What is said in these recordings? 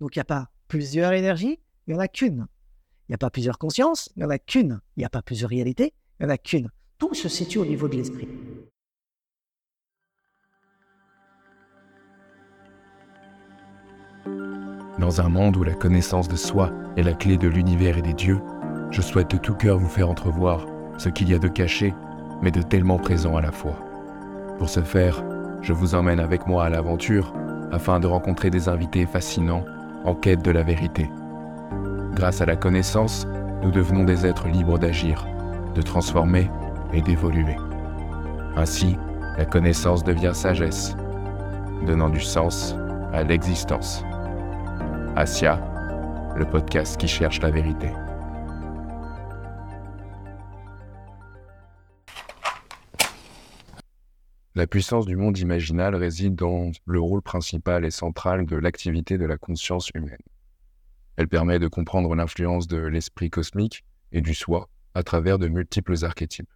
Donc, il n'y a pas plusieurs énergies, il n'y en a qu'une. Il n'y a pas plusieurs consciences, il n'y en a qu'une. Il n'y a pas plusieurs réalités, il n'y en a qu'une. Tout se situe au niveau de l'esprit. Dans un monde où la connaissance de soi est la clé de l'univers et des dieux, je souhaite de tout cœur vous faire entrevoir ce qu'il y a de caché, mais de tellement présent à la fois. Pour ce faire, je vous emmène avec moi à l'aventure afin de rencontrer des invités fascinants en quête de la vérité. Grâce à la connaissance, nous devenons des êtres libres d'agir, de transformer et d'évoluer. Ainsi, la connaissance devient sagesse, donnant du sens à l'existence. Asia, le podcast qui cherche la vérité. La puissance du monde imaginal réside dans le rôle principal et central de l'activité de la conscience humaine. Elle permet de comprendre l'influence de l'esprit cosmique et du soi à travers de multiples archétypes.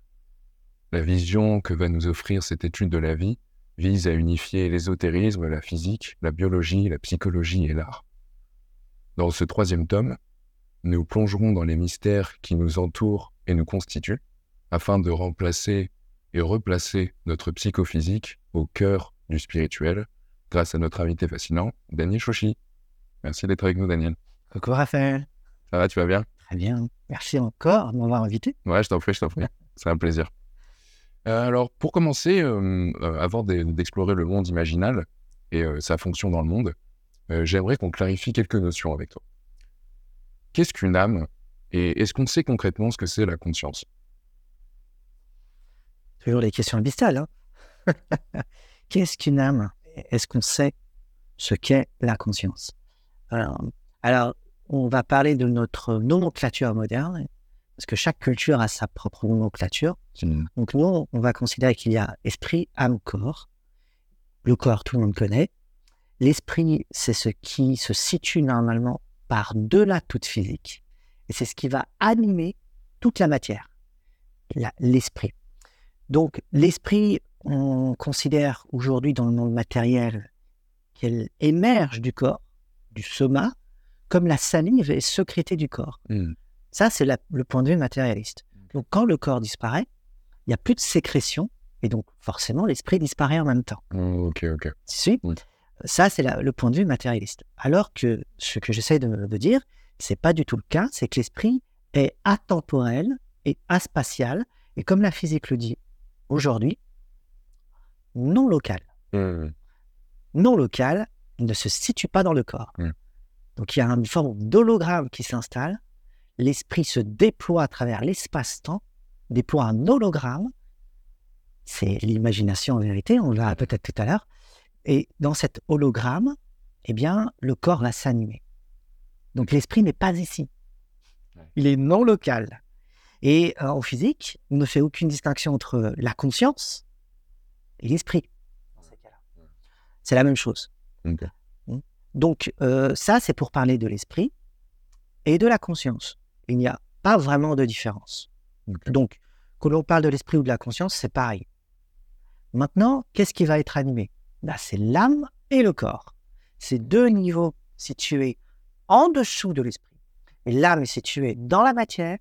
La vision que va nous offrir cette étude de la vie vise à unifier l'ésotérisme, la physique, la biologie, la psychologie et l'art. Dans ce troisième tome, nous plongerons dans les mystères qui nous entourent et nous constituent, afin de remplacer et replacer notre psychophysique au cœur du spirituel, grâce à notre invité fascinant, Daniel Chochi. Merci d'être avec nous, Daniel. Coucou Raphaël. Ça va, tu vas bien? Très bien. Merci encore de m'avoir invité. Ouais, je t'en prie, je t'en prie. C'est un plaisir. Euh, alors, pour commencer, euh, euh, avant d'explorer le monde imaginal et sa fonction dans le monde, j'aimerais qu'on clarifie quelques notions avec toi. Qu'est-ce qu'une âme et est-ce qu'on sait concrètement ce que c'est la conscience? Toujours les questions abyssales. Hein Qu'est-ce qu'une âme? Est-ce qu'on sait ce qu'est la conscience? Alors, on va parler de notre nomenclature moderne, parce que chaque culture a sa propre nomenclature. Donc nous, on va considérer qu'il y a esprit, âme, corps. Le corps, tout le monde connaît. L'esprit, c'est ce qui se situe normalement par-delà toute physique. Et c'est ce qui va animer toute la matière, l'esprit. Donc l'esprit, on considère aujourd'hui dans le monde matériel qu'elle émerge du corps, du soma, comme la salive est sécrétée du corps. Mmh. Ça, c'est le point de vue matérialiste. Donc quand le corps disparaît, il n'y a plus de sécrétion, et donc forcément l'esprit disparaît en même temps. Oh, ok, ok. Tu Ça, c'est le point de vue matérialiste. Alors que ce que j'essaie de, de dire, c'est pas du tout le cas, c'est que l'esprit est atemporel et aspatial, et comme la physique le dit aujourd'hui, non local. Mmh. Non local, ne se situe pas dans le corps. Mmh. Donc il y a une forme d'hologramme qui s'installe, l'esprit se déploie à travers l'espace-temps, déploie un hologramme, c'est l'imagination en vérité, on le verra peut-être tout à l'heure, et dans cet hologramme, eh bien, le corps va s'animer. Donc l'esprit n'est pas ici, il est non local. Et euh, en physique, on ne fait aucune distinction entre la conscience et l'esprit. C'est la même chose. Donc euh, ça, c'est pour parler de l'esprit et de la conscience. Il n'y a pas vraiment de différence. Donc, quand on parle de l'esprit ou de la conscience, c'est pareil. Maintenant, qu'est-ce qui va être animé? C'est l'âme et le corps. Ces deux niveaux situés en dessous de l'esprit. Et l'âme est située dans la matière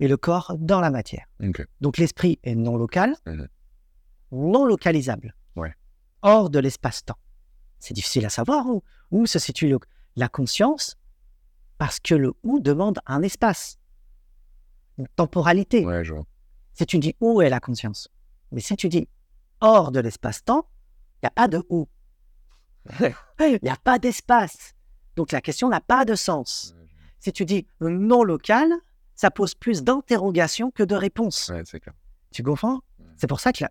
et le corps dans la matière. Donc l'esprit est non local, mmh non localisable, hors de l'espace-temps. C'est difficile à savoir où, où se situe la conscience parce que le où demande un espace, une temporalité. Si tu dis où est la conscience, mais si tu dis hors de l'espace-temps, il n'y a pas de où. Il n'y a pas d'espace. Donc la question n'a pas de sens. Si tu dis non local, ça pose plus d'interrogations que de réponses. Tu comprends? C'est pour ça que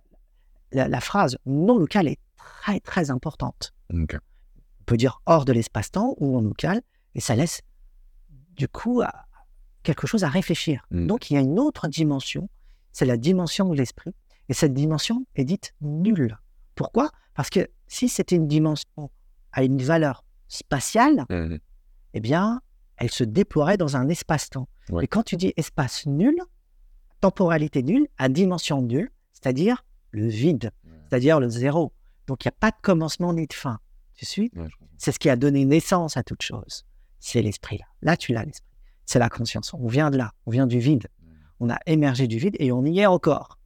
la, phrase non local est très très importante. On peut dire hors de l'espace-temps ou en local, et ça laisse du coup quelque chose à réfléchir. Mm. Donc il y a une autre dimension, c'est la dimension de l'esprit, et cette dimension est dite nulle. Pourquoi? Parce que si c'était une dimension à une valeur spatiale, mmh eh bien, elle se déploierait dans un espace-temps. Et quand tu dis espace nul, temporalité nulle, à dimension nulle, c'est-à-dire le vide, c'est-à-dire le zéro. Donc il n'y a pas de commencement ni de fin. Tu suis? Ouais. C'est ce qui a donné naissance à toute chose. C'est l'esprit là. Là, tu l'as, l'esprit. C'est la conscience. On vient de là. On vient du vide. On a émergé du vide et on y est encore.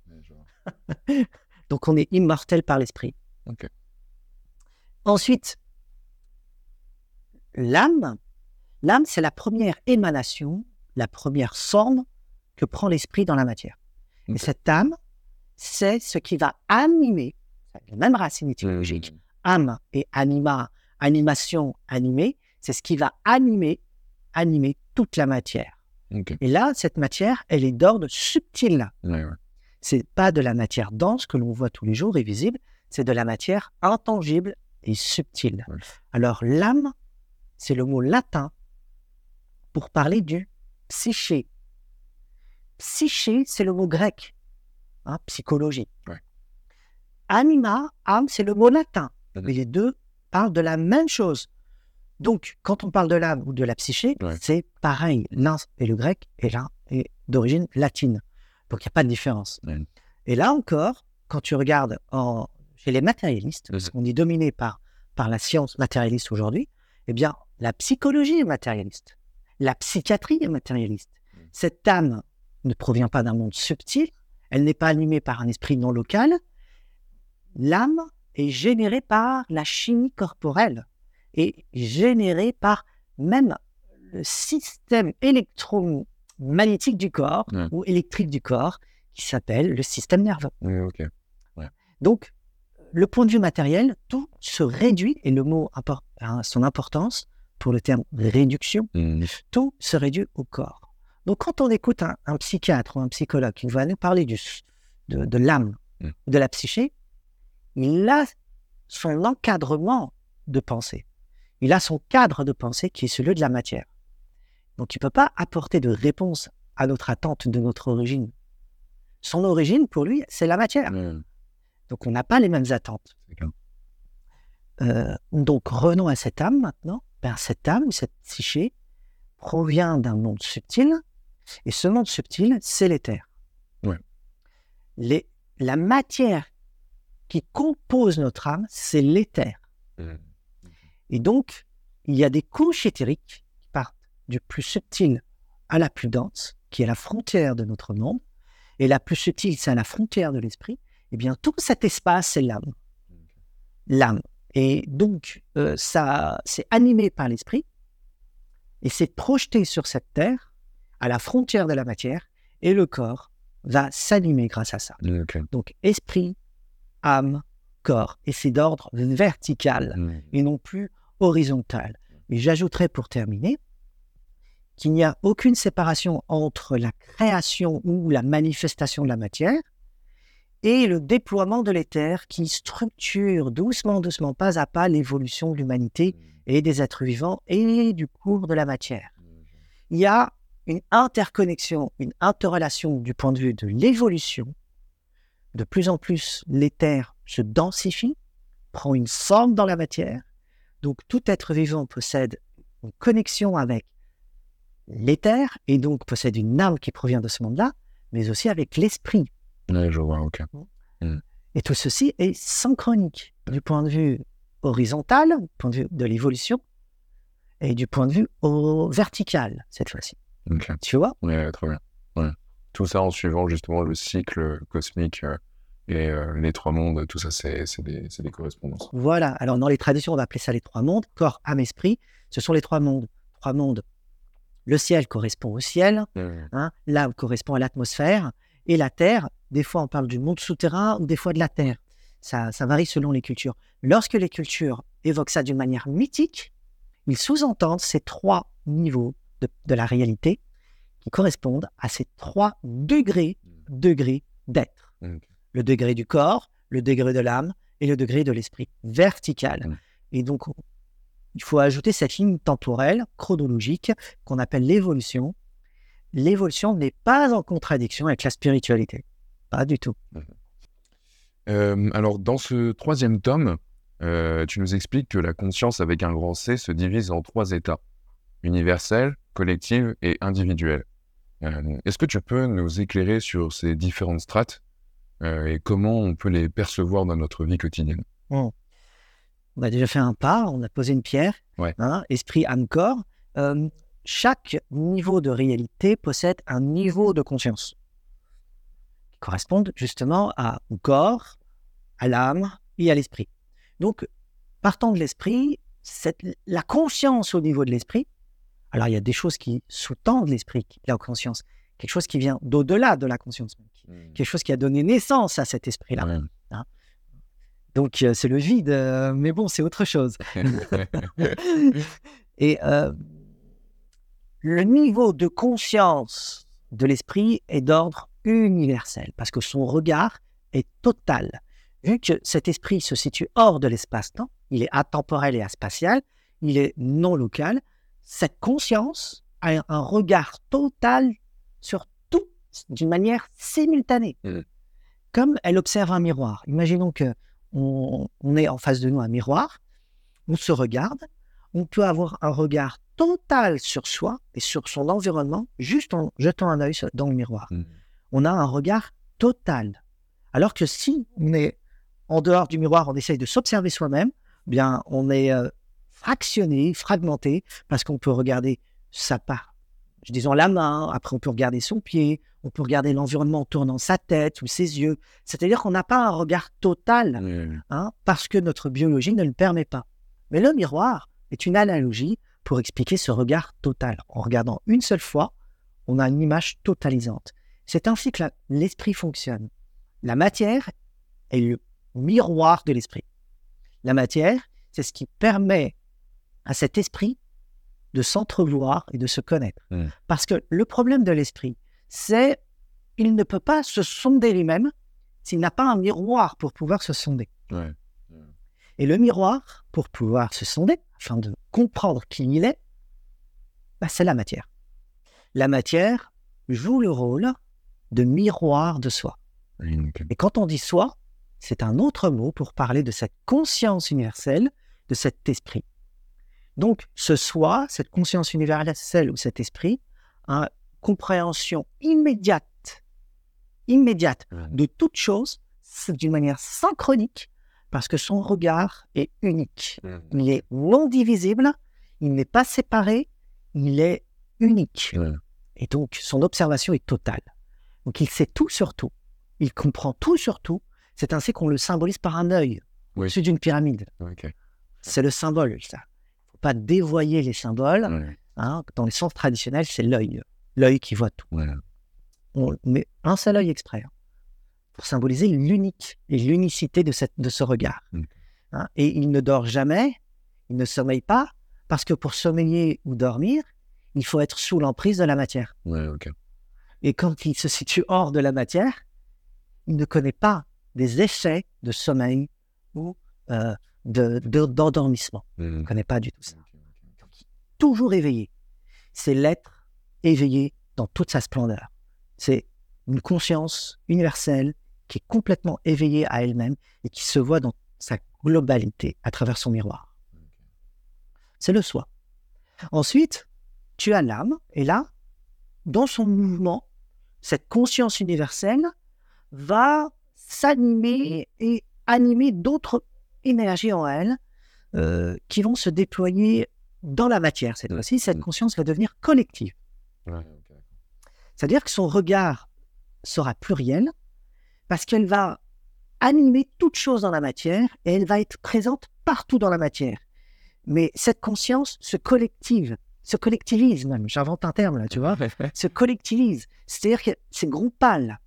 Donc, on est immortel par l'esprit. Ok. Ensuite, l'âme. L'âme, c'est la première émanation, la première forme que prend l'esprit dans la matière. Et cette âme, c'est ce qui va animer, la même racine étymologique, Mhm. âme et anima, animation, animé, c'est ce qui va animer, animer toute la matière. Et là, cette matière, elle est d'ordre subtil. Ouais, ouais. C'est pas de la matière dense que l'on voit tous les jours et visible, c'est de la matière intangible et subtile. Ouais. Alors l'âme, c'est le mot latin pour parler du psyché. Psyché, c'est le mot grec, hein, psychologie. Ouais. Anima, âme, c'est le mot latin. Mhm. Mais les deux parlent de la même chose. Donc, quand on parle de l'âme ou de la psyché, Ouais. c'est pareil. L'un est le grec et l'un est d'origine latine. Donc, il n'y a pas de différence. Et là encore, quand tu regardes en, chez les matérialistes, parce Mhm. qu'on est dominé par, par la science matérialiste aujourd'hui, eh bien, la psychologie est matérialiste. La psychiatrie est matérialiste. Mhm. Cette âme ne provient pas d'un monde subtil, elle n'est pas animée par un esprit non local. L'âme est générée par la chimie corporelle et générée par même le système électromagnétique du corps Ouais. ou électrique du corps qui s'appelle le système nerveux. Ouais. Donc, le point de vue matériel, tout se réduit, et le mot impor- a son importance pour le terme réduction, Mhm. tout se réduit au corps. Donc, quand on écoute un, un psychiatre ou un psychologue qui va nous parler du, de, de l'âme, Mm. de la psyché, il a son encadrement de pensée. Il a son cadre de pensée qui est celui de la matière. Donc, il ne peut pas apporter de réponse à notre attente de notre origine. Son origine, pour lui, c'est la matière. Ouais, Donc, on n'a pas les mêmes attentes. Euh, donc, revenons à cette âme maintenant. Ben, cette âme, cette psyché, provient d'un monde subtil. Et ce monde subtil, c'est l'éther. Ouais. Les, la matière qui compose notre âme, c'est l'éther. Mhm. Et donc, il y a des couches éthériques qui partent du plus subtil à la plus dense, qui est la frontière de notre monde. Et la plus subtile, c'est à la frontière de l'esprit. Eh bien, tout cet espace, c'est l'âme. L'âme. Et donc, euh, ça, c'est animé par l'esprit et c'est projeté sur cette terre, à la frontière de la matière, et le corps va s'animer grâce à ça. Donc, esprit, âme, corps. Et c'est d'ordre vertical Mhm. et non plus horizontal. Et j'ajouterais pour terminer qu'il n'y a aucune séparation entre la création ou la manifestation de la matière et le déploiement de l'éther qui structure doucement, doucement, pas à pas l'évolution de l'humanité et des êtres vivants et du cours de la matière. Il y a une interconnexion, une interrelation du point de vue de l'évolution. De plus en plus, l'éther se densifie, prend une forme dans la matière. Donc tout être vivant possède une connexion avec l'éther et donc possède une âme qui provient de ce monde-là, mais aussi avec l'esprit. Ouais, je vois, ok. Et tout ceci est synchronique du point de vue horizontal, du point de vue de l'évolution, et du point de vue au vertical, cette fois-ci. Tu vois? Ouais, très bien. Ouais. Tout ça en suivant justement le cycle cosmique euh, et euh, les trois mondes, tout ça, c'est des, correspondances. Voilà. Alors, dans les traditions, on va appeler ça les trois mondes corps, âme, esprit. Ce sont les trois mondes. Trois mondes. Le ciel correspond au ciel, Mhm. hein, l'âme correspond à l'atmosphère, et la terre, des fois on parle du monde souterrain ou des fois de la terre. Ça, ça varie selon les cultures. Lorsque les cultures évoquent ça d'une manière mythique, ils sous-entendent ces trois niveaux de, de la réalité qui correspondent à ces trois degrés, degrés d'être. Ok. Le degré du corps, le degré de l'âme et le degré de l'esprit vertical. Mm. Et donc, on- il faut ajouter cette ligne temporelle, chronologique, qu'on appelle l'évolution. L'évolution n'est pas en contradiction avec la spiritualité. Pas du tout. Euh, alors, dans ce troisième tome, euh, tu nous expliques que la conscience avec un grand C se divise en trois états universel, collective et individuel. Euh, Est-ce que tu peux nous éclairer sur ces différentes strates et comment on peut les percevoir dans notre vie quotidienne? On a déjà fait un pas, on a posé une pierre, Ouais. hein, esprit, âme, corps. Chaque niveau de réalité possède un niveau de conscience qui correspondent justement à, au corps, à l'âme et à l'esprit. Donc, partant de l'esprit, la conscience au niveau de l'esprit, alors il y a des choses qui sous-tendent l'esprit, la conscience, quelque chose qui vient d'au-delà de la conscience, quelque chose qui a donné naissance à cet esprit-là. Ouais. Donc, euh, c'est le vide, euh, mais bon, c'est autre chose. Et euh, le niveau de conscience de l'esprit est d'ordre universel, parce que son regard est total. Vu que cet esprit se situe hors de l'espace-temps, il est atemporel et aspatial, il est non local, cette conscience a un- regard total sur tout d'une manière simultanée. Mm. Comme elle observe un miroir. Imaginons que on, on est en face de nous un miroir, on se regarde, on peut avoir un regard total sur soi et sur son environnement juste en jetant un œil dans le miroir. Mm. On a un regard total. Alors que si on est en dehors du miroir, on essaye de s'observer soi-même, bien on est euh, fractionné, fragmenté, parce qu'on peut regarder sa part, disons la main, après on peut regarder son pied, on peut regarder l'environnement en tournant sa tête ou ses yeux. C'est-à-dire qu'on n'a pas un regard total hein, parce que notre biologie ne le permet pas. Mais le miroir est une analogie pour expliquer ce regard total. En regardant une seule fois, on a une image totalisante. C'est ainsi que l'esprit fonctionne. La matière est le miroir de l'esprit. La matière, c'est ce qui permet à cet esprit de s'entrevoir et de se connaître. Mm. Parce que le problème de l'esprit, c'est il ne peut pas se sonder lui-même s'il n'a pas un miroir pour pouvoir se sonder. Ouais. Et le miroir, pour pouvoir se sonder, afin de comprendre qui il est, bah, c'est la matière. La matière joue le rôle de miroir de soi. Et quand on dit soi, c'est un autre mot pour parler de cette conscience universelle, de cet esprit. Donc, ce soi, cette conscience universelle ou cet esprit, a une compréhension immédiate, immédiate de toute chose, d'une manière synchronique, parce que son regard est unique. Mm. Il est non divisible, il n'est pas séparé, il est unique. Ouais. Et donc, son observation est totale. Donc, il sait tout sur tout. Il comprend tout sur tout. C'est ainsi qu'on le symbolise par un œil Oui. au-dessus d'une pyramide. C'est le symbole, ça. Il ne faut pas dévoyer les symboles. Hein. Dans les sens traditionnels, c'est l'œil. L'œil qui voit tout. On met un seul œil exprès pour symboliser l'unique et l'unicité de, cette, de ce regard. Mm. Hein. Et il ne dort jamais, il ne sommeille pas, parce que pour sommeiller ou dormir, il faut être sous l'emprise de la matière. Ouais. Et quand il se situe hors de la matière, il ne connaît pas des effets de sommeil ou euh, de- de- d'endormissement. Mm. il ne connaît pas du tout ça. Donc, toujours éveillé. C'est l'être éveillé dans toute sa splendeur. C'est une conscience universelle qui est complètement éveillée à elle-même et qui se voit dans sa globalité à travers son miroir. C'est le soi. Ensuite, tu as l'âme, et là, dans son mouvement, cette conscience universelle va s'animer et animer d'autres énergies en elle euh, qui vont se déployer dans la matière. Cette fois-ci, cette Mm. conscience va devenir collective. Ouais. C'est-à-dire que son regard sera pluriel parce qu'elle va animer toute chose dans la matière et elle va être présente partout dans la matière. Mais cette conscience se collective, se collectivise même. J'invente un terme là, tu vois. se collectivise. C'est-à-dire que c'est groupal.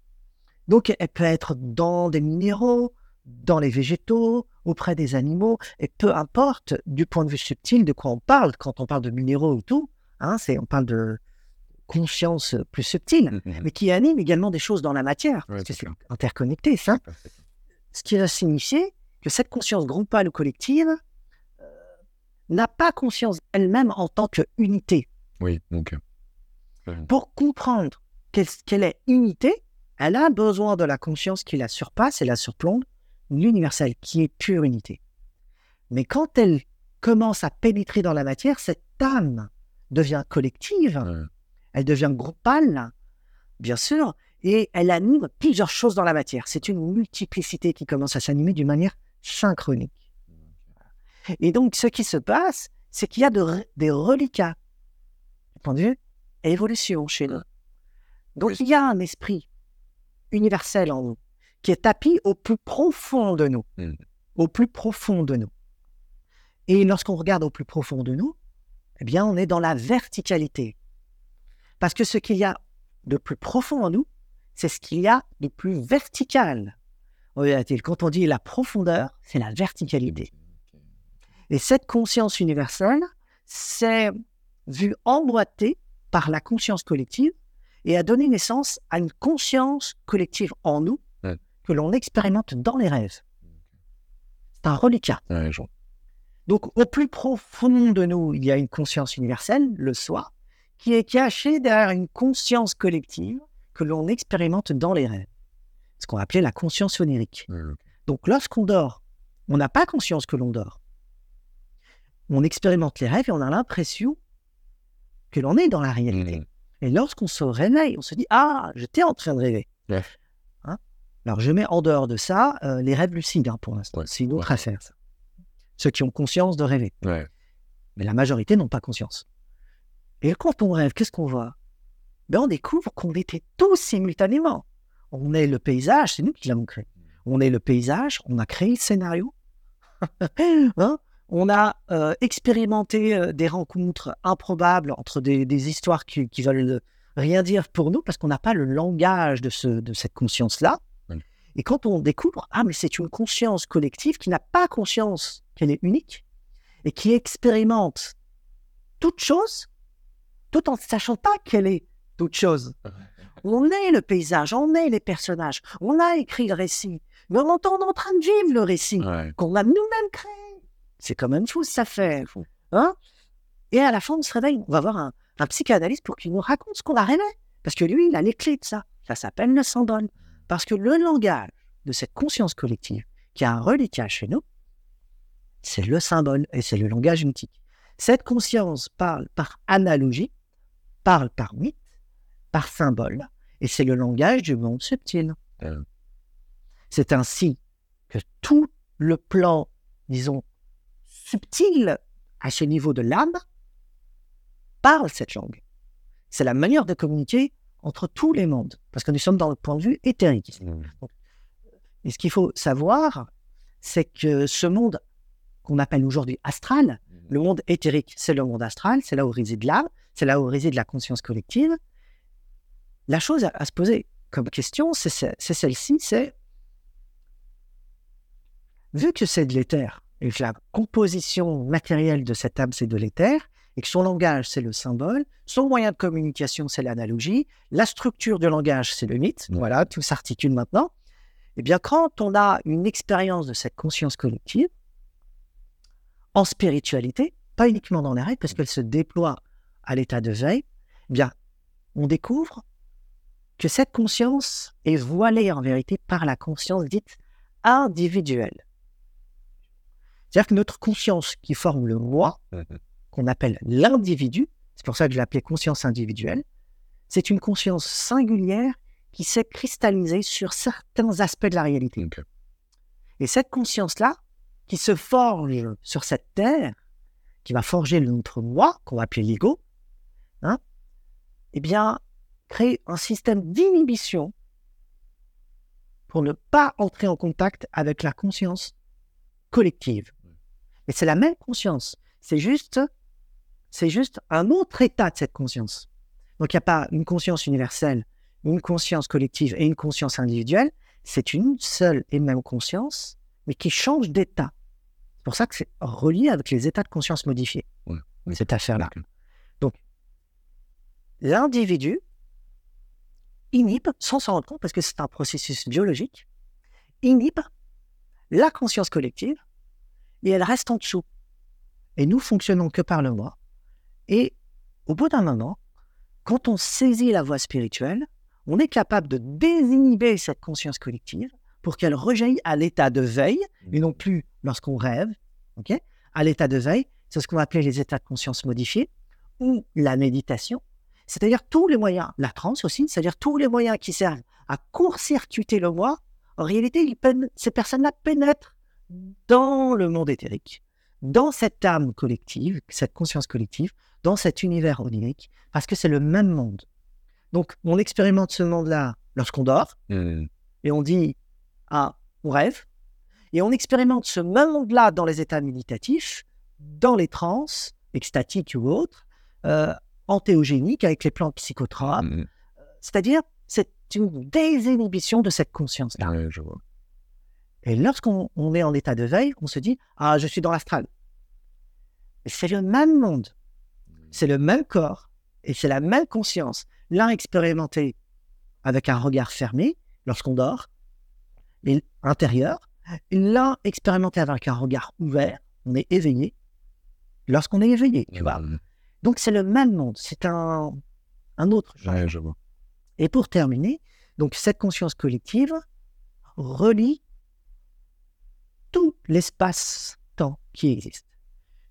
Donc, elle peut être dans des minéraux, dans les végétaux, auprès des animaux, et peu importe du point de vue subtil de quoi on parle quand on parle de minéraux ou tout. Hein, c'est, on parle de conscience plus subtile, Mhm. mais qui anime également des choses dans la matière, parce que c'est interconnecté, ça. Ce qui va signifier que cette conscience groupale ou collective euh, n'a pas conscience elle-même en tant qu'unité Oui, ok. pour comprendre qu'elle est unité, elle a besoin de la conscience qui la surpasse et la surplombe, l'universel, qui est pure unité. Mais quand elle commence à pénétrer dans la matière, cette âme devient collective, Ouais. Elle devient groupale, bien sûr, et elle anime plusieurs choses dans la matière. C'est une multiplicité qui commence à s'animer d'une manière synchronique. Et donc, ce qui se passe, c'est qu'il y a de- des reliquats, du point de vue évolution chez nous. Donc, Oui. il y a un esprit universel en nous qui est tapis au plus profond de nous, Mm. au plus profond de nous. Et lorsqu'on regarde au plus profond de nous, eh bien, on est dans la verticalité. Parce que ce qu'il y a de plus profond en nous, c'est ce qu'il y a de plus vertical. Quand on dit la profondeur, c'est la verticalité. Et cette conscience universelle, c'est vu emboîtée par la conscience collective et a donné naissance à une conscience collective en nous Ouais. que l'on expérimente dans les rêves. C'est un reliquat. Ouais, je- Donc, au plus profond de nous, il y a une conscience universelle, le soi, qui est cachée derrière une conscience collective que l'on expérimente dans les rêves. Ce qu'on appelait la conscience onirique. ok. Donc, lorsqu'on dort, on n'a pas conscience que l'on dort. On expérimente les rêves et on a l'impression que l'on est dans la réalité. Mm. Et lorsqu'on se réveille, on se dit Ah, j'étais en train de rêver. Hein? Alors, je mets en dehors de ça euh, les rêves lucides hein, pour l'instant. Ouais, C'est une autre ouais. affaire, ça. Ceux qui ont conscience de rêver. Ouais. Mais la majorité n'ont pas conscience. Et quand on rêve, qu'est-ce qu'on voit? Ben, On découvre qu'on était tous simultanément. On est le paysage, c'est nous qui l'avons créé. On est le paysage, on a créé le scénario. Hein? On a euh, expérimenté euh, des rencontres improbables entre des, des histoires qui, qui veulent rien dire pour nous parce qu'on n'a pas le langage de, ce, de cette conscience-là. Et quand on découvre, ah, mais c'est une conscience collective qui n'a pas conscience qu'elle est unique et qui expérimente toute chose tout en ne sachant pas qu'elle est toute chose. On est le paysage, on est les personnages, on a écrit le récit, mais on est en train de vivre le récit Ouais. qu'on a nous-mêmes créé. C'est quand même fou, ça fait. Hein Et à la fin, on se réveille, on va voir un, un psychanalyste pour qu'il nous raconte ce qu'on a rêvé. Parce que lui, il a les clés de ça. Ça s'appelle le symbole. Parce que le langage de cette conscience collective, qui a un reliquat chez nous, c'est le symbole et c'est le langage mythique. Cette conscience parle par analogie, parle par mythe, par symbole, et c'est le langage du monde subtil. C'est ainsi que tout le plan, disons, subtil à ce niveau de l'âme parle cette langue. C'est la manière de communiquer entre tous les mondes, parce que nous sommes dans le point de vue éthérique. Mm. Et ce qu'il faut savoir, c'est que ce monde qu'on appelle aujourd'hui astral, le monde éthérique, c'est le monde astral, c'est là où réside l'âme, c'est là où réside la conscience collective. La chose à, à se poser comme question, c'est ce- c'est celle-ci, c'est vu que c'est de l'éther et que la composition matérielle de cette âme, c'est de l'éther, et que son langage, c'est le symbole, son moyen de communication, c'est l'analogie, la structure du langage, c'est le mythe, Ouais. voilà, tout s'articule maintenant. Eh bien, quand on a une expérience de cette conscience collective, en spiritualité, pas uniquement dans les rêves, parce qu'elle se déploie à l'état de veille, eh bien, on découvre que cette conscience est voilée en vérité par la conscience dite individuelle. C'est-à-dire que notre conscience qui forme le moi, Mhm. qu'on appelle l'individu, c'est pour ça que je l'appelais conscience individuelle, c'est une conscience singulière qui s'est cristallisée sur certains aspects de la réalité. Et cette conscience-là, qui se forge sur cette terre, qui va forger notre moi, qu'on va appeler l'ego, eh bien, crée un système d'inhibition pour ne pas entrer en contact avec la conscience collective. Mais c'est la même conscience. C'est juste, c'est juste un autre état de cette conscience. Donc, il n'y a pas une conscience universelle, une conscience collective et une conscience individuelle. C'est une seule et même conscience, mais qui change d'état. C'est pour ça que c'est relié avec les états de conscience modifiés, Ouais. Oui. cette affaire-là. L'individu inhibe, sans s'en rendre compte, parce que c'est un processus biologique, inhibe la conscience collective et elle reste en dessous. Et nous fonctionnons que par le moi. Et au bout d'un moment, quand on saisit la voie spirituelle, on est capable de désinhiber cette conscience collective pour qu'elle rejaillisse à l'état de veille, et non plus lorsqu'on rêve, à l'état de veille, c'est ce qu'on va appeler les états de conscience modifiés, ou la méditation, c'est-à-dire tous les moyens, la transe aussi, c'est-à-dire tous les moyens qui servent à court-circuiter le moi, en réalité, ils ces personnes-là pénètrent dans le monde éthérique, dans cette âme collective, cette conscience collective, dans cet univers onirique, parce que c'est le même monde. Donc, on expérimente ce monde-là lorsqu'on dort, Hmm. et on dit, ah, on rêve, et on expérimente ce même monde-là dans les états méditatifs, dans les trans, extatiques ou autres, euh, antéogéniques, avec les plantes psychotropes, Hmm. c'est-à-dire, c'est une désinhibition de cette conscience-là. Ouais, vois. Et lorsqu'on on est en état de veille, on se dit Ah, je suis dans l'astral. C'est le même monde, c'est le même corps et c'est la même conscience. L'un expérimenté avec un regard fermé lorsqu'on dort, et intérieur, l'un expérimenté avec un regard ouvert, on est éveillé lorsqu'on est éveillé, tu vois. Hmm. Donc c'est le même monde, c'est un, un autre genre. Ouais, je vois. Et pour terminer, donc cette conscience collective relie tout l'espace-temps qui existe,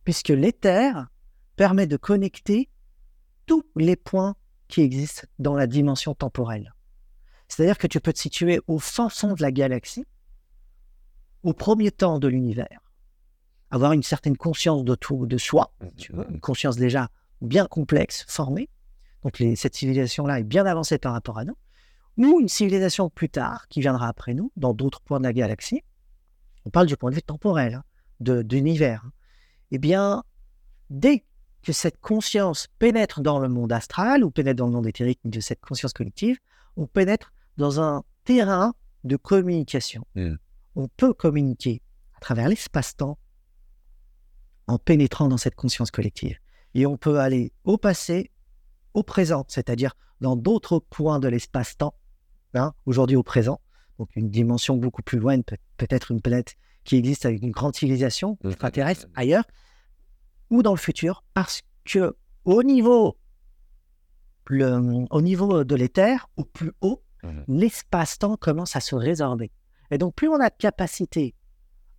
puisque l'éther permet de connecter tous les points qui existent dans la dimension temporelle. C'est-à-dire que tu peux te situer au fin fond de la galaxie, au premier temps de l'univers, avoir une certaine conscience de, tout, de soi, tu vois, une conscience déjà bien complexe, formée. Donc les- cette civilisation-là est bien avancée par rapport à nous. Ou une civilisation plus tard, qui viendra après nous, dans d'autres points de la galaxie. On parle du point de vue temporel, hein, de, d'univers. hein. Eh bien, dès que cette conscience pénètre dans le monde astral ou pénètre dans le monde éthérique de cette conscience collective, on pénètre dans un terrain de communication. Mm. On peut communiquer à travers l'espace-temps en pénétrant dans cette conscience collective. Et on peut aller au passé, au présent, c'est-à-dire dans d'autres points de l'espace-temps, hein, aujourd'hui au présent, donc une dimension beaucoup plus loin, peut- peut-être une planète qui existe avec une grande civilisation Mhm. extraterrestre ailleurs, ou dans le futur, parce que au niveau, le- au niveau de l'éther, au plus haut, Mhm. l'espace-temps commence à se résorber. Et donc, plus on a de capacité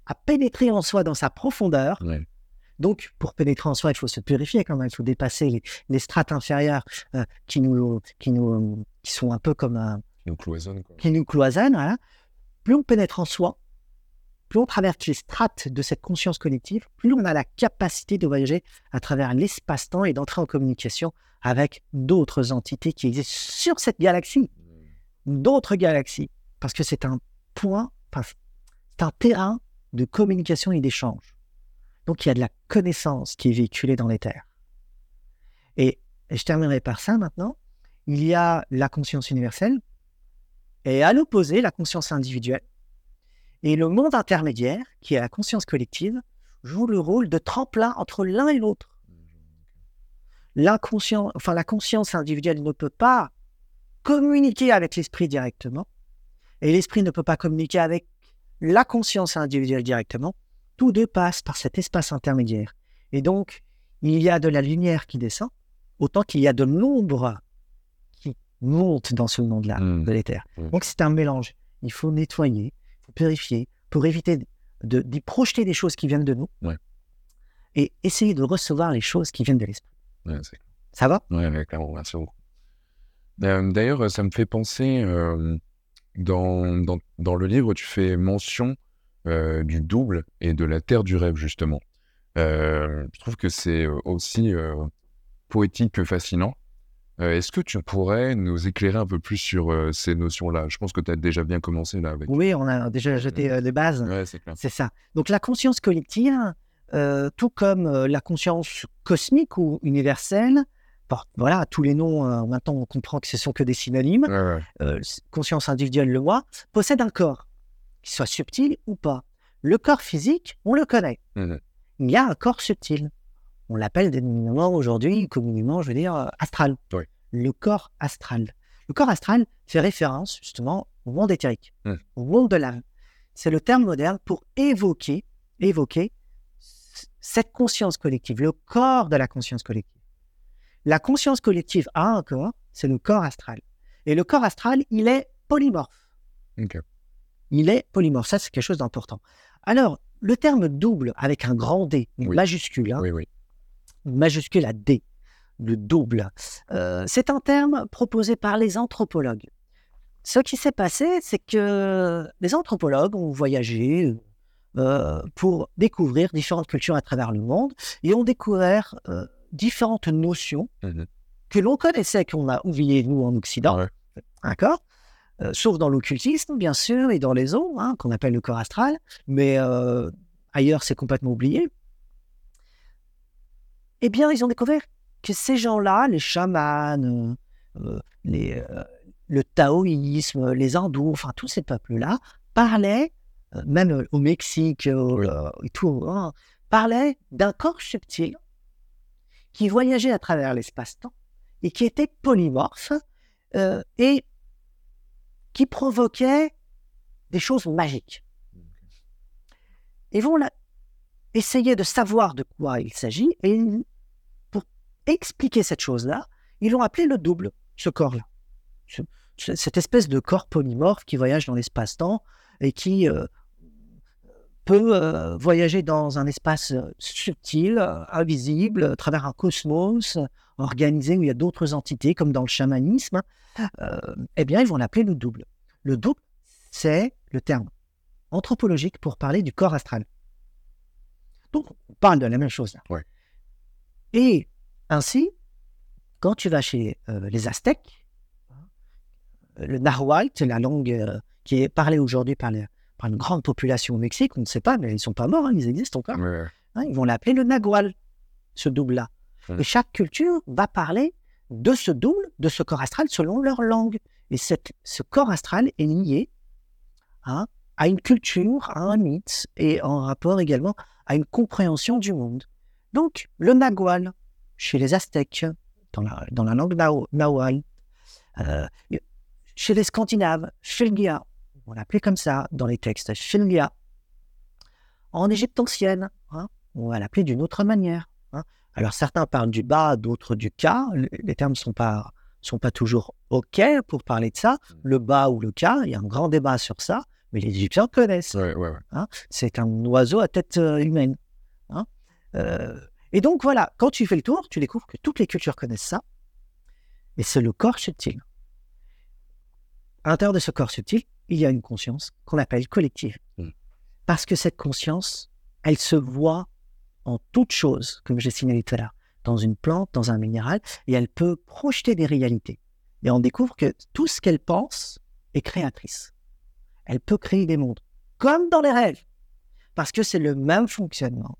à pénétrer en soi dans sa profondeur, Ouais. Donc, pour pénétrer en soi, il faut se purifier quand même, il faut dépasser les, les strates inférieures euh, qui, nous, qui, nous, euh, qui sont un peu comme un, Nous cloisonne, quoi. qui nous cloisonnent. voilà. Plus on pénètre en soi, plus on traverse les strates de cette conscience collective, plus on a la capacité de voyager à travers l'espace-temps et d'entrer en communication avec d'autres entités qui existent sur cette galaxie, d'autres galaxies, parce que c'est un point, c'est un terrain de communication et d'échange. Donc il y a de la connaissance qui est véhiculée dans l'éther. Et, et je terminerai par ça maintenant. Il y a la conscience universelle et à l'opposé, la conscience individuelle. Et le monde intermédiaire, qui est la conscience collective, joue le rôle de tremplin entre l'un et l'autre. La conscience individuelle ne peut pas communiquer avec l'esprit directement, et l'esprit ne peut pas communiquer avec la conscience individuelle directement. Tous deux passent par cet espace intermédiaire. Et donc, il y a de la lumière qui descend, autant qu'il y a de l'ombre qui monte dans ce monde-là Mm. de l'éther. Mm. Donc, c'est un mélange. Il faut nettoyer, il faut purifier, pour éviter de- d'y projeter des choses qui viennent de nous Ouais. et essayer de recevoir les choses qui viennent de l'esprit. Ouais, Ça va? Ouais, clairement, merci beaucoup. Euh, D'ailleurs, ça me fait penser, euh, dans, dans, dans le livre, tu fais mention euh, du double et de la terre du rêve, justement. Euh, je trouve que c'est euh, aussi euh, poétique que fascinant. Est-ce que tu pourrais nous éclairer un peu plus sur ces notions-là? Je pense que tu as déjà bien commencé là avec. Oui, on a déjà jeté les bases. Ouais, c'est ça. Donc la conscience collective, tout comme la conscience cosmique ou universelle, voilà, tous les noms, euh, maintenant on comprend que ce sont que des synonymes, Ouais, ouais. euh, conscience individuelle, le moi, possède un corps, qu'il soit subtil ou pas. Le corps physique, on le connaît. Mhm. Il y a un corps subtil. On l'appelle dénominément aujourd'hui, communément, je veux dire, euh, astral. Oui. Le corps astral. Le corps astral fait référence justement au monde éthérique, Mhm. au monde de l'âme. C'est le terme moderne pour évoquer, évoquer cette conscience collective, le corps de la conscience collective. La conscience collective a un corps, c'est le corps astral. Et le corps astral, il est polymorphe. Il est polymorphe. Ça, c'est quelque chose d'important. Alors, le terme double avec un grand D, une Oui. majuscule, hein, Oui, oui. une majuscule à D, le double, euh, c'est un terme proposé par les anthropologues. Ce qui s'est passé, c'est que les anthropologues ont voyagé euh, pour découvrir différentes cultures à travers le monde et ont découvert euh, différentes notions Mhm. que l'on connaissait, qu'on a oubliées, nous, en Occident. Ouais. D'accord? Euh, Sauf dans l'occultisme, bien sûr, et dans les eaux, hein, qu'on appelle le corps astral. Mais euh, ailleurs, c'est complètement oublié. Eh bien, ils ont découvert que ces gens-là, les chamans, euh, les, le taoïsme, les hindous, enfin, tous ces peuples-là, parlaient, même au Mexique au- et tout, hein, parlaient d'un corps subtil qui voyageait à travers l'espace-temps et qui était polymorphe euh, et qui provoquait des choses magiques. Ils vont essayer de savoir de quoi il s'agit et pour expliquer cette chose-là, ils l'ont appelé le double, ce corps-là. Ce- ce- cette espèce de corps polymorphe qui voyage dans l'espace-temps et qui euh, peut euh, voyager dans un espace euh, subtil, invisible, à travers un cosmos organisé où il y a d'autres entités, comme dans le chamanisme. Euh, eh bien, ils vont l'appeler le double. Le double, c'est le terme anthropologique pour parler du corps astral. Donc, on parle de la même chose là. Ouais. Et ainsi, quand tu vas chez euh, les Aztèques, euh, le Nahuatl, c'est la langue euh, qui est parlée aujourd'hui par, une grande population au Mexique, on ne sait pas, mais ils ne sont pas morts, hein, ils existent encore. Ouais. Hein, ils vont l'appeler le Nagual, ce double-là. Chaque culture va parler de ce double, de ce corps astral, selon leur langue. Et ce corps astral est lié hein, à une culture, à un mythe, et en rapport également à une compréhension du monde. Donc, le Nagual, chez les Aztèques, dans la, langue Nahual, euh, chez les Scandinaves, Filgia, on l'appelait comme ça dans les textes, Filgia. En Égypte ancienne, hein, on va l'appeler d'une autre manière. Alors certains parlent du bas, d'autres du cas. Le- Les termes ne sont pas, sont pas toujours OK pour parler de ça. Le bas ou le cas, il y a un grand débat sur ça, mais les Égyptiens connaissent. Ouais, ouais, ouais. hein. C'est un oiseau à tête euh, humaine. hein. Euh, et donc voilà, quand tu fais le tour, tu découvres que toutes les cultures connaissent ça. Et c'est le corps subtil. À l'intérieur de ce corps subtil, il y a une conscience qu'on appelle collective. Mm. Parce que cette conscience, elle se voit en toute chose, comme j'ai signalé tout à l'heure, dans une plante, dans un minéral, et elle peut projeter des réalités. Et on découvre que tout ce qu'elle pense est créatrice. Elle peut créer des mondes, comme dans les rêves, parce que c'est le même fonctionnement,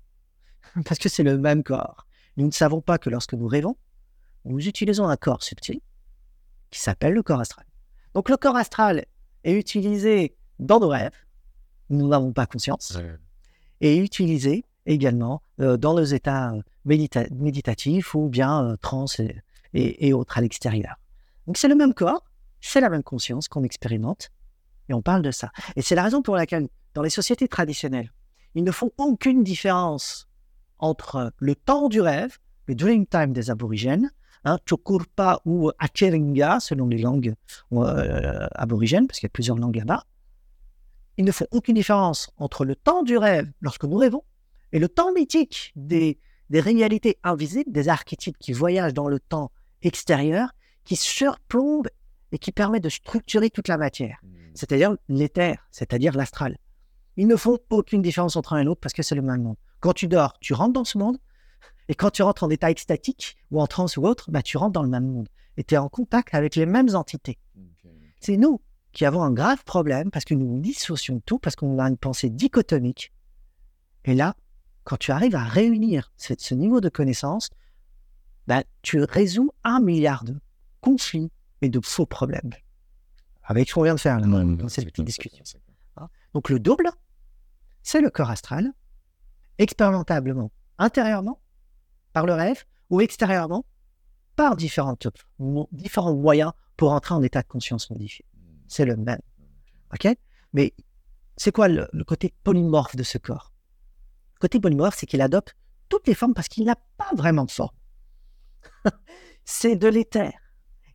parce que c'est le même corps. Nous ne savons pas que lorsque nous rêvons, nous utilisons un corps subtil qui s'appelle le corps astral. Donc le corps astral est utilisé dans nos rêves, nous n'avons pas conscience, et utilisé également euh, dans nos états euh, médita- méditatifs ou bien euh, trans et, autres à l'extérieur. Donc c'est le même corps, c'est la même conscience qu'on expérimente, et on parle de ça. Et c'est la raison pour laquelle, dans les sociétés traditionnelles, ils ne font aucune différence entre le temps du rêve, le dream time des aborigènes, hein, Chokurpa ou Acheringa, selon les langues aborigènes, parce qu'il y a plusieurs langues là-bas. Ils ne font aucune différence entre le temps du rêve, lorsque nous rêvons, et le temps mythique des, des réalités invisibles, des archétypes qui voyagent dans le temps extérieur, qui surplombent et qui permettent de structurer toute la matière, c'est-à-dire l'éther, c'est-à-dire l'astral. Ils ne font aucune différence entre un et l'autre parce que c'est le même monde. Quand tu dors, tu rentres dans ce monde, et quand tu rentres en état extatique ou en transe ou autre, bah, tu rentres dans le même monde. Et tu es en contact avec les mêmes entités. C'est nous qui avons un grave problème parce que nous dissocions tout, parce qu'on a une pensée dichotomique. Et là, quand tu arrives à réunir ce, ce niveau de connaissance, bah, tu résous un milliard de conflits et de faux problèmes. Avec ce qu'on vient de faire là, dans cette petite discussion. Donc le double, c'est le corps astral, expérimentablement, intérieurement, par le rêve, ou extérieurement, par différentes, différents moyens pour entrer en état de conscience modifié. C'est le même. OK? Mais c'est quoi le, le côté polymorphe de ce corps? Côté polymorphe, c'est qu'il adopte toutes les formes parce qu'il n'a pas vraiment de forme. c'est de l'éther.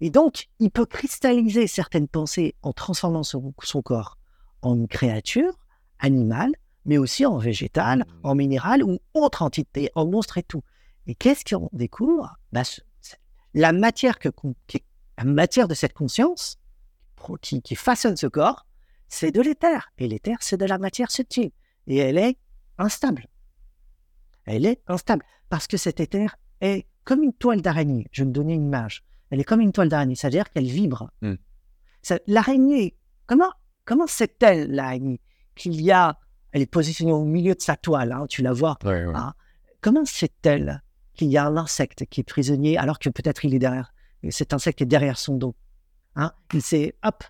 Et donc, il peut cristalliser certaines pensées en transformant son, son corps en une créature animale, mais aussi en végétal, en minéral ou autre entité, en monstre et tout. Et qu'est-ce qu'on découvre? Bah, La matière que, qu'on- qui- la matière de cette conscience qui, qui façonne ce corps, c'est de l'éther. Et l'éther, c'est de la matière subtile. et elle est instable. Elle est instable parce que cet éther est comme une toile d'araignée. Je vais me donner une image. Elle est comme une toile d'araignée, c'est-à-dire qu'elle vibre. Mm. Ça- L'araignée, comment, comment sait-elle l'araignée qu'il y a, elle est positionnée au milieu de sa toile, hein, tu la vois. Ouais, ouais. Ah. Comment sait-elle qu'il y a un insecte qui est prisonnier alors que peut-être il est derrière, cet insecte est derrière son dos hein Il s'est, hop,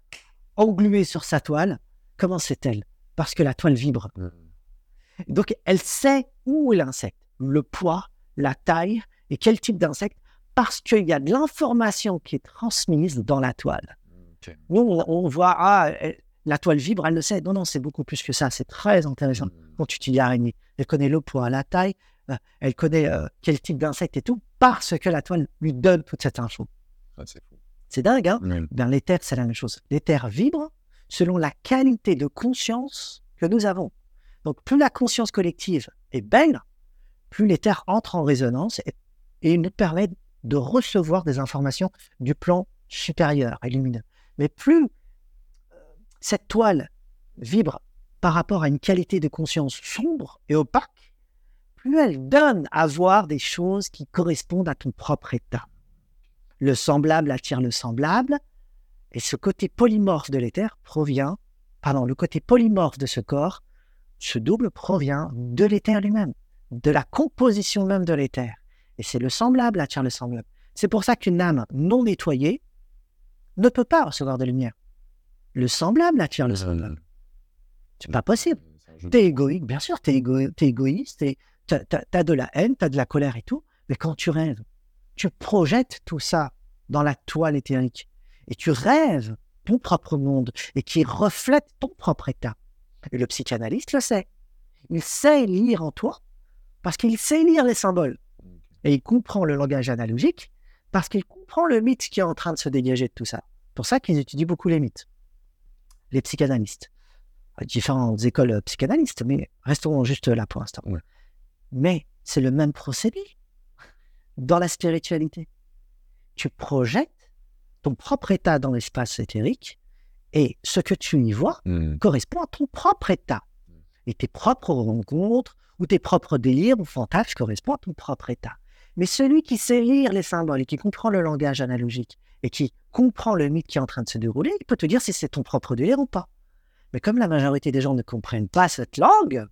englué sur sa toile. Comment sait-elle? Parce que la toile vibre. Mm. Donc, elle sait où est l'insecte, le poids, la taille et quel type d'insecte, parce qu'il y a de l'information qui est transmise dans la toile. Nous, on, on voit, ah, la toile vibre, elle le sait. Non, non, c'est beaucoup plus que ça. C'est très intéressant quand tu utilises l'araignée. Elle connaît le poids, la taille, euh, elle connaît euh, quel type d'insecte et tout, parce que la toile lui donne toute cette info. Ah, c'est fou. C'est dingue, hein? Ouais. ben, L'éther, c'est la même chose. L'éther vibre selon la qualité de conscience que nous avons. Donc, plus la conscience collective est belle, plus l'éther entre en résonance et, nous permet de recevoir des informations du plan supérieur et lumineux. Mais plus euh, cette toile vibre par rapport à une qualité de conscience sombre et opaque, plus elle donne à voir des choses qui correspondent à ton propre état. Le semblable attire le semblable, et ce côté polymorphe de l'éther provient, pardon, le côté polymorphe de ce corps, ce double provient de l'éther lui-même, de la composition même de l'éther. Et c'est le semblable attire le semblable. C'est pour ça qu'une âme non nettoyée ne peut pas recevoir de lumière. Le semblable attire le semblable. C'est pas possible. De- T'es égoïste, bien sûr, t'es égo- t'es égoïste, t'as t'as de la haine, t'as de la colère et tout, mais quand tu rêves, tu projettes tout ça dans la toile éthérique et tu rêves ton propre monde et qui reflète ton propre état. Et le psychanalyste le sait. Il sait lire en toi parce qu'il sait lire les symboles et il comprend le langage analogique parce qu'il comprend le mythe qui est en train de se dégager de tout ça. C'est pour ça qu'ils étudient beaucoup les mythes, les psychanalystes différentes écoles psychanalystes, mais restons juste là pour l'instant. Ouais. Mais c'est le même procédé dans la spiritualité. Tu projettes ton propre état dans l'espace éthérique et ce que tu y vois Mm. correspond à ton propre état. Et tes propres rencontres ou tes propres délires ou fantasmes correspondent à ton propre état. Mais celui qui sait lire les symboles et qui comprend le langage analogique et qui comprend le mythe qui est en train de se dérouler, il peut te dire si c'est ton propre délire ou pas. Mais comme la majorité des gens ne comprennent pas cette langue,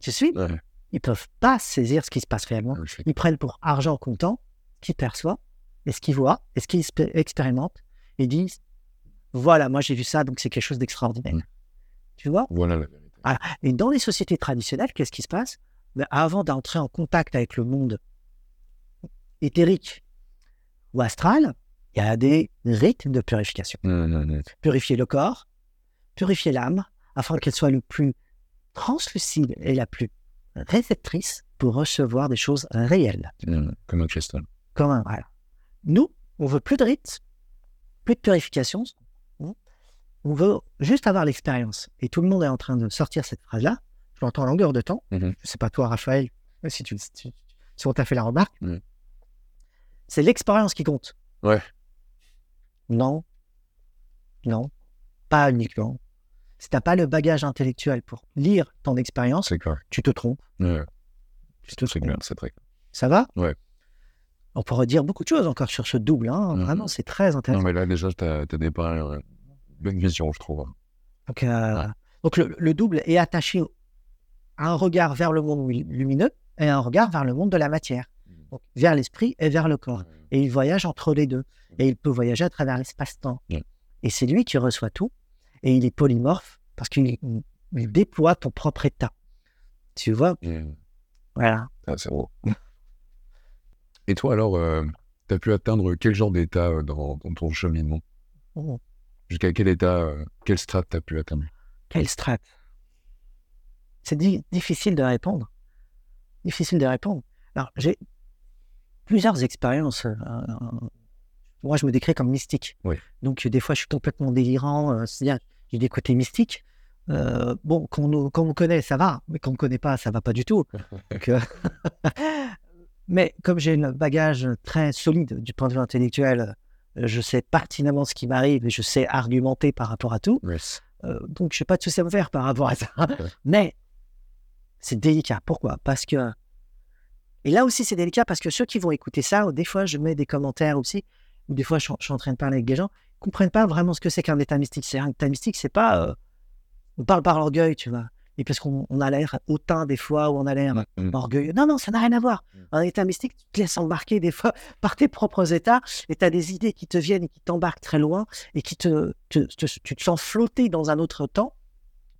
tu suis, Ouais. ils peuvent pas saisir ce qui se passe réellement. Sais. Ils prennent pour argent comptant ce qu'ils perçoivent et ce qu'ils voient et ce qu'ils expé- expérimentent et disent voilà, moi j'ai vu ça, donc c'est quelque chose d'extraordinaire. Mm. Tu vois? Voilà la vérité. Voilà. Et dans les sociétés traditionnelles, qu'est-ce qui se passe? Ben, Avant d'entrer en contact avec le monde éthérique ou astral, il y a des rites de purification. Mm, mm, mm. Purifier le corps, purifier l'âme, afin qu'elle soit le plus translucide et la plus réceptrice pour recevoir des choses réelles. Mm. Comme un cristal. Comme un, voilà. Nous, on veut plus de rites, plus de purification. On veut juste avoir l'expérience. Et tout le monde est en train de sortir cette phrase-là. Je l'entends en longueur de temps. Mhm. Je sais pas toi, Raphaël, si, tu, si, tu- si on t'a fait la remarque. Mhm. C'est l'expérience qui compte. Ouais. Non. Non. Pas uniquement. Si t'as pas le bagage intellectuel pour lire ton expérience, tu te trompes. Ouais. Tu te C'est trompes. c'est très clair. Ça va? Ouais. On pourrait dire beaucoup de choses encore sur ce double. hein. Mhm. Vraiment, c'est très Non, intéressant. mais là, déjà, t'as as dépeint une bonne vision, je trouve. Donc, euh, donc le, le double est attaché à un regard vers le monde lu- lumineux et un regard vers le monde de la matière, donc vers l'esprit et vers le corps. Et il voyage entre les deux. Et il peut voyager à travers l'espace-temps. Ouais. Et c'est lui qui reçoit tout. Et il est polymorphe parce qu'il il déploie ton propre état. Tu vois? Mm. Voilà. Ah, c'est beau. Et toi, alors, euh, t'as pu atteindre quel genre d'état euh, dans, dans ton cheminement? Oh, Jusqu'à quel état, euh, quel strat t'as pu atteindre? Quelle strat C'est di- difficile de répondre. Difficile de répondre. Alors, j'ai plusieurs expériences. euh, moi, je me décris comme mystique. Oui. Donc, des fois, je suis complètement délirant. euh, C'est-à-dire, j'ai des côtés mystiques. Euh, bon, quand on, quand on me connaît, ça va. Mais quand on ne me connaît pas, ça va pas du tout. Donc, euh, mais comme j'ai un bagage très solide du point de vue intellectuel, euh, je sais pertinemment ce qui m'arrive et je sais argumenter par rapport à tout. Yes. Euh, donc, je n'ai pas de souci à me faire par rapport à ça. Mais c'est délicat. Pourquoi? Parce que. Et là aussi, c'est délicat parce que ceux qui vont écouter ça, des fois, je mets des commentaires aussi, ou des fois, je, suis en train de parler avec des gens, ne comprennent pas vraiment ce que c'est qu'un état mystique. C'est un état mystique, c'est pas. euh, on parle par l'orgueil, tu vois. Et parce qu'on on a l'air hautain des fois, ou on a l'air Mm. orgueilleux. Non, non, ça n'a rien à voir. Mm. Un état mystique, tu te laisses embarquer des fois par tes propres états et tu as des idées qui te viennent et qui t'embarquent très loin et qui te, te- te- tu te sens flotter dans un autre temps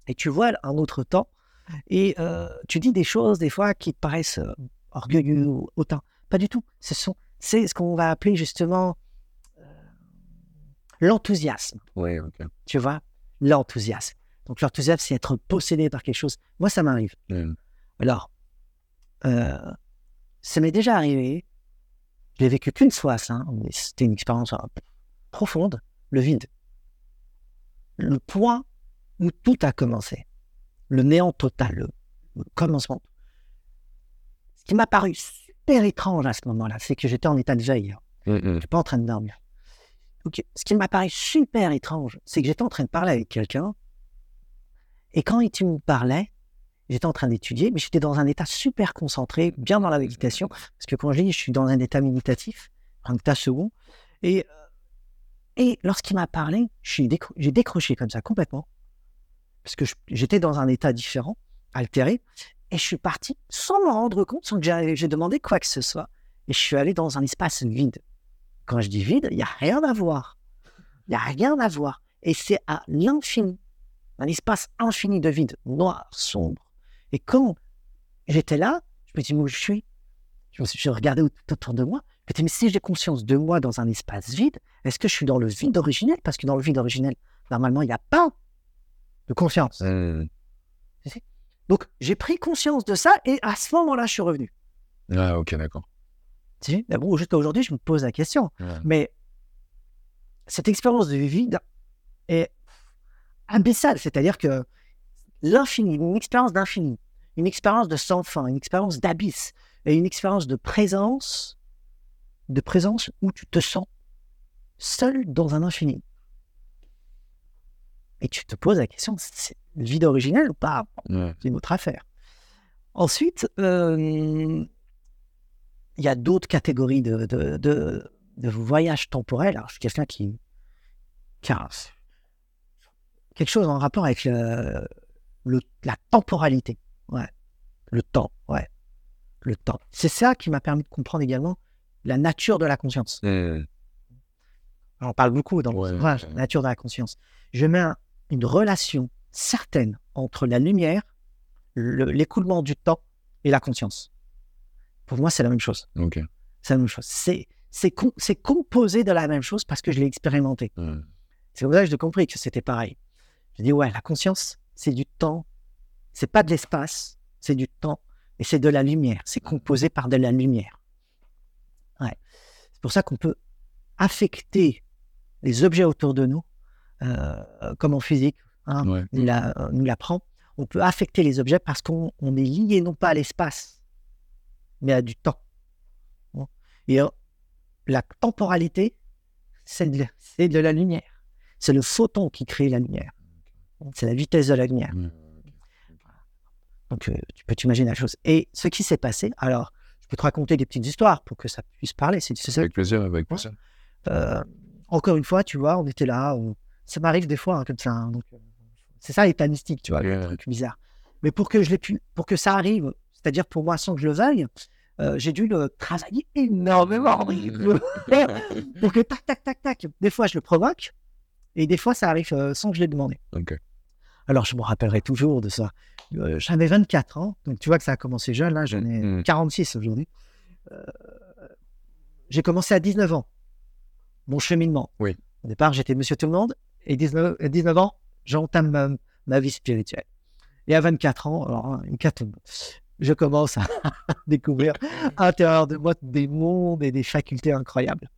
et tu vois un autre temps et euh, tu dis des choses des fois qui te paraissent euh, orgueilleux ou hautains. Pas du tout. Ce sont, c'est ce qu'on va appeler justement euh, l'enthousiasme Ouais, ok. tu vois, l'enthousiasme. Donc l'enthousiasme, c'est être possédé par quelque chose. Moi, ça m'arrive. Mm. Alors, euh, ça m'est déjà arrivé. Je l'ai vécu qu'une fois, ça. hein, C'était une expérience euh, profonde, le vide. Le point où tout a commencé. Le néant total, le, le commencement. Ce qui m'a paru super étrange à ce moment-là, c'est que j'étais en état de veille. Mm, mm. Je suis pas en train de dormir. Donc, ce qui m'a paru super étrange, c'est que j'étais en train de parler avec quelqu'un. Et quand il me parlait, j'étais en train d'étudier, mais j'étais dans un état super concentré, bien dans la méditation. Parce que quand je dis, je suis dans un état méditatif, un état second. Et, euh, et lorsqu'il m'a parlé, j'ai décroché comme ça complètement. Parce que j'étais dans un état différent, altéré. Et je suis parti sans m'en rendre compte, sans que j'ai demandé quoi que ce soit. Et je suis allé dans un espace vide. Quand je dis vide, il n'y a rien à voir. Il n'y a rien à voir. Et c'est à l'infini. Un espace infini de vide, noir, sombre. Et quand j'étais là, je me dis, mais où je suis? Je me suis je regardais tout autour de moi. Je me dis, mais si j'ai conscience de moi dans un espace vide, est-ce que je suis dans le vide originel? Parce que dans le vide originel, normalement, il n'y a pas de conscience. Mm. Donc, j'ai pris conscience de ça et à ce moment-là, je suis revenu. Ah, ok, d'accord. Tu sais, mais bon, jusqu'à aujourd'hui, je me pose la question. Ouais. Mais cette expérience de vide est abyssale, c'est-à-dire que l'infini, une expérience d'infini, une expérience de sans fin, une expérience d'abysse et une expérience de présence, de présence où tu te sens seul dans un infini. Et tu te poses la question, c'est le vide ou pas? Ouais. c'est une autre affaire. Ensuite, euh, il y a d'autres catégories de, de, de, de voyages temporels. Alors, je suis quelqu'un qui, qui a quelque chose en rapport avec le, le- la temporalité. Ouais. Le temps, ouais. Le temps. C'est ça qui m'a permis de comprendre également la nature de la conscience. Mm. On parle beaucoup dans Ouais, la nature de la conscience. Je mets un- une relation certaine entre la lumière, le- l'écoulement du temps et la conscience. Pour moi, c'est la même chose. C'est la même chose. C'est c'est com- c'est composé de la même chose parce que je l'ai expérimenté. Mm. C'est comme ça que j'ai compris que c'était pareil. Je dis ouais, la conscience, c'est du temps. C'est pas de l'espace, c'est du temps et c'est de la lumière. C'est composé par de la lumière. Ouais. C'est pour ça qu'on peut affecter les objets autour de nous, euh, comme en physique, hein, Ouais. nous la- euh, nous l'apprend. On peut affecter les objets parce qu'on on est lié non pas à l'espace, mais à du temps. Et euh, la temporalité, c'est de, c'est de la lumière. C'est le photon qui crée la lumière. C'est la vitesse de la lumière. Mm. Donc, euh, tu peux t'imaginer la chose. Et ce qui s'est passé, alors, je peux te raconter des petites histoires pour que ça puisse parler. C'est c'est ça. Avec plaisir, avec plaisir. Euh, encore une fois, tu vois, on était là. on- Ça m'arrive des fois hein, comme ça. hein, donc, euh, c'est ça l'état mystique, tu vois, le truc bizarre. Mais pour que je l'ai pu, pour que ça arrive, c'est-à-dire pour moi sans que je le veuille, euh, j'ai dû le travailler énormément pour que tac, tac, tac, tac. Des fois, je le provoque et des fois, ça arrive sans que je l'ai demandé. Alors, je me rappellerai toujours de ça. Euh, J'avais 24 ans, donc tu vois que ça a commencé jeune, là, j'en ai Mhm. 46 aujourd'hui. Euh, j'ai commencé à 19 ans, mon cheminement. Oui. Au départ, j'étais monsieur tout le monde, et 19, à 19 ans, j'entame ma, ma vie spirituelle. Et à 24 ans, alors, hein, une hécatombe, je commence à découvrir à l'intérieur de moi des mondes et des facultés incroyables.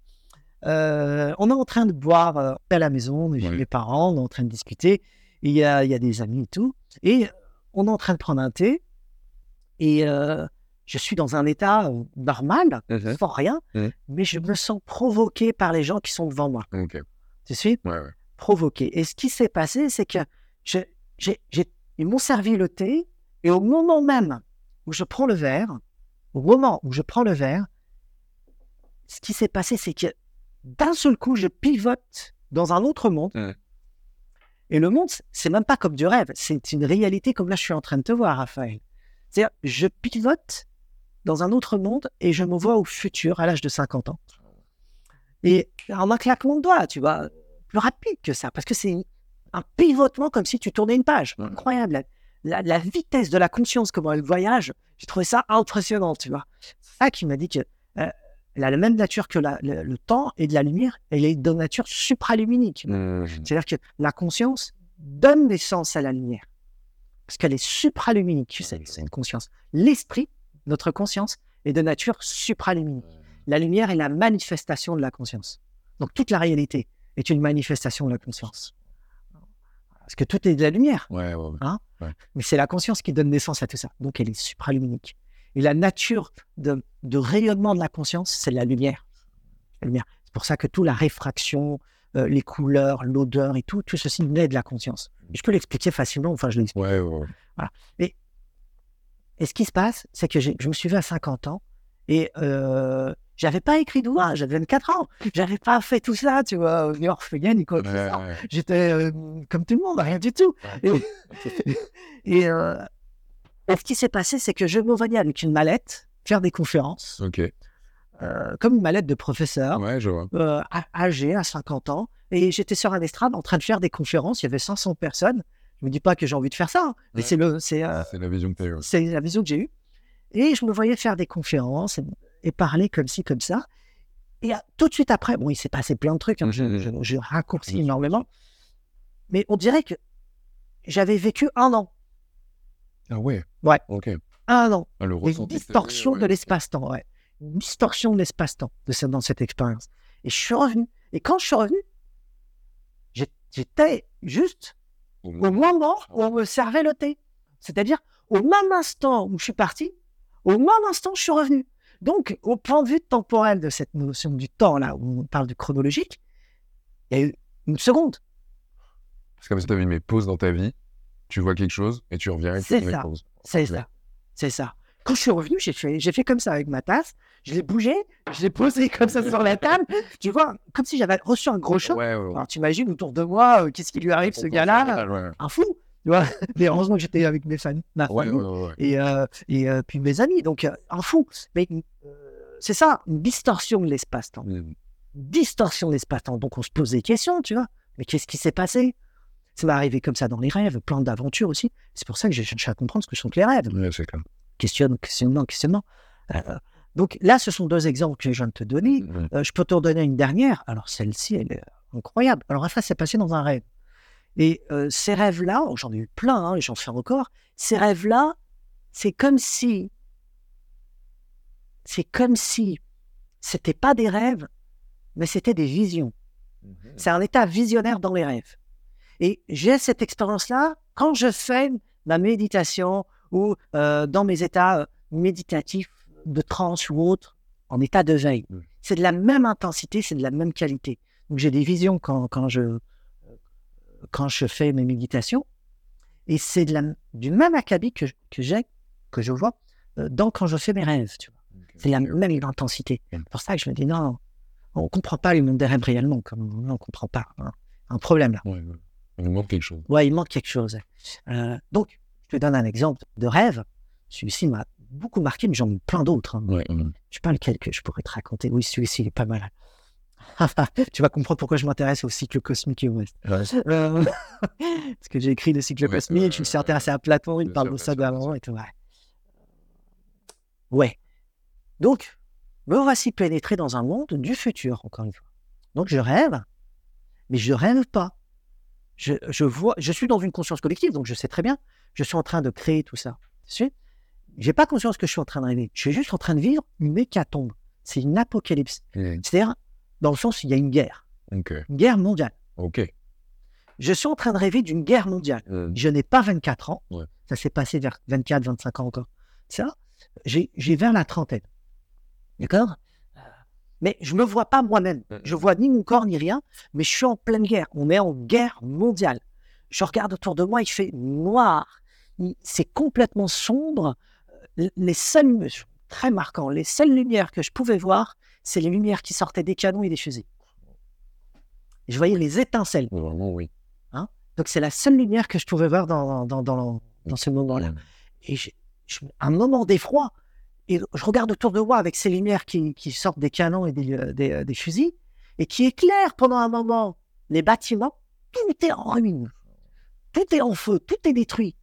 Euh, on est en train de boire à la maison, on est chez Oui. mes parents, on est en train de discuter, il y a, il y a des amis et tout, et on est en train de prendre un thé, et euh, je suis dans un état euh, normal, Mhm. sans rien, Mhm. mais je me sens provoqué par les gens qui sont devant moi. Tu suis? Ouais, ouais. Provoqué. Et ce qui s'est passé, c'est que je- ils m'ont servi le thé et au moment même où je prends le verre, au moment où je prends le verre, ce qui s'est passé, c'est que d'un seul coup, je pivote dans un autre monde. Ouais. Et le monde, c'est même pas comme du rêve, c'est une réalité comme là je suis en train de te voir, Raphaël. C'est-à-dire, je pivote dans un autre monde et je me vois au futur à l'âge de 50 ans. Et en un claquement de doigts, tu vois, plus rapide que ça, parce que c'est un pivotement comme si tu tournais une page. Incroyable. La, la- la vitesse de la conscience, comment elle voyage, j'ai trouvé ça impressionnant, tu vois. C'est ça qui m'a dit que elle a la même nature que la- le, le temps et de la lumière, elle est de nature supraluminique. C'est-à-dire que la conscience donne naissance à la lumière. Parce qu'elle est supraluminique, c'est c'est une conscience. L'esprit, notre conscience, est de nature supraluminique. La lumière est la manifestation de la conscience. Donc toute la réalité est une manifestation de la conscience. Parce que tout est de la lumière, Ouais, ouais, ouais. mais c'est la conscience qui donne naissance à tout ça. Donc elle est supraluminique. Et la nature de, de rayonnement de la conscience, c'est la lumière. La lumière. C'est pour ça que toute la réfraction, euh, les couleurs, l'odeur et tout, tout ceci naît de la conscience. Et je peux l'expliquer facilement, enfin je l'explique. Ouais, ouais, ouais. Et ce qui se passe, c'est que je me suis vu à 50 ans et euh, j'avais pas écrit d'ouvrage, j'avais 24 ans. J'avais pas fait tout ça, tu vois, ni orpheline, ni quoi que ce Ouais. J'étais euh, comme tout le monde, rien du tout. Et, et, euh, et ce qui s'est passé, c'est que je me voyais avec une mallette faire des conférences, Ok. euh, comme une mallette de professeur, Ouais, je vois. euh, âgé à 50 ans. Et j'étais sur un estrade en train de faire des conférences. Il y avait 500 personnes. Je me dis pas que j'ai envie de faire ça, hein, mais Ouais. c'est le, c'est, euh, C'est la vision que eue. c'est la vision que j'ai eue. Et je me voyais faire des conférences et, et parler comme ci, comme ça. Et tout de suite après, bon, il s'est passé plein de trucs, hein, je, Mhm. je- je raccourcis énormément. Mais on dirait que j'avais vécu un an. Ah ouais. Ouais. Ok. Ah, le Il y a une distorsion de l'espace-temps, ouais. Une distorsion de l'espace-temps de dans cette expérience. Et je suis revenu. Et quand je suis revenu, j'étais juste Au moment- où on me servait le thé. C'est-à-dire, au même instant où je suis parti, au même instant, je suis revenu. Donc, au point de vue temporel de cette notion du temps, là, où on parle du chronologique, il y a eu une seconde. C'est comme si tu avais mis pause dans ta vie, tu vois quelque chose et tu reviens et tu C'est ça. C'est ça. C'est ça. Quand je suis revenu, j'ai fait, j'ai fait comme ça avec ma tasse. Je l'ai bougé, je l'ai posé comme ça sur la table. Tu vois, comme si j'avais reçu un gros choc. Ouais, ouais, ouais. Alors, t'imagines autour de moi, euh, qu'est-ce qui lui arrive, ce gars-là? Un fou. Tu vois Mais heureusement que j'étais avec mes familles, ma ouais, famille. ouais, ouais. et, euh, et euh, puis mes amis. Donc, un fou. Mais c'est ça, une distorsion de l'espace-temps. Mm. Distorsion de l'espace-temps. Donc, on se pose des questions, tu vois. Mais qu'est-ce qui s'est passé? Ça m'est arrivé comme ça dans les rêves, plein d'aventures aussi. C'est pour ça que j'ai cherché à comprendre ce que sont que les rêves. Ouais, c'est clair. Questionne, questionnement, questionnement. Euh, donc là, ce sont deux exemples que je viens de te donner. Euh, je peux te redonner une dernière. Alors, celle-ci, elle est incroyable. Alors, ça s'est passé dans un rêve. Et euh, ces rêves-là, oh, j'en ai eu plein, hein, j'en fais encore. Ces rêves-là, c'est comme si. C'est comme si. C'était pas des rêves, mais c'était des visions. C'est un état visionnaire dans les rêves. Et j'ai cette expérience-là quand je fais ma méditation ou euh, dans mes états euh, méditatifs de transe ou autre, en état de veille. C'est de la même intensité, c'est de la même qualité. Donc j'ai des visions quand, quand, je, quand je fais mes méditations. Et c'est du même acabit que, que j'ai, que je vois, euh, dans quand je fais mes rêves. Tu vois. C'est la même intensité. C'est pour ça que je me dis, non, on ne comprend pas le monde des rêves réellement. Comme, on ne comprend pas. hein. Un problème là. Ouais, ouais. Il nous manque quelque chose. Ouais, il manque quelque chose. Euh, donc, je te donne un exemple de rêve. Celui-ci m'a beaucoup marqué, mais j'en ai plein d'autres. hein. Ouais. Je sais pas lequel que je pourrais te raconter. Oui, celui-ci il est pas mal. tu vas comprendre pourquoi je m'intéresse au cycle cosmique et au West. Euh, parce que j'ai écrit le cycle Ouais, cosmique, ouais, je me suis ouais, intéressé à Platon, il Bien parle de ça d'avant et tout. Ouais. ouais. Donc, me voici pénétré dans un monde du futur, encore une fois. Donc, je rêve, mais je rêve pas. Je, je vois, je suis dans une conscience collective, donc je sais très bien, je suis en train de créer tout ça. Sais? J'ai pas conscience que je suis en train de rêver. Je suis juste en train de vivre une hécatombe. C'est une apocalypse. Mm. C'est-à-dire, dans le sens, il y a une guerre, une guerre mondiale. Ok. Je suis en train de rêver d'une guerre mondiale. Mm. Je n'ai pas 24 ans. Ouais. Ça s'est passé vers 24, 25 ans encore. Ça, j'ai vers la trentaine. D'accord? Mais je me vois pas moi-même. Mhm. Je vois ni mon corps ni rien, mais je suis en pleine guerre. On est en guerre mondiale. je regarde autour de moi, il fait noir. C'est complètement sombre. Euh, Les seules, très marquant, les seules lumières que je pouvais voir, c'est les lumières qui sortaient des canons et des fusils. Et je voyais les étincelles. Vraiment, oui. Donc c'est la seule lumière que je pouvais voir dans, dans, dans, dans ce moment-là. Et j'ai- je- un moment d'effroi. Et je regarde autour de moi avec ces lumières qui, qui sortent des canons et des, euh, des, des fusils, et qui éclairent pendant un moment les bâtiments. Tout est en ruine. Tout est en feu. Tout est détruit.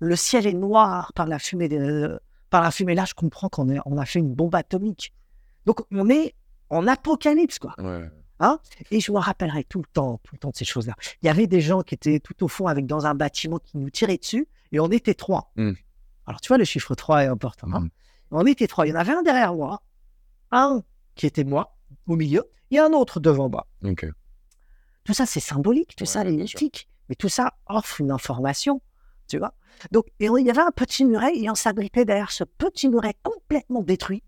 Le ciel est noir par la fumée. euh, par la fumée. Là, je comprends qu'on est- on a fait une bombe atomique. Donc, on est en apocalypse, quoi. Ouais. Et je me rappellerai tout le temps, tout le temps de ces choses-là. Il y avait des gens qui étaient tout au fond avec dans un bâtiment qui nous tirait dessus, et on était trois. Mm. Alors tu vois, le chiffre 3 est important. hein? Mhm. On était trois. Il y en avait un derrière moi, un qui était moi au milieu, et un autre devant moi. Tout ça, c'est symbolique, tout Ouais, ça, mythiques. Mais tout ça offre une information, tu vois. Donc, et on- il y avait un petit muret, et on s'abritait derrière ce petit muret complètement détruit,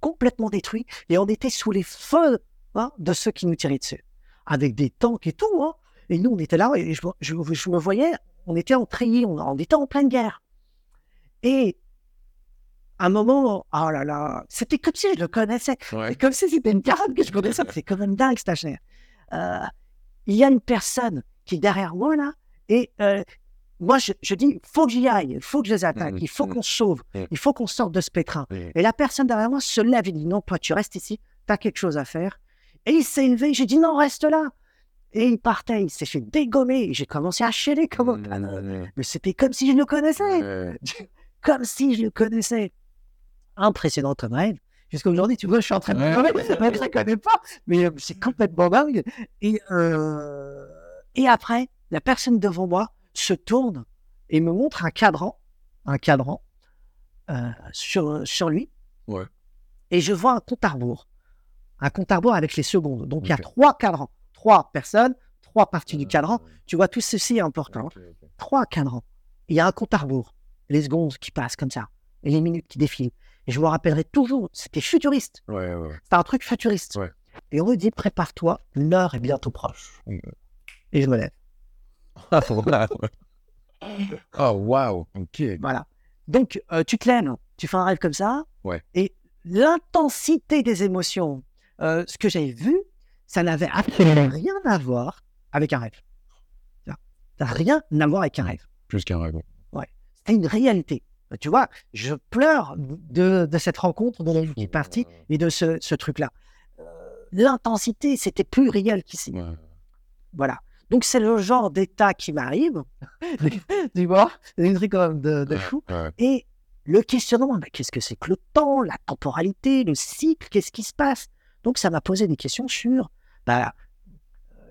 complètement détruit, et on était sous les feux hein, de ceux qui nous tiraient dessus, avec des tanks et tout. hein. Et nous, on était là, et je, me- je, je me voyais, on était en treillis, on, on était en pleine guerre. Et un moment, oh là là, c'était comme si je le connaissais. Ouais. C'est comme si c'était une carotte que je connaissais. C'est quand même dingue, cette chair. Euh, il y a une personne qui est derrière moi, là, et euh, moi, je, je dis, il faut que j'y aille, il faut que je les attaque, Mhm, il faut qu'on se sauve, il faut qu'on sorte de ce pétrin. Et la personne derrière moi se lève et dit, non, toi, tu restes ici, tu as quelque chose à faire. Et il s'est élevé, j'ai dit, non, reste là. Et il partait, il s'est fait dégommer, j'ai commencé à chialer comme. Mais c'était comme si je le connaissais comme si je le connaissais. Impressionnant comme rêve. Jusqu'à aujourd'hui, tu vois, je suis en train de Ouais. Ne connais pas, mais euh, c'est complètement dingue. Et, euh, et après, la personne devant moi se tourne et me montre un cadran, un cadran euh, sur, sur lui. Ouais. Et je vois un compte à rebours. Un compte à rebours avec les secondes. Donc il y a trois cadrans, trois personnes, trois parties du cadran. Tu vois, tout ceci est important. Trois cadrans. Il y a un compte à rebours. Les secondes qui passent comme ça. Et les minutes qui défilent. Et je me rappellerai toujours, c'était futuriste. Ouais, ouais. C'était un truc futuriste. Ouais. Et on me dit, prépare-toi, l'heure est bientôt proche. Mm. Et je me lève. Oh, waouh. Ok. Voilà. Donc, euh, tu te lèves, tu fais un rêve comme ça. Ouais. Et l'intensité des émotions, euh, ce que j'ai vu, ça n'avait absolument rien à voir avec un rêve. Ça n'a rien à voir avec un rêve. Plus qu'un rêve. C'était une réalité. Tu vois, je pleure de, de cette rencontre de la vie qui est partie et de ce, ce truc-là. Euh, L'intensité, c'était plus réel qu'ici. Ouais. Voilà. Donc, c'est le genre d'état qui m'arrive. tu vois C'est une truc quand même de, de fou. Ouais. Et le questionnement, bah, qu'est-ce que c'est que le temps, la temporalité, le cycle, qu'est-ce qui se passe? Donc, ça m'a posé des questions sur bah,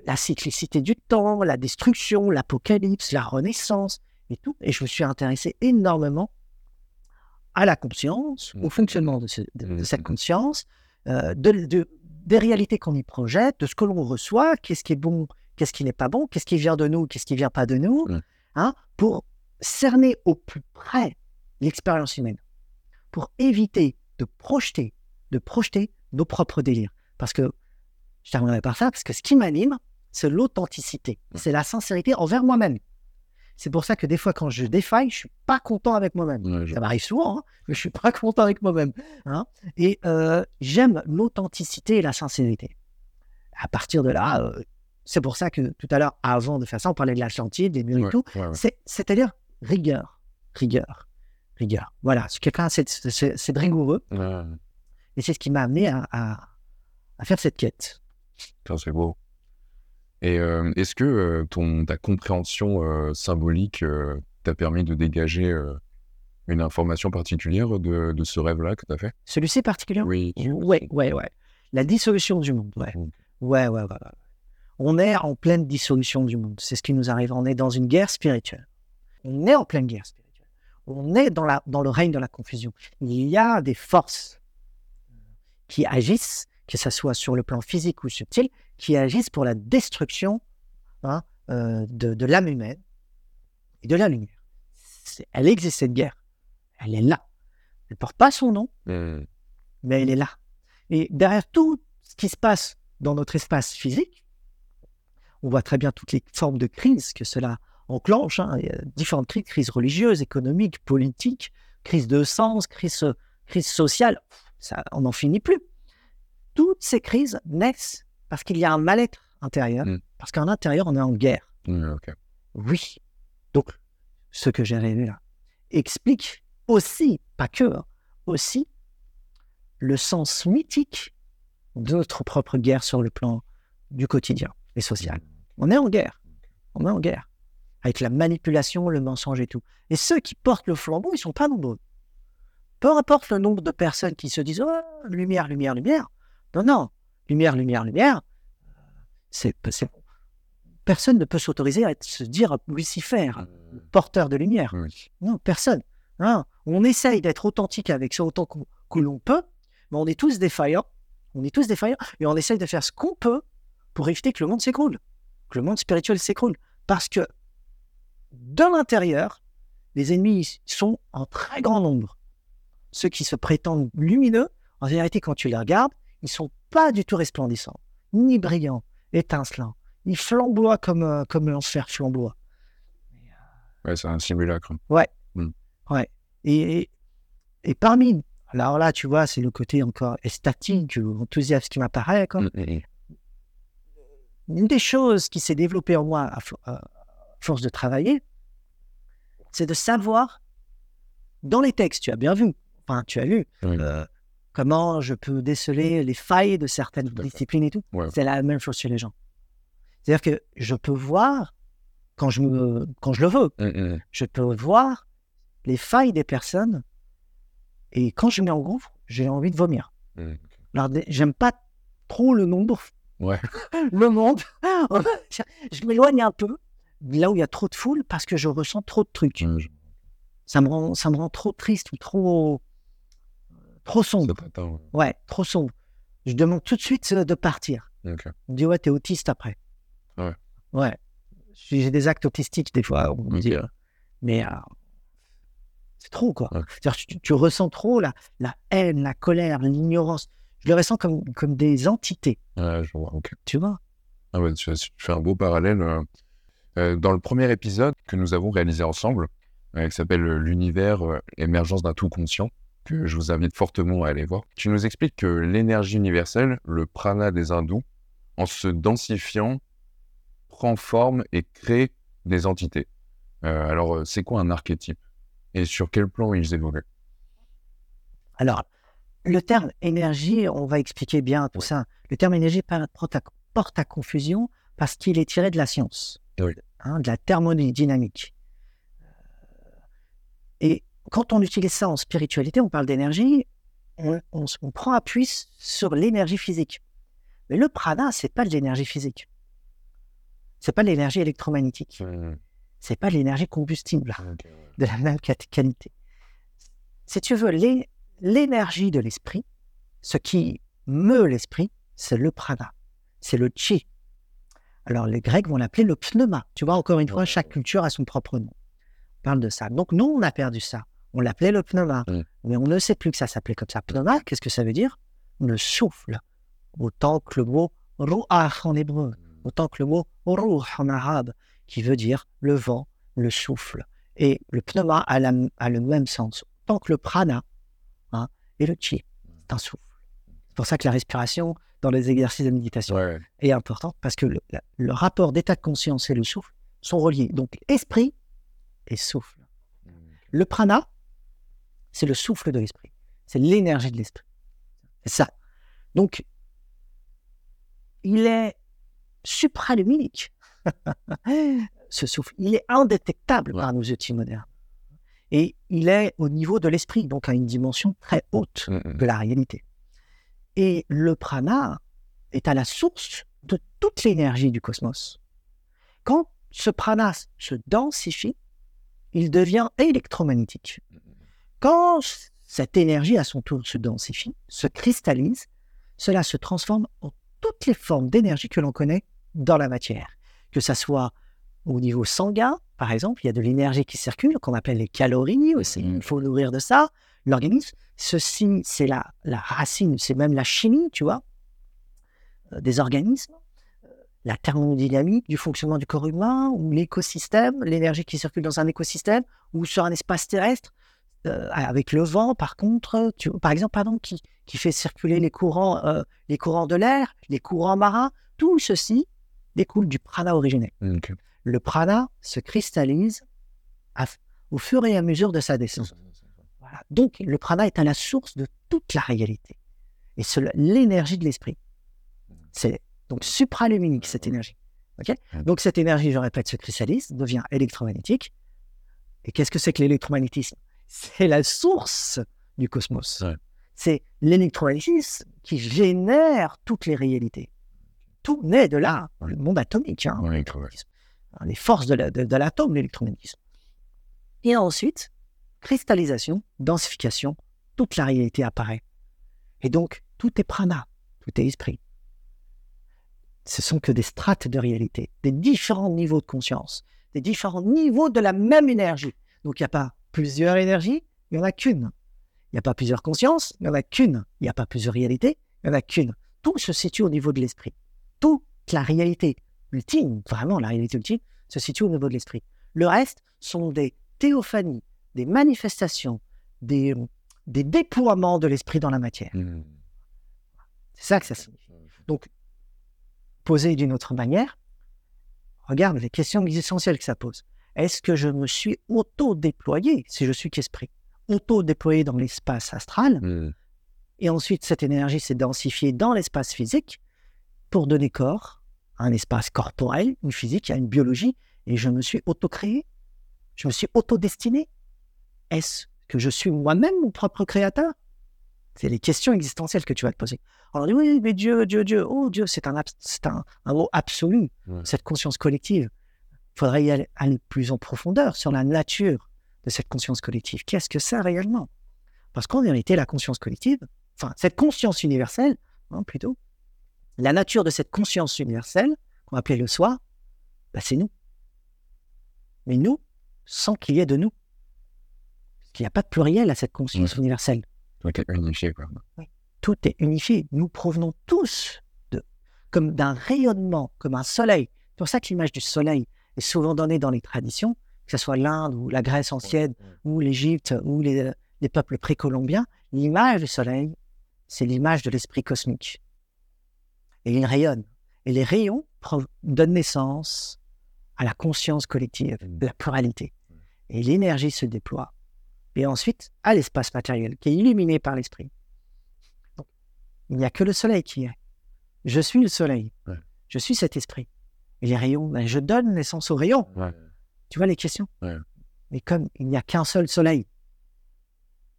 la cyclicité du temps, la destruction, l'apocalypse, la renaissance et tout. Et je me suis intéressé énormément à la conscience, au Mhm. fonctionnement de, ce- de- de cette conscience, euh, de, de- des réalités qu'on y projette, de ce que l'on reçoit, qu'est-ce qui est bon, qu'est-ce qui n'est pas bon, qu'est-ce qui vient de nous, qu'est-ce qui vient pas de nous, Ouais. hein, pour cerner au plus près l'expérience humaine, pour éviter de projeter, de projeter nos propres délires. Parce que, je terminerai par ça, parce que ce qui m'anime, c'est l'authenticité, c'est la sincérité envers moi-même. C'est pour ça que des fois, quand je défaille, je suis pas content avec moi-même. Ouais, je- Ça m'arrive souvent, hein, mais je suis pas content avec moi-même. hein. Et euh, j'aime l'authenticité et la sincérité. À partir de là, euh, c'est pour ça que tout à l'heure, avant de faire ça, on parlait de l'Atlantide, des murs et Ouais, tout. ouais, C'est-à-dire rigueur, rigueur, rigueur. Voilà, quelqu'un, c'est rigoureux, et c'est ce qui m'a amené à, à- à faire cette quête. C'est beau. Et euh, est-ce que euh, ton, ta compréhension euh, symbolique t'a permis de dégager une information particulière de, de ce rêve-là que tu as fait? Celui-ci particulièrement Oui. Ouais, ouais, ouais. La dissolution du monde, ouais. Mm. Ouais, ouais, ouais, ouais. On est en pleine dissolution du monde. C'est ce qui nous arrive. On est dans une guerre spirituelle. On est en pleine guerre spirituelle. On est dans, la, dans le règne de la confusion. Il y a des forces qui agissent, que ce soit sur le plan physique ou subtil, qui agissent pour la destruction hein, euh, de, de l'âme humaine et de la lumière. Elle existe, cette guerre. Elle est là. Elle ne porte pas son nom, Hmm. mais elle est là. Et derrière tout ce qui se passe dans notre espace physique, on voit très bien toutes les formes de crise que cela enclenche. hein. Il y a différentes crises, crise religieuse, économique, politique, crise de sens, crise, crise sociale. Ça, on n'en finit plus. Toutes ces crises naissent parce qu'il y a un mal-être intérieur, Mm. parce qu'en intérieur, on est en guerre. Mm. Oui. Donc, ce que j'ai révélé là explique aussi, pas que, hein, aussi le sens mythique de notre propre guerre sur le plan du quotidien et social. On est en guerre. On est en guerre. Avec la manipulation, le mensonge et tout. Et ceux qui portent le flambeau, ils sont pas nombreux. Peu importe le nombre de personnes qui se disent oh, lumière, lumière, lumière. Non, non. Lumière, lumière, lumière. C'est, Personne ne peut s'autoriser à se dire Lucifer, porteur de lumière. Oui. Non, personne. Hein. On essaye d'être authentique avec ça autant que l'on peut, mais on est tous défaillants. On est tous défaillants et on essaye de faire ce qu'on peut pour éviter que le monde s'écroule, que le monde spirituel s'écroule. Parce que de l'intérieur, les ennemis sont en très grand nombre. Ceux qui se prétendent lumineux, en vérité, quand tu les regardes, ils sont pas du tout resplendissants, ni brillants, étincelants. Ils flamboient comme, euh, comme l'enfer flamboie. Ouais, c'est un simulacre. Et, et, et parmi, alors là, tu vois, c'est le côté encore estatique ou enthousiaste qui m'apparaît. quoi. Mm, mm, mm. Une des choses qui s'est développée en moi à, à force de travailler, c'est de savoir, dans les textes, tu as bien vu, enfin, tu as lu, euh, comment je peux déceler les failles de certaines disciplines et tout. Ouais. C'est la même chose chez les gens. C'est-à-dire que je peux voir, quand je, me, quand je le veux, Mm, mm. je peux voir les failles des personnes. Et quand je mets en gouffre, j'ai envie de vomir. Mm. Alors, j'aime pas trop le nombre, Ouais. le monde. je m'éloigne un peu là où il y a trop de foule parce que je ressens trop de trucs. Ça, me rend, ça me rend trop triste ou trop, trop sombre. ouais. Ouais, trop sombre. Je demande tout de suite euh, de partir. Ok. On me dit, ouais, t'es autiste après. Ouais. Ouais. J'ai des actes autistiques des fois, on me Ok. dit. euh, Mais euh, c'est trop, quoi. Ouais. Tu, tu ressens trop la, la haine, la colère, l'ignorance. Je le ressens comme, comme des entités, Ouais, je vois. Tu vois? Ah ouais, tu, tu fais un beau parallèle. euh, dans le premier épisode que nous avons réalisé ensemble, euh, qui s'appelle L'univers, émergence d'un tout conscient, que je vous invite fortement à aller voir, tu nous expliques que l'énergie universelle, le prana des hindous, en se densifiant, prend forme et crée des entités. Euh, alors, euh, c'est quoi un archétype Et sur quel plan ils évoluent? Alors, le terme énergie, on va expliquer bien tout ça. Le terme énergie porte à, porte à confusion parce qu'il est tiré de la science, Oui. hein, de la thermodynamique. Et quand on utilise ça en spiritualité, on parle d'énergie, on, on s- on prend appui sur l'énergie physique. Mais le prana, c'est pas de l'énergie physique. C'est pas de l'énergie électromagnétique. C'est pas de l'énergie combustible de la même qualité. Si tu veux, l'é- l'énergie de l'esprit, ce qui meut l'esprit, c'est le prana, c'est le chi. Alors les Grecs vont l'appeler le pneuma. Tu vois, encore une fois, chaque culture a son propre nom. On parle de ça. Donc nous, on a perdu ça. On l'appelait le pneuma. Mais on ne sait plus que ça s'appelait comme ça. Pneuma, qu'est-ce que ça veut dire? Le souffle. Autant que le mot ruach en hébreu autant que le mot ruh en arabe, qui veut dire le vent, le souffle. Et le pneuma a, la- a le même sens, autant que le prana hein, et le chi. C'est un souffle. C'est pour ça que la respiration dans les exercices de méditation Ouais. est importante, parce que le, rapport d'état de conscience et le souffle sont reliés. Donc esprit et souffle. Le prana, c'est le souffle de l'esprit. C'est l'énergie de l'esprit. C'est ça. Donc, il est supraluminique. Ce souffle, il est indétectable par nos outils modernes. Et il est au niveau de l'esprit, donc à une dimension très haute Mm, mm. de la réalité. Et le prana est à la source de toute l'énergie du cosmos. Quand ce prana se densifie, il devient électromagnétique. Quand cette énergie à son tour se densifie, se cristallise, cela se transforme en toutes les formes d'énergie que l'on connaît dans la matière. Que ça soit au niveau sanguin, par exemple, il y a de l'énergie qui circule, qu'on appelle les calories aussi, Mhm. il faut nourrir de ça l'organisme. Ceci, c'est la, la racine, c'est même la chimie, tu vois, euh, des organismes. la thermodynamique du fonctionnement du corps humain ou l'écosystème, l'énergie qui circule dans un écosystème ou sur un espace terrestre. Euh, avec le vent, par contre, tu, par exemple, pardon, qui, qui fait circuler les courants, euh, les courants de l'air, les courants marins, tout ceci découle du prana originel. Le prana se cristallise au fur et à mesure de sa descente. Donc, le prana est à la source de toute la réalité. Et c'est l'énergie de l'esprit. C'est donc supraluminique, cette énergie. donc, cette énergie, je répète, se cristallise, devient électromagnétique. Et qu'est-ce que c'est que l'électromagnétisme? C'est la source du cosmos. C'est l'électromagnétisme qui génère toutes les réalités. Tout naît de là, le monde atomique. Hein, les forces de l'atome, l'électromagnétisme. Et ensuite, cristallisation, densification, toute la réalité apparaît. Et donc, tout est prana, tout est esprit. Ce sont que des strates de réalité, des différents niveaux de conscience, des différents niveaux de la même énergie. Donc, il n'y a pas plusieurs énergies, il n'y en a qu'une. Il n'y a pas plusieurs consciences, il n'y en a qu'une. Il n'y a pas plusieurs réalités, il n'y en a qu'une. Tout se situe au niveau de l'esprit. Toute la réalité ultime, vraiment la réalité ultime, se situe au niveau de l'esprit. Le reste sont des théophanies, des manifestations, des, des déploiements de l'esprit dans la matière. Mmh. C'est ça que ça signifie. Donc, posé d'une autre manière, regarde les questions essentielles que ça pose. Est-ce que je me suis auto-déployé, si je suis qu'esprit, auto-déployé dans l'espace astral, mmh. et ensuite cette énergie s'est densifiée dans l'espace physique pour donner corps à un espace corporel, une physique, à une biologie, et je me suis auto-créé, je me suis auto-destiné est-ce que je suis moi-même mon propre créateur? C'est les questions existentielles que tu vas te poser. Alors, oui, mais Dieu, Dieu, Dieu, oh Dieu, c'est un, un, un, mot absolu, cette conscience collective. Il faudrait y aller, plus en profondeur sur la nature de cette conscience collective. Qu'est-ce que c'est réellement? Parce qu'en vérité, la conscience collective, enfin, cette conscience universelle, hein, plutôt, la nature de cette conscience universelle, qu'on appeler le soi, bah, c'est nous. Mais nous, sans qu'il y ait de nous qu'il n'y a pas de pluriel à cette conscience universelle. Tout est unifié, quoi. Tout est unifié. Nous provenons tous de, comme d'un rayonnement, comme un soleil. C'est pour ça que l'image du soleil est souvent donnée dans les traditions, que ce soit l'Inde ou la Grèce ancienne, ou l'Égypte, ou les, les peuples précolombiens. L'image du soleil, c'est l'image de l'esprit cosmique. Et il rayonne. Et les rayons donnent naissance à la conscience collective, mmh. la pluralité. Et l'énergie se déploie et ensuite à l'espace matériel qui est illuminé par l'esprit. Il n'y a que le soleil qui est. Je suis le soleil. Je suis cet esprit. Et les rayons, ben, je donne naissance aux rayons. Tu vois les questions? Mais comme il n'y a qu'un seul soleil,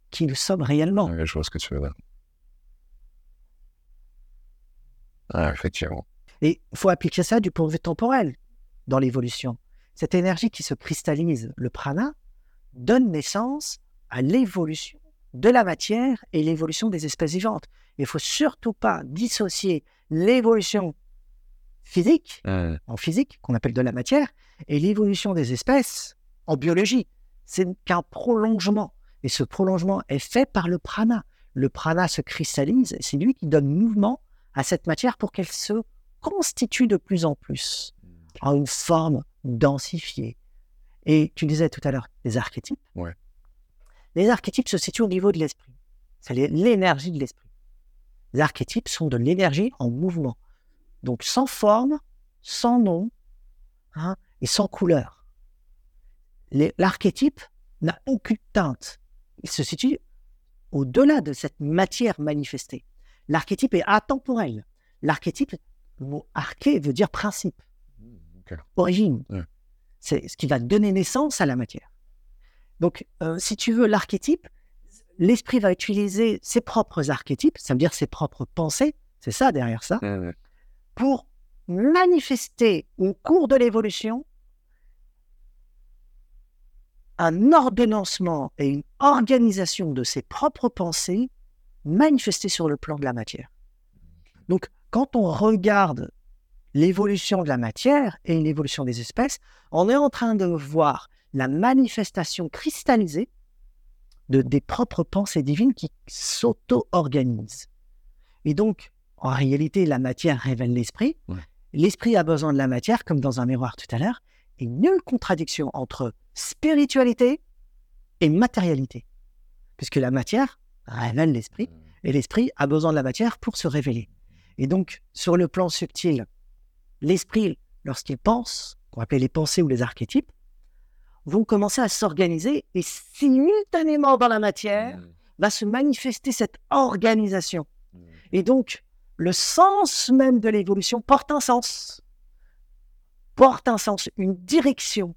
qui nous sommes réellement. je vois ce que tu veux dire. Ah, effectivement. Et il faut appliquer ça du point de vue temporel dans l'évolution. Cette énergie qui se cristallise, le prana, donne naissance à l'évolution de la matière et l'évolution des espèces vivantes. Il ne faut surtout pas dissocier l'évolution physique, en physique, qu'on appelle de la matière, et l'évolution des espèces en biologie. C'est qu'un prolongement. Et ce prolongement est fait par le prana. Le prana se cristallise, c'est lui qui donne mouvement à cette matière pour qu'elle se constitue de plus en plus en une forme densifiée. Et tu disais tout à l'heure les archétypes. Ouais. Les archétypes se situent au niveau de l'esprit. C'est l'énergie de l'esprit. Les archétypes sont de l'énergie en mouvement. Donc sans forme, sans nom hein, et sans couleur. L'archétype n'a aucune teinte. Il se situe au-delà de cette matière manifestée. L'archétype est atemporel. L'archétype, le mot arché veut dire principe, origine. C'est ce qui va donner naissance à la matière. Donc, euh, si tu veux l'archétype, l'esprit va utiliser ses propres archétypes, ça veut dire ses propres pensées, c'est ça derrière ça, pour manifester au cours de l'évolution un ordonnancement et une organisation de ses propres pensées manifestées sur le plan de la matière. Donc, quand on regarde l'évolution de la matière et l'évolution des espèces, on est en train de voir la manifestation cristallisée de, des propres pensées divines qui s'auto-organisent. Et donc, en réalité, la matière révèle l'esprit, l'esprit a besoin de la matière, comme dans un miroir tout à l'heure, et nulle contradiction entre spiritualité et matérialité. Puisque la matière révèle l'esprit, et l'esprit a besoin de la matière pour se révéler. Et donc, sur le plan subtil, l'esprit, lorsqu'il pense, qu'on appelle les pensées ou les archétypes, vont commencer à s'organiser et simultanément dans la matière Mm. va se manifester cette organisation. Mm. Et donc, le sens même de l'évolution porte un sens. Porte un sens, une direction.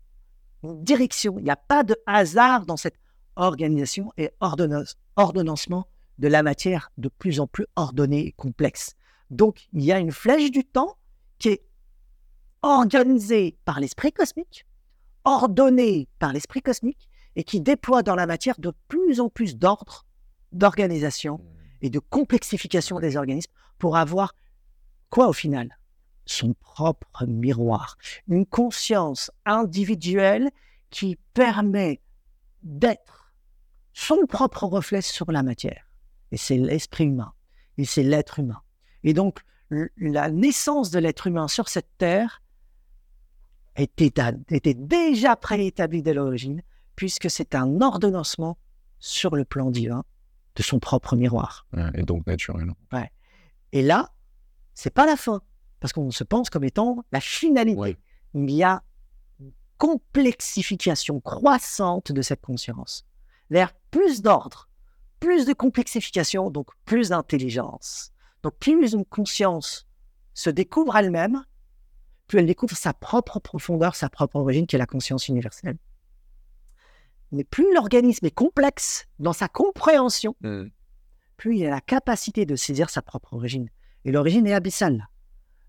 Une direction. Il n'y a pas de hasard dans cette organisation et ordonnance- ordonnancement de la matière de plus en plus ordonnée et complexe. Donc, il y a une flèche du temps qui est organisée par l'esprit cosmique, ordonnée par l'esprit cosmique et qui déploie dans la matière de plus en plus d'ordre, d'organisation et de complexification des organismes pour avoir quoi au final? Son propre miroir, une conscience individuelle qui permet d'être son propre reflet sur la matière. Et c'est l'esprit humain, et c'est l'être humain. Et donc, la naissance de l'être humain sur cette terre était déjà préétablie dès l'origine, puisque c'est un ordonnancement sur le plan divin de son propre miroir. Ouais, Et donc naturel. Et là, c'est pas la fin, parce qu'on se pense comme étant la finalité. Ouais. Il y a une complexification croissante de cette conscience vers plus d'ordre, plus de complexification, donc plus d'intelligence. Donc plus une conscience se découvre elle-même, plus elle découvre sa propre profondeur, sa propre origine, qui est la conscience universelle. Mais plus l'organisme est complexe dans sa compréhension, Mm. plus il a la capacité de saisir sa propre origine. Et l'origine est abyssale.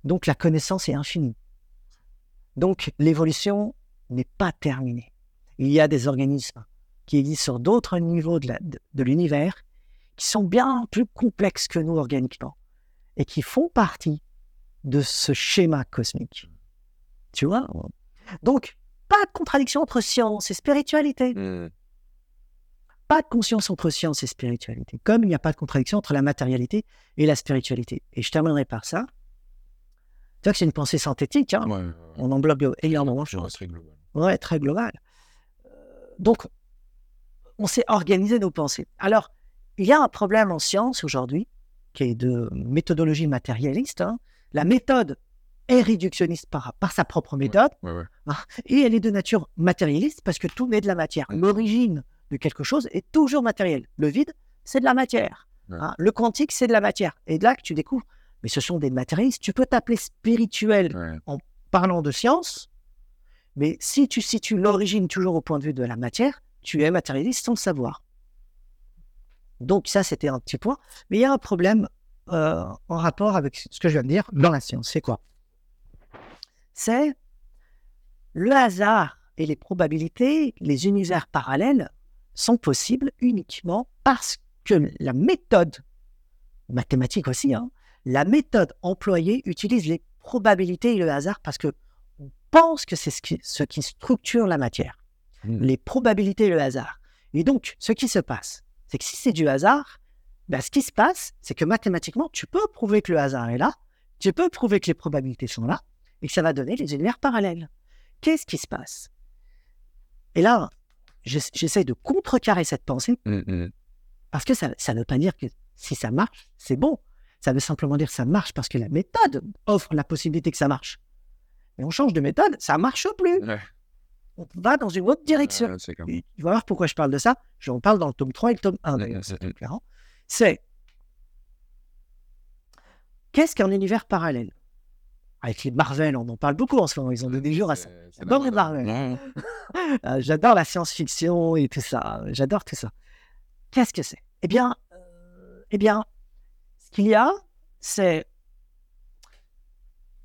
Donc la connaissance est infinie. Donc l'évolution n'est pas terminée. Il y a des organismes qui existent sur d'autres niveaux de, la- de- de l'univers qui sont bien plus complexes que nous organiquement et qui font partie de ce schéma cosmique. Tu vois? Donc, pas de contradiction entre science et spiritualité Mm. pas de conscience entre science et spiritualité, comme il n'y a pas de contradiction entre la matérialité et la spiritualité. Et je terminerai par ça. Tu vois que c'est une pensée synthétique, hein Ouais, ouais, ouais. on englobe énormément de choses. très global. Ouais, très global. Euh, Donc, on s'est organisé nos pensées. Alors, il y a un problème en science aujourd'hui, qui est de méthodologie matérialiste. hein. La méthode est réductionniste par, par sa propre méthode, Ouais, ouais. Et elle est de nature matérialiste parce que tout naît de la matière. L'origine de quelque chose est toujours matérielle. Le vide, c'est de la matière. Hein. Le quantique, c'est de la matière. Et de là que tu découvres, mais ce sont des matérialistes. Tu peux t'appeler spirituel Ouais. parlant de science, mais si tu situes l'origine toujours au point de vue de la matière, tu es matérialiste sans le savoir. Donc ça, c'était un petit point. Mais il y a un problème euh, en rapport avec ce que je viens de dire dans la science. C'est quoi? C'est le hasard et les probabilités, les univers parallèles sont possibles uniquement parce que la méthode, mathématique aussi, hein, la méthode employée utilise les probabilités et le hasard parce que on pense que c'est ce qui, ce qui structure la matière. Mm. Les probabilités et le hasard. Et donc, ce qui se passe, c'est que si c'est du hasard, ben, ce qui se passe, c'est que mathématiquement, tu peux prouver que le hasard est là, tu peux prouver que les probabilités sont là, et que ça va donner les univers parallèles. Qu'est-ce qui se passe? Et là, j'ess- j'essaie de contrecarrer cette pensée Mm, mm. parce que ça ne veut pas dire que si ça marche, c'est bon. Ça veut simplement dire que ça marche parce que la méthode offre la possibilité que ça marche. Mais on change de méthode, ça marche plus. Ouais. On va dans une autre direction. Ouais, c'est comme- Et Tu vas voir pourquoi je parle de ça. J'en parle dans le tome 3 et le tome 1 d'ailleurs, Mm, c'est mm, différent. C'est qu'est-ce qu'un univers parallèle? Avec les Marvel, on en parle beaucoup en ce moment. Ils ont donné jour à ça. J'adore les. Marvel. Euh, J'adore la science-fiction et tout ça. J'adore tout ça. Qu'est-ce que c'est? Eh bien, euh, eh bien, ce qu'il y a, c'est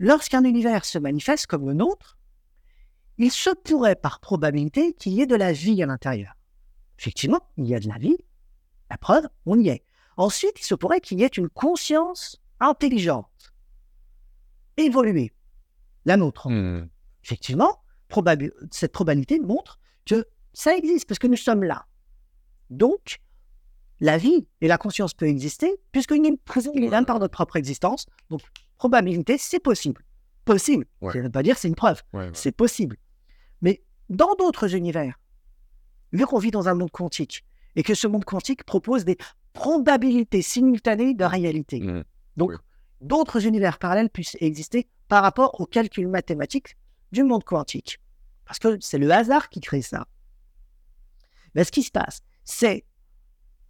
lorsqu'un univers se manifeste comme le nôtre, il se pourrait par probabilité qu'il y ait de la vie à l'intérieur. Effectivement, il y a de la vie. La preuve, on y est. Ensuite, il se pourrait qu'il y ait une conscience intelligente, évoluée, la nôtre Mm. effectivement, cette probabilité montre que ça existe parce que nous sommes là. Donc, la vie et la conscience peuvent exister puisqu'il est présent là par notre propre existence. Donc, probabilité, c'est possible. possible. Ouais. Ça ne veut pas dire que c'est une preuve. Ouais, ouais. C'est possible. Mais dans d'autres univers, vu qu'on vit dans un monde quantique et que ce monde quantique propose des probabilités simultanées de réalité, Mm. donc. D'autres univers parallèles puissent exister par rapport aux calculs mathématiques du monde quantique. Parce que c'est le hasard qui crée ça. Mais ce qui se passe, c'est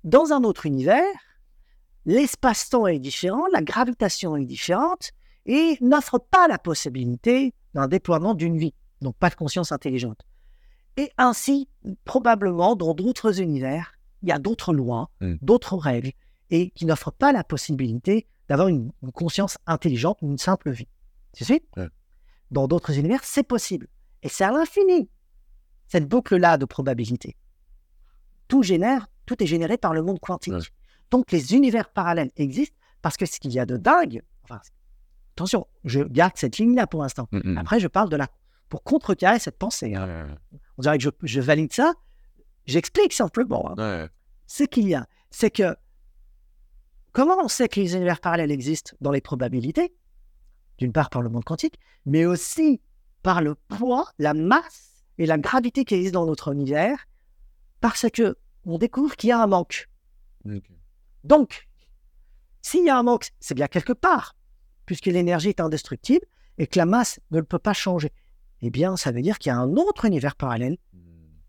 dans un autre univers, l'espace-temps est différent, la gravitation est différente et n'offre pas la possibilité d'un déploiement d'une vie, donc pas de conscience intelligente. Et ainsi, probablement, dans d'autres univers, il y a d'autres lois, Mm. d'autres règles, et qui n'offrent pas la possibilité d'avoir une, une conscience intelligente ou une simple vie. Tu suis Ouais. Dans d'autres univers, c'est possible. Et c'est à l'infini, cette boucle-là de probabilité. Tout génère, tout est généré par le monde quantique. Ouais. Donc les univers parallèles existent parce que ce qu'il y a de dingue, enfin, attention, je garde cette ligne-là pour l'instant. Mm, mm. Après, je parle de la. pour contrecarrer cette pensée. hein. Ouais, On dirait que je, je valide ça. J'explique simplement. hein. Ce qu'il y a, c'est que. Comment on sait que les univers parallèles existent dans les probabilités? D'une part par le monde quantique, mais aussi par le poids, la masse et la gravité qui existent dans notre univers, parce que on découvre qu'il y a un manque. Donc, s'il y a un manque, c'est bien quelque part, puisque l'énergie est indestructible et que la masse ne le peut pas changer. Eh bien, ça veut dire qu'il y a un autre univers parallèle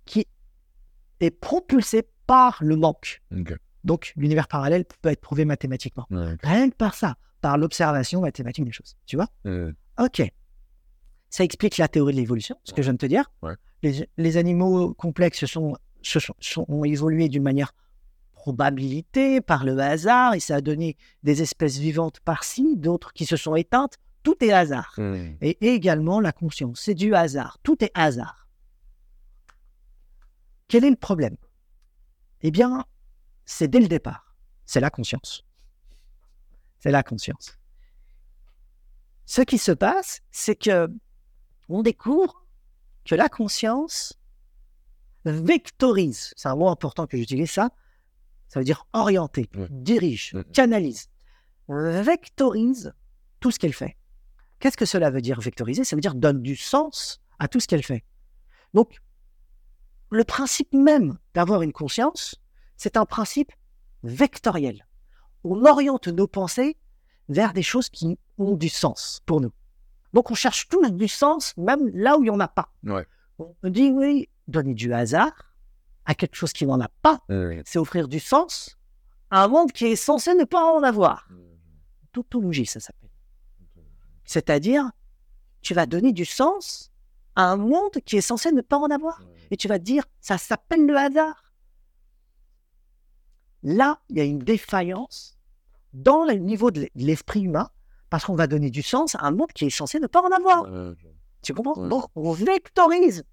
qui est propulsé par le manque. Donc, l'univers parallèle peut être prouvé mathématiquement. Ouais. Rien que par ça, par l'observation mathématique des choses. Tu vois Euh, Ok. Ça explique la théorie de l'évolution, ce que je viens de te dire. Les, les animaux complexes se sont, se sont, sont- ont évolué d'une manière probabilité, par le hasard, et ça a donné des espèces vivantes par-ci, d'autres qui se sont éteintes. Tout est hasard. mm. Et également la conscience. C'est du hasard. Tout est hasard. Quel est le problème? Eh bien, c'est dès le départ. C'est la conscience. C'est la conscience. Ce qui se passe, c'est que on découvre que la conscience vectorise. C'est un mot important que j'utilise ça. Ça veut dire orienter, dirige, canalise, vectorise tout ce qu'elle fait. Qu'est-ce que cela veut dire vectoriser? Ça veut dire donne du sens à tout ce qu'elle fait. Donc, le principe même d'avoir une conscience, c'est un principe vectoriel. On oriente nos pensées vers des choses qui ont du sens pour nous. Donc, on cherche tout du sens, même là où il n'y en a pas. Ouais. On dit, oui, donner du hasard à quelque chose qui n'en a pas, c'est offrir du sens à un monde qui est censé ne pas en avoir. Tautologie, ça s'appelle. C'est-à-dire, tu vas donner du sens à un monde qui est censé ne pas en avoir. Et tu vas te dire, ça s'appelle le hasard. Là, il y a une défaillance dans le niveau de l'esprit humain, parce qu'on va donner du sens à un monde qui est censé ne pas en avoir. euh, Tu comprends? Ouais. On vectorise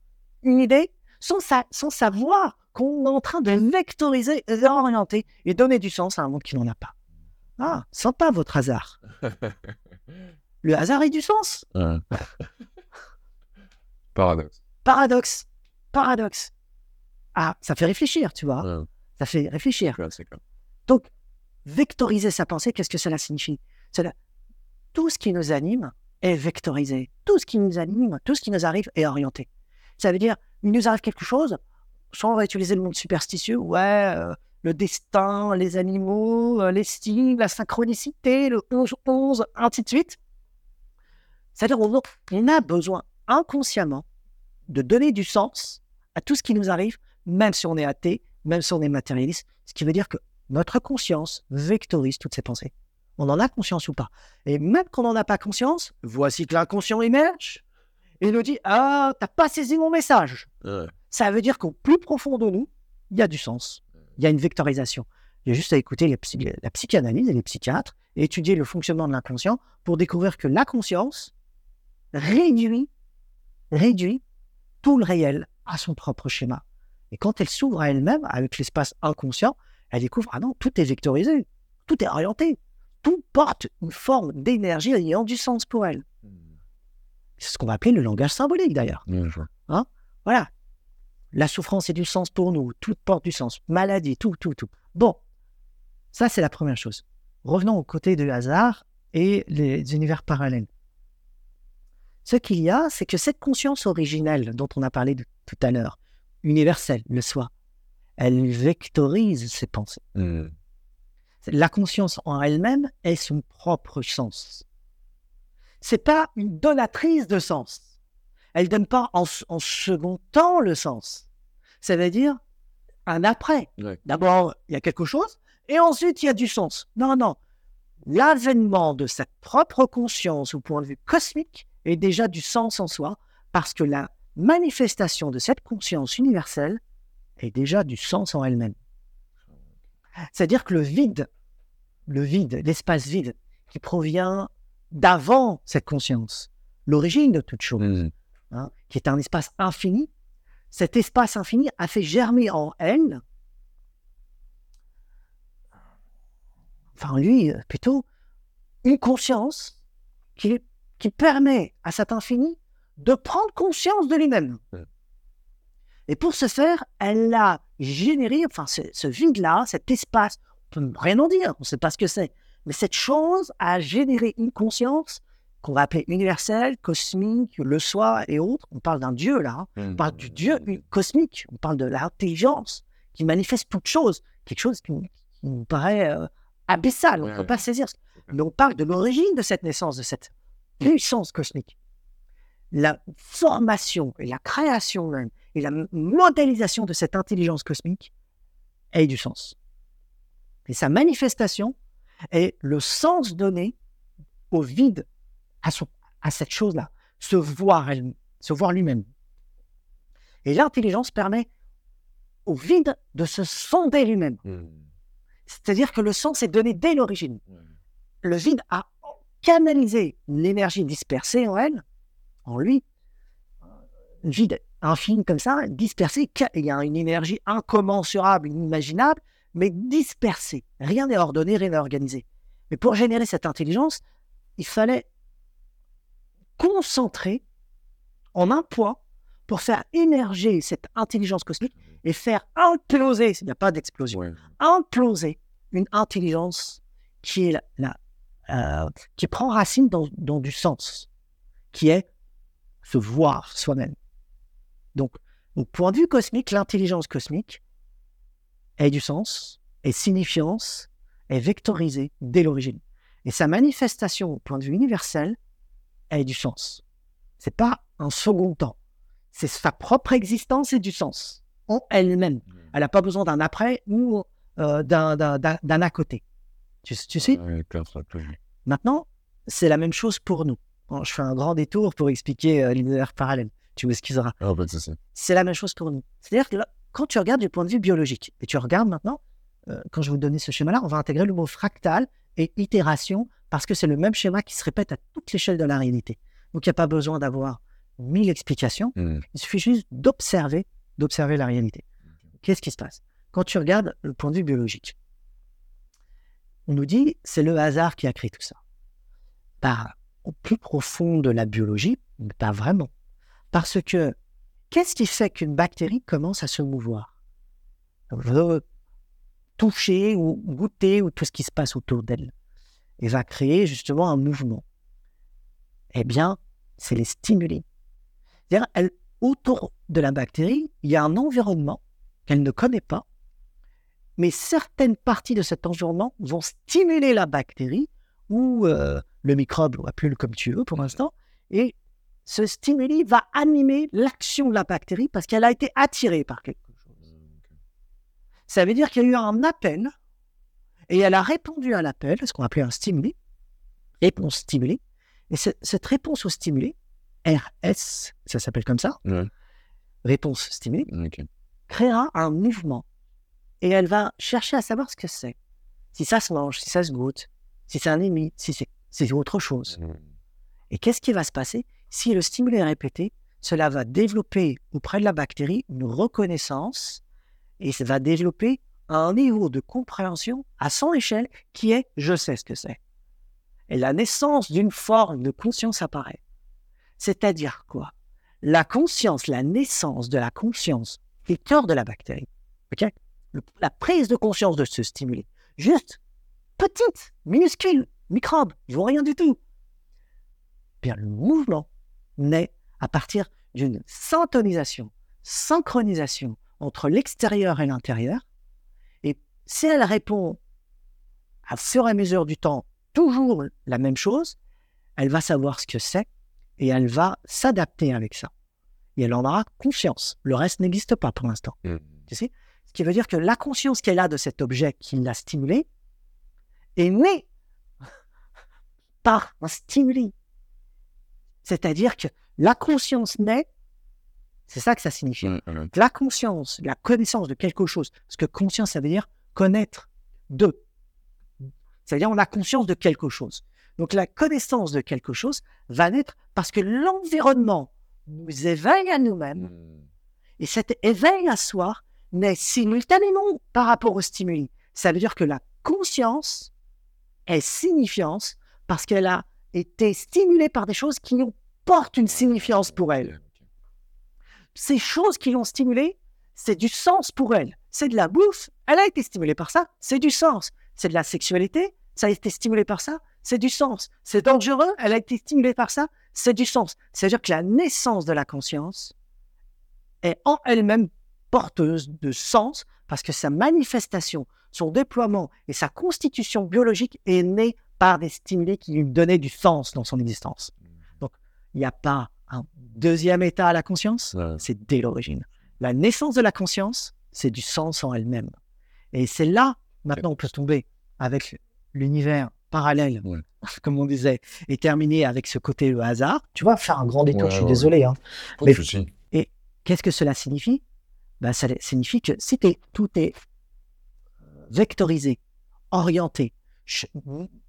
une idée sans, sa- sans savoir qu'on est en train de vectoriser, réorienter et donner du sens à un monde qui n'en a pas. Ah, sympa votre hasard. Le hasard est du sens. ouais. Paradoxe. Paradoxe. Paradoxe. Ah, ça fait réfléchir, tu vois. Ouais, Ça fait réfléchir. Donc, vectoriser sa pensée, qu'est-ce que cela signifie? Cela, Tout ce qui nous anime est vectorisé. Tout ce qui nous anime, tout ce qui nous arrive est orienté. Ça veut dire, il nous arrive quelque chose, soit on va utiliser le monde superstitieux, ouais, euh, le destin, les animaux, euh, les styles, la synchronicité, le 11-11, ainsi de suite. C'est-à-dire, on, on a besoin inconsciemment de donner du sens à tout ce qui nous arrive, même si on est athée, même si on est matérialiste, ce qui veut dire que notre conscience vectorise toutes ces pensées. On en a conscience ou pas. Et même quand on n'en a pas conscience, voici que l'inconscient émerge et nous dit Ah, t'as pas saisi mon message. Ouais. Ça veut dire qu'au plus profond de nous, il y a du sens. Il y a une vectorisation. Il y a juste à écouter les psy- la psychanalyse et les psychiatres et étudier le fonctionnement de l'inconscient pour découvrir que la conscience réduit, réduit tout le réel à son propre schéma. Et quand elle s'ouvre à elle-même, avec l'espace inconscient, elle découvre, ah non, tout est vectorisé, tout est orienté, tout porte une forme d'énergie ayant du sens pour elle. C'est ce qu'on va appeler le langage symbolique d'ailleurs. Vois. Voilà. La souffrance est du sens pour nous, tout porte du sens, maladie, tout, tout, tout. Bon, ça c'est la première chose. Revenons au côté du hasard et les univers parallèles. Ce qu'il y a, c'est que cette conscience originelle dont on a parlé tout à l'heure, universelle, le soi, elle vectorise ses pensées. Hmm. La conscience en elle-même est son propre sens. C'est pas une donatrice de sens. Elle donne pas en, en second temps le sens. Ça veut dire un après. Ouais. D'abord, il y a quelque chose, et ensuite, il y a du sens. Non, non. L'avènement de cette propre conscience au point de vue cosmique est déjà du sens en soi, parce que la manifestation de cette conscience universelle est déjà du sens en elle-même. C'est-à-dire que le vide, le vide, l'espace vide, qui provient d'avant cette conscience, l'origine de toute chose, Hmm. hein, qui est un espace infini, cet espace infini a fait germer en elle, enfin en lui euh, plutôt, une conscience qui, qui permet à cet infini de prendre conscience de lui-même. Et pour ce faire, elle a généré, enfin ce, ce vide-là, cet espace, on peut rien en dire, on ne sait pas ce que c'est, mais cette chose a généré une conscience qu'on va appeler universelle, cosmique, le soi et autres. On parle d'un Dieu là, hein. On parle du Dieu cosmique, on parle de l'intelligence qui manifeste toute chose, quelque chose qui, qui nous paraît euh, abyssal, on ne peut pas saisir. Mais on parle de l'origine de cette naissance, de cette puissance cosmique. La formation et la création même, et la modélisation de cette intelligence cosmique a du sens. Et sa manifestation est le sens donné au vide, à, son- à cette chose-là, se voir, elle, se voir lui-même. Et l'intelligence permet au vide de se sonder lui-même. Hmm. C'est-à-dire que le sens est donné dès l'origine. Le vide a canalisé l'énergie dispersée en elle, en lui. Vide infini comme ça, dispersé. Il y a une énergie incommensurable, inimaginable, mais dispersée. Rien n'est ordonné, rien n'est organisé. Mais pour générer cette intelligence, il fallait concentrer en un poids pour faire émerger cette intelligence cosmique et faire imploser, il n'y a pas d'explosion, Ouais. imploser une intelligence qui est la, la- euh, qui prend racine dans, dans du sens, qui est se voir soi-même. Donc, au point de vue cosmique, l'intelligence cosmique est du sens, est signifiance, est vectorisée dès l'origine. Et sa manifestation au point de vue universel est du sens. C'est pas un second temps. C'est sa propre existence et du sens en elle-même. Elle n'a pas besoin d'un après ou euh, d'un- à côté. Tu, tu sais? Maintenant, c'est la même chose pour nous. Bon, je fais un grand détour pour expliquer euh, l'univers parallèle. Tu m'excuseras. Souci. C'est la même chose pour nous. C'est-à-dire que là, quand tu regardes du point de vue biologique, et tu regardes maintenant, euh, quand je vais vous donner ce schéma-là, on va intégrer le mot fractal et itération, parce que c'est le même schéma qui se répète à toute l'échelle de la réalité. Donc, il n'y a pas besoin d'avoir mille explications. Hmm. Il suffit juste d'observer, d'observer la réalité. Qu'est-ce qui se passe? Quand tu regardes le point de vue biologique, on nous dit c'est le hasard qui a créé tout ça. Bah, plus profond de la biologie, mais pas vraiment. Parce que qu'est-ce qui fait qu'une bactérie commence à se mouvoir? Veut toucher ou goûter ou tout ce qui se passe autour d'elle. Et va créer justement un mouvement. Eh bien, c'est les stimuli. Autour de la bactérie, il y a un environnement qu'elle ne connaît pas, mais certaines parties de cet environnement vont stimuler la bactérie ou euh, le microbe, ou appelle-le comme tu veux pour l'instant, et ce stimuli va animer l'action de la bactérie parce qu'elle a été attirée par quelque chose. Ça veut dire qu'il y a eu un appel et elle a répondu à l'appel, ce qu'on appelait un stimuli, réponse stimulée. Et ce- cette réponse au stimulé, RS, ça s'appelle comme ça, Ouais. réponse stimulée, Ok. créera un mouvement. Et elle va chercher à savoir ce que c'est. Si ça se mange, si ça se goûte, si c'est un ennemi, si c'est autre chose. Hmm. Et qu'est-ce qui va se passer? Si le stimulé est répété, cela va développer auprès de la bactérie une reconnaissance et ça va développer un niveau de compréhension à son échelle qui est je sais ce que c'est. Et la naissance d'une forme de conscience apparaît. C'est-à-dire quoi? La conscience, la naissance de la conscience est le cœur de la bactérie. ok? Le- la prise de conscience de ce stimulé. Juste petite, minuscule, microbe, ils vont rien du tout. Bien, le mouvement naît à partir d'une syntonisation, synchronisation entre l'extérieur et l'intérieur. Et si elle répond à fur et à mesure du temps toujours la même chose, elle va savoir ce que c'est et elle va s'adapter avec ça. Et elle en aura conscience. Le reste n'existe pas pour l'instant. Mm. Tu sais? Ce qui veut dire que la conscience qu'elle a de cet objet qui l'a stimulé est née par un stimuli. C'est-à-dire que la conscience naît, c'est ça que ça signifie. La conscience, la connaissance de quelque chose, parce que conscience, ça veut dire connaître de. C'est-à-dire on a conscience de quelque chose. Donc la connaissance de quelque chose va naître parce que l'environnement nous éveille à nous-mêmes Mm. et cet éveil à soi naît simultanément par rapport au stimuli. Ça veut dire que la conscience est signifiance parce qu'elle a été stimulée par des choses qui ont- portent une signifiance pour elle. Ces choses qui l'ont stimulée, c'est du sens pour elle. C'est de la bouffe, elle a été stimulée par ça, c'est du sens. C'est de la sexualité, ça a été stimulé par ça, c'est du sens. C'est dangereux, elle a été stimulée par ça, c'est du sens. C'est-à-dire que la naissance de la conscience est en elle-même porteuse de sens parce que sa manifestation, son déploiement et sa constitution biologique est née par des stimuli qui lui donnaient du sens dans son existence. Donc, il n'y a pas un deuxième état à la conscience, Ouais. c'est dès l'origine. La naissance de la conscience, c'est du sens en elle-même. Et c'est là, maintenant, on peut tomber avec l'univers parallèle, Ouais. comme on disait, et terminer avec ce côté le hasard. Tu vois, faire un grand détour, Ouais, je suis désolé. hein. Mais- souci. Qu'est-ce que cela signifie? Ben, Ça signifie que si tout est vectorisé, orienté,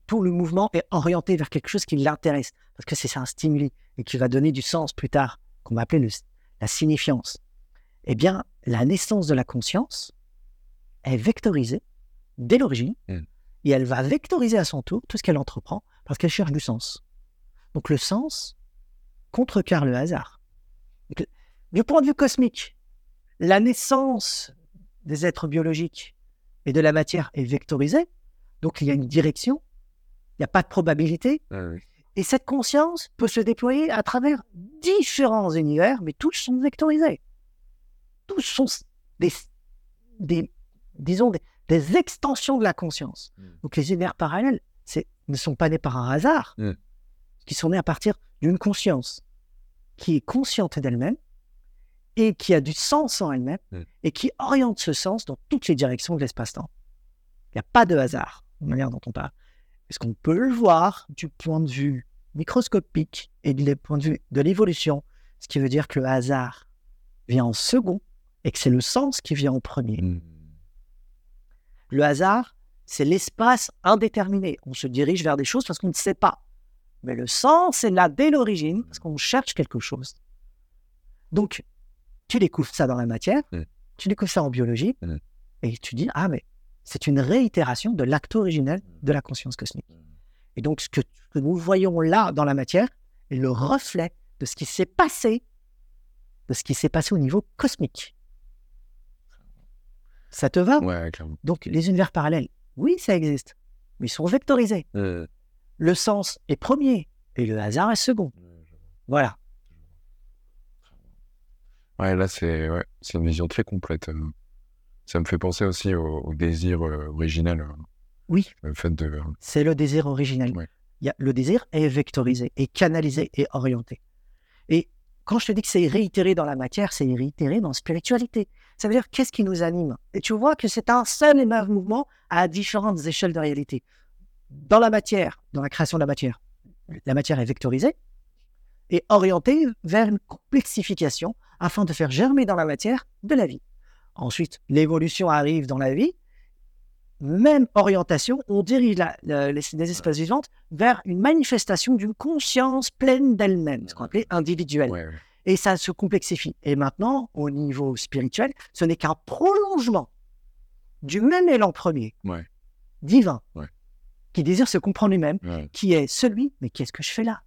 tout le mouvement est orienté vers quelque chose qui l'intéresse, parce que c'est ça un stimuli et qui va donner du sens plus tard, qu'on va appeler le- la signifiance. Eh bien, la naissance de la conscience est vectorisée dès l'origine, Mm. et elle va vectoriser à son tour tout ce qu'elle entreprend, parce qu'elle cherche du sens. Donc le sens contrecarre le hasard. Donc, du point de vue cosmique, la naissance des êtres biologiques et de la matière est vectorisée. Donc il y a une direction, il n'y a pas de probabilité. Ouais. Et cette conscience peut se déployer à travers différents univers, mais tous sont vectorisés. Tous sont des, des disons, des, des extensions de la conscience. Mm. Donc les univers parallèles ne sont pas nés par un hasard, Mm. qui sont nés à partir d'une conscience qui est consciente d'elle-même et qui a du sens en elle-même Mm. et qui oriente ce sens dans toutes les directions de l'espace-temps. Il n'y a pas de hasard, de la manière dont on parle. Est-ce qu'on peut le voir du point de vue microscopique et du point de vue de l'évolution, ce qui veut dire que le hasard vient en second et que c'est le sens qui vient en premier? Mm. Le hasard, c'est l'espace indéterminé. On se dirige vers des choses parce qu'on ne sait pas. Mais le sens, c'est là dès l'origine parce qu'on cherche quelque chose. Donc, tu découvres ça dans la matière, Mm. tu découvres ça en biologie, Mm. et tu dis, ah, mais c'est une réitération de l'acte originel de la conscience cosmique. Et donc, ce que, nous voyons là dans la matière est le reflet de ce qui s'est passé, de ce qui s'est passé au niveau cosmique. Ça te va? Ouais, clairement. Donc, les univers parallèles, oui, ça existe, mais ils sont vectorisés. Euh, Le sens est premier et le hasard est second. Voilà. Ouais, là, c'est ouais, c'est une vision très complète. euh. Ça me fait penser aussi au, au désir euh, originel. euh, Oui. Le fait de. C'est le désir originel. Ouais. Y a, le désir est vectorisé, est canalisé et orienté. Et quand je te dis que c'est réitéré dans la matière, c'est réitéré dans la spiritualité. Ça veut dire qu'est-ce qui nous anime? Et tu vois que c'est un seul et même mouvement à différentes échelles de réalité. Dans la matière, dans la création de la matière, la matière est vectorisée et orientée vers une complexification afin de faire germer dans la matière de la vie. Ensuite, l'évolution arrive dans la vie. Même orientation, on dirige la- la- les, les espèces vivantes vers une manifestation d'une conscience pleine d'elle-même, ce qu'on appelait individuelle. Ouais. Et ça se complexifie. Et maintenant, au niveau spirituel, ce n'est qu'un prolongement du même élan premier, Ouais. divin, Ouais. qui désire se comprendre lui-même, qui est celui, mais qu'est-ce que je fais là?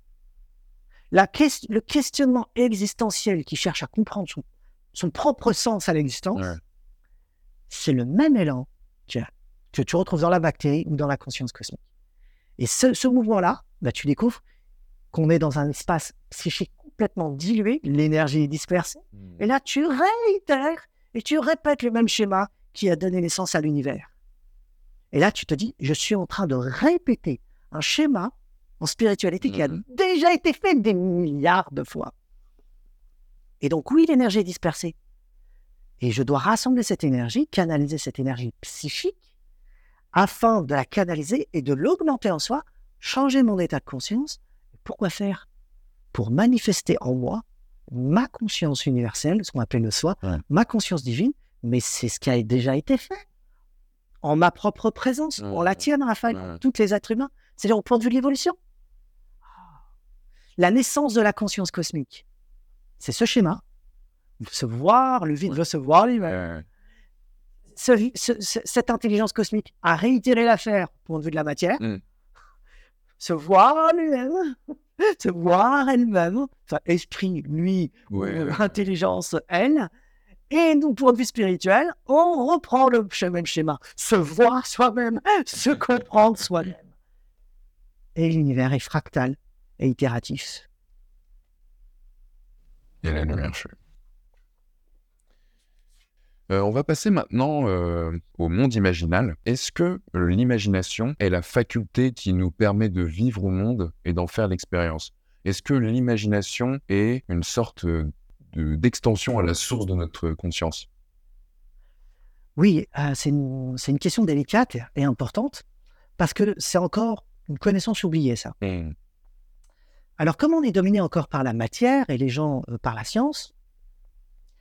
La Le questionnement existentiel qui cherche à comprendre son, son propre sens à l'existence, Ouais. c'est le même élan que, que tu retrouves dans la bactérie ou dans la conscience cosmique. Et ce, ce mouvement-là, bah, tu découvres qu'on est dans un espace psychique complètement dilué, l'énergie est dispersée, Hmm. et là, tu réitères et tu répètes le même schéma qui a donné naissance à l'univers. Et là, tu te dis, je suis en train de répéter un schéma en spiritualité qui a Mhm. déjà été fait des milliards de fois. Et donc, oui, l'énergie est dispersée. Et je dois rassembler cette énergie, canaliser cette énergie psychique, afin de la canaliser et de l'augmenter en soi, changer mon état de conscience. Pourquoi faire? Pour manifester en moi ma conscience universelle, ce qu'on appelle le soi, Ouais. ma conscience divine, mais c'est ce qui a déjà été fait. En ma propre présence, en la tienne, Raphaël, Ouais. tous les êtres humains. C'est-à-dire au point de vue de l'évolution. La naissance de la conscience cosmique, c'est ce schéma. Se voir, le vide veut se voir lui-même. Ce- ce- cette intelligence cosmique a réitéré l'affaire au point de vue de la matière. Mm. Se voir lui-même, se voir elle-même, enfin, esprit, lui, Ouais, euh, ouais. intelligence, elle. Et nous, point de vue spirituel, on reprend le même schéma. Se voir soi-même, se comprendre soi-même. Et l'univers est fractal et itératif. Et la lumière. Euh, on va passer maintenant euh, au monde imaginal. Est-ce que l'imagination est la faculté qui nous permet de vivre au monde et d'en faire l'expérience? Est-ce que l'imagination est une sorte de- d'extension à la source de notre conscience? Oui, euh, c'est une, c'est une question délicate et importante parce que c'est encore une connaissance oubliée, ça. Alors, comme on est dominé encore par la matière et les gens euh, par la science,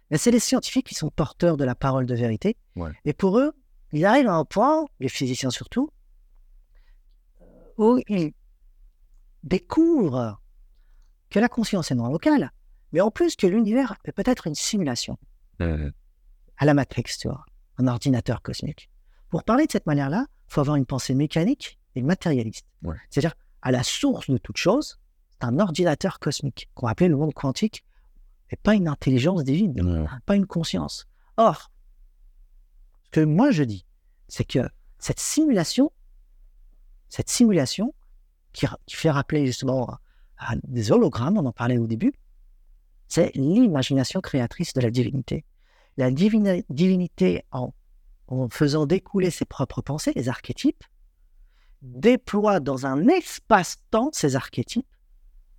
ben, c'est les scientifiques qui sont porteurs de la parole de vérité. Ouais. Et pour eux, ils arrivent à un point, les physiciens surtout, euh, où ils découvrent que la conscience est non locale, mais en plus que l'univers est peut-être une simulation à la Matrix, tu vois, un ordinateur cosmique. Pour parler de cette manière-là, il faut avoir une pensée mécanique et matérialiste. Ouais. C'est-à-dire, à la source de toute chose, un ordinateur cosmique qu'on appelle le monde quantique, et pas une intelligence divine, Ouais. pas une conscience. Or, ce que moi je dis, c'est que cette simulation, cette simulation qui, fait rappeler justement à, des hologrammes, on en parlait au début, c'est l'imagination créatrice de la divinité. La divinité, en, en faisant découler ses propres pensées, les archétypes, déploie dans un espace-temps ces archétypes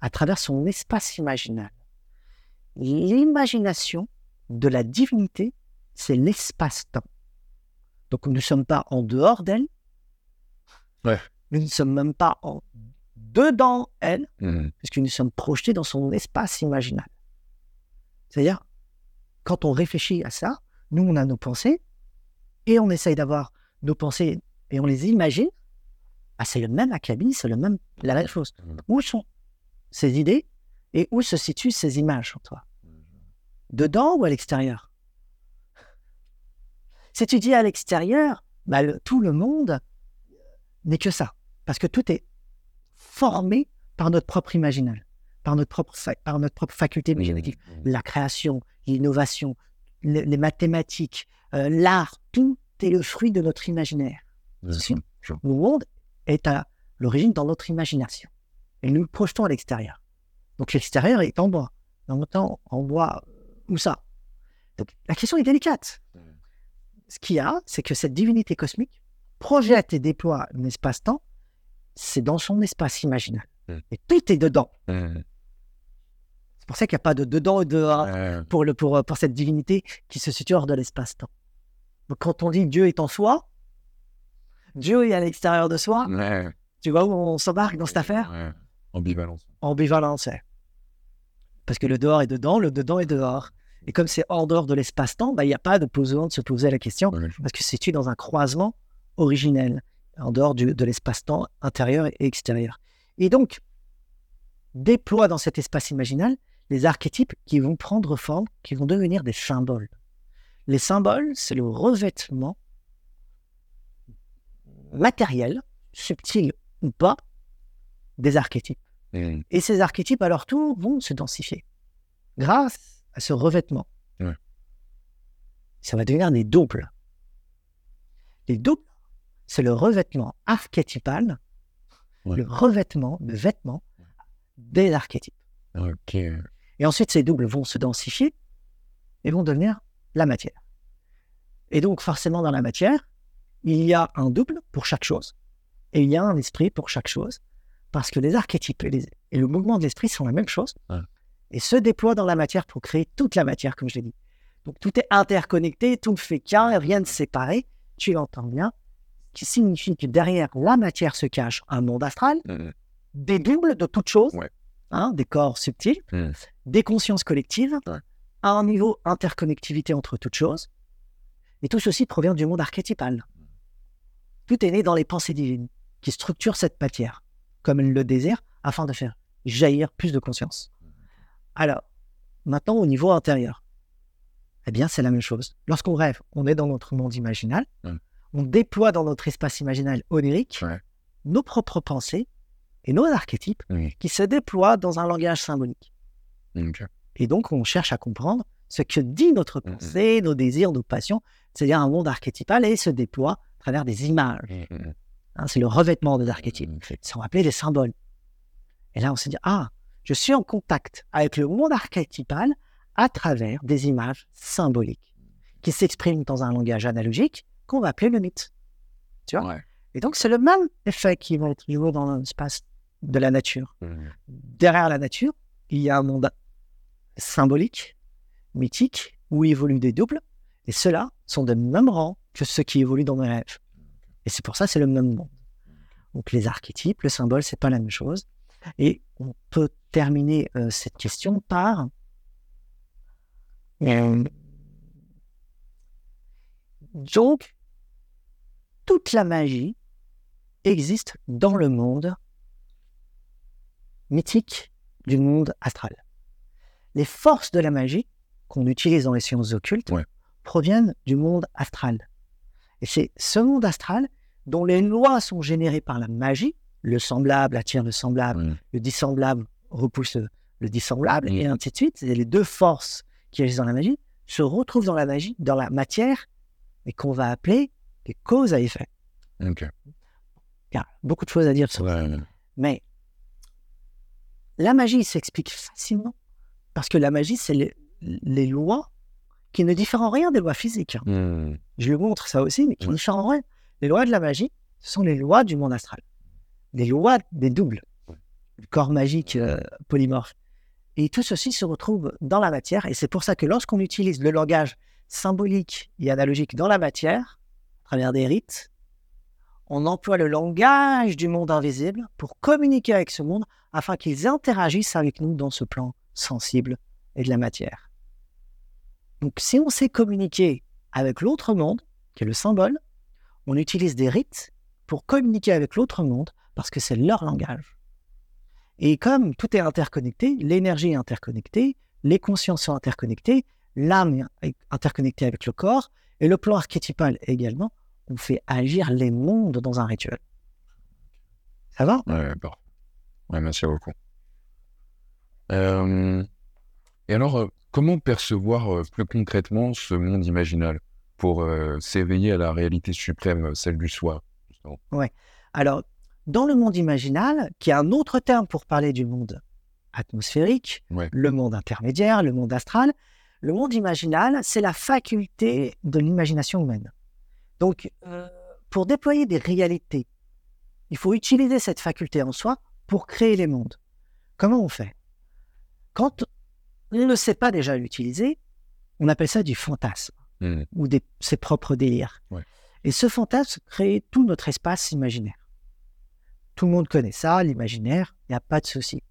à travers son espace imaginal. L'imagination de la divinité, c'est l'espace-temps. Donc nous ne sommes pas en dehors d'elle. Ouais. Nous ne sommes même pas en dedans elle, Mhm. puisque nous sommes projetés dans son espace imaginal. C'est-à-dire, quand on réfléchit à ça, nous, on a nos pensées, et on essaye d'avoir nos pensées, et on les imagine, ah, c'est le même acabit, c'est le même, la même chose. Mhm. Où sont ces idées, et où se situent ces images en toi Dedans ou à l'extérieur? Si tu dis à l'extérieur, bah, le- tout le monde n'est que ça. Parce que tout est formé par notre propre imaginal, par notre propre, fa- par notre propre faculté imaginative. La création, l'innovation, le- les mathématiques, euh, l'art, tout est le fruit de notre imaginaire. Sûr. Le monde est à l'origine dans notre imagination. Et nous le projetons à l'extérieur. Donc l'extérieur est en bois. En même temps, en bois, où ça Donc la question est délicate. Ce qu'il y a, c'est que cette divinité cosmique projette et déploie un espace-temps, c'est dans son espace imaginal. Mm. Et tout est dedans. Mhm. C'est pour ça qu'il n'y a pas de dedans et dehors pour, le, pour, pour cette divinité qui se situe hors de l'espace-temps. Donc quand on dit Dieu est en soi, Dieu est à l'extérieur de soi, tu vois où on s'embarque dans cette affaire? Ambivalence. Ambivalence, ouais. Parce que le dehors est dedans, le dedans est dehors. Et comme c'est hors dehors de l'espace-temps, bah, il n'y a pas de besoin de se poser la question, Ouais. parce que c'est situé dans un croisement originel, en dehors du- de l'espace-temps intérieur et extérieur. Et donc, déploie dans cet espace imaginal les archétypes qui vont prendre forme, qui vont devenir des symboles. Les symboles, c'est le revêtement matériel, subtil ou pas, des archétypes. Mhm. Et ces archétypes, à leur tour, vont se densifier grâce à ce revêtement. Ça va devenir des doubles. Les doubles, c'est le revêtement archétypal, Ouais. le revêtement, le vêtement des archétypes. Ok. Et ensuite, ces doubles vont se densifier et vont devenir la matière. Et donc, forcément, dans la matière, il y a un double pour chaque chose. Et il y a un esprit pour chaque chose. Parce que les archétypes et, les- et le mouvement de l'esprit sont la même chose. Ouais. Et se déploient dans la matière pour créer toute la matière, comme je l'ai dit. Donc, tout est interconnecté, tout ne fait qu'un, rien de séparé. Tu l'entends bien. Qui signifie que derrière la matière se cache un monde astral, Mhm. des doubles de toutes choses, Ouais. hein, des corps subtils, Mhm. des consciences collectives, Ouais. à un niveau interconnectivité entre toutes choses. Et tout ceci provient du monde archétypal. Tout est né dans les pensées divines qui structurent cette matière comme le désirent afin de faire jaillir plus de conscience. Alors, maintenant au niveau intérieur, eh bien c'est la même chose. Lorsqu'on rêve, on est dans notre monde imaginal, Mm. on déploie dans notre espace imaginal onirique Ouais. nos propres pensées et nos archétypes qui se déploient dans un langage symbolique. Et donc, on cherche à comprendre ce que dit notre pensée, nos désirs, nos passions, c'est-à-dire un monde archétypal et se déploie à travers des images. Hein, c'est le revêtement des archétypes. Mhm. Ils sont appelés des symboles. Et là, on se dit, ah, je suis en contact avec le monde archétypal à travers des images symboliques qui s'expriment dans un langage analogique qu'on va appeler le mythe. Tu vois? Ouais. Et donc, c'est le même effet qui va être joué dans l'espace de la nature Mhm. derrière la nature, il y a un monde symbolique, mythique, où évoluent des doubles, et ceux-là sont de même rang que ceux qui évoluent dans mes rêves. Et c'est pour ça c'est le même monde. Donc les archétypes, le symbole, c'est pas la même chose. Et on peut terminer euh, cette question par euh, donc toute la magie existe dans le monde mythique du monde astral. Les forces de la magie qu'on utilise dans les sciences occultes Ouais. proviennent du monde astral. Et c'est ce monde astral dont les lois sont générées par la magie, le semblable attire le semblable, le dissemblable repousse le- le dissemblable, et ainsi de suite. Et les deux forces qui agissent dans la magie se retrouvent dans la magie, dans la matière, et qu'on va appeler des causes à effet. Ok. Il y a beaucoup de choses à dire sur ça. Mais la magie s'explique facilement parce que la magie, c'est les, les lois qui ne diffèrent en rien des lois physiques. hein. Mhm. Je le montre ça aussi, mais qui ne Ouais. diffèrent en rien. Les lois de la magie, ce sont les lois du monde astral. Les lois des doubles, du corps magique euh, polymorphe. Et tout ceci se retrouve dans la matière. Et c'est pour ça que lorsqu'on utilise le langage symbolique et analogique dans la matière, à travers des rites, on emploie le langage du monde invisible pour communiquer avec ce monde afin qu'ils interagissent avec nous dans ce plan sensible et de la matière. Donc si on sait communiquer avec l'autre monde, qui est le symbole, on utilise des rites pour communiquer avec l'autre monde parce que c'est leur langage. Et comme tout est interconnecté, l'énergie est interconnectée, les consciences sont interconnectées, l'âme est interconnectée avec le corps, et le plan archétypal également, on fait agir les mondes dans un rituel. Ça va? Ouais, parfait. Ouais, merci beaucoup. Euh, et alors, euh, comment percevoir euh, plus concrètement ce monde imaginal pour euh, s'éveiller à la réalité suprême, euh, celle du soi justement? Alors, dans le monde imaginal, qui est un autre terme pour parler du monde atmosphérique, Ouais. le monde intermédiaire, le monde astral, le monde imaginal, c'est la faculté de l'imagination humaine. Donc, euh, pour déployer des réalités, il faut utiliser cette faculté en soi pour créer les mondes. Comment on fait? Quand on ne sait pas déjà l'utiliser, on appelle ça du fantasme Mhm. ou des, ses propres délires. Ouais. Et ce fantasme crée tout notre espace imaginaire. Tout le monde connaît ça, l'imaginaire, il n'y a pas de souci.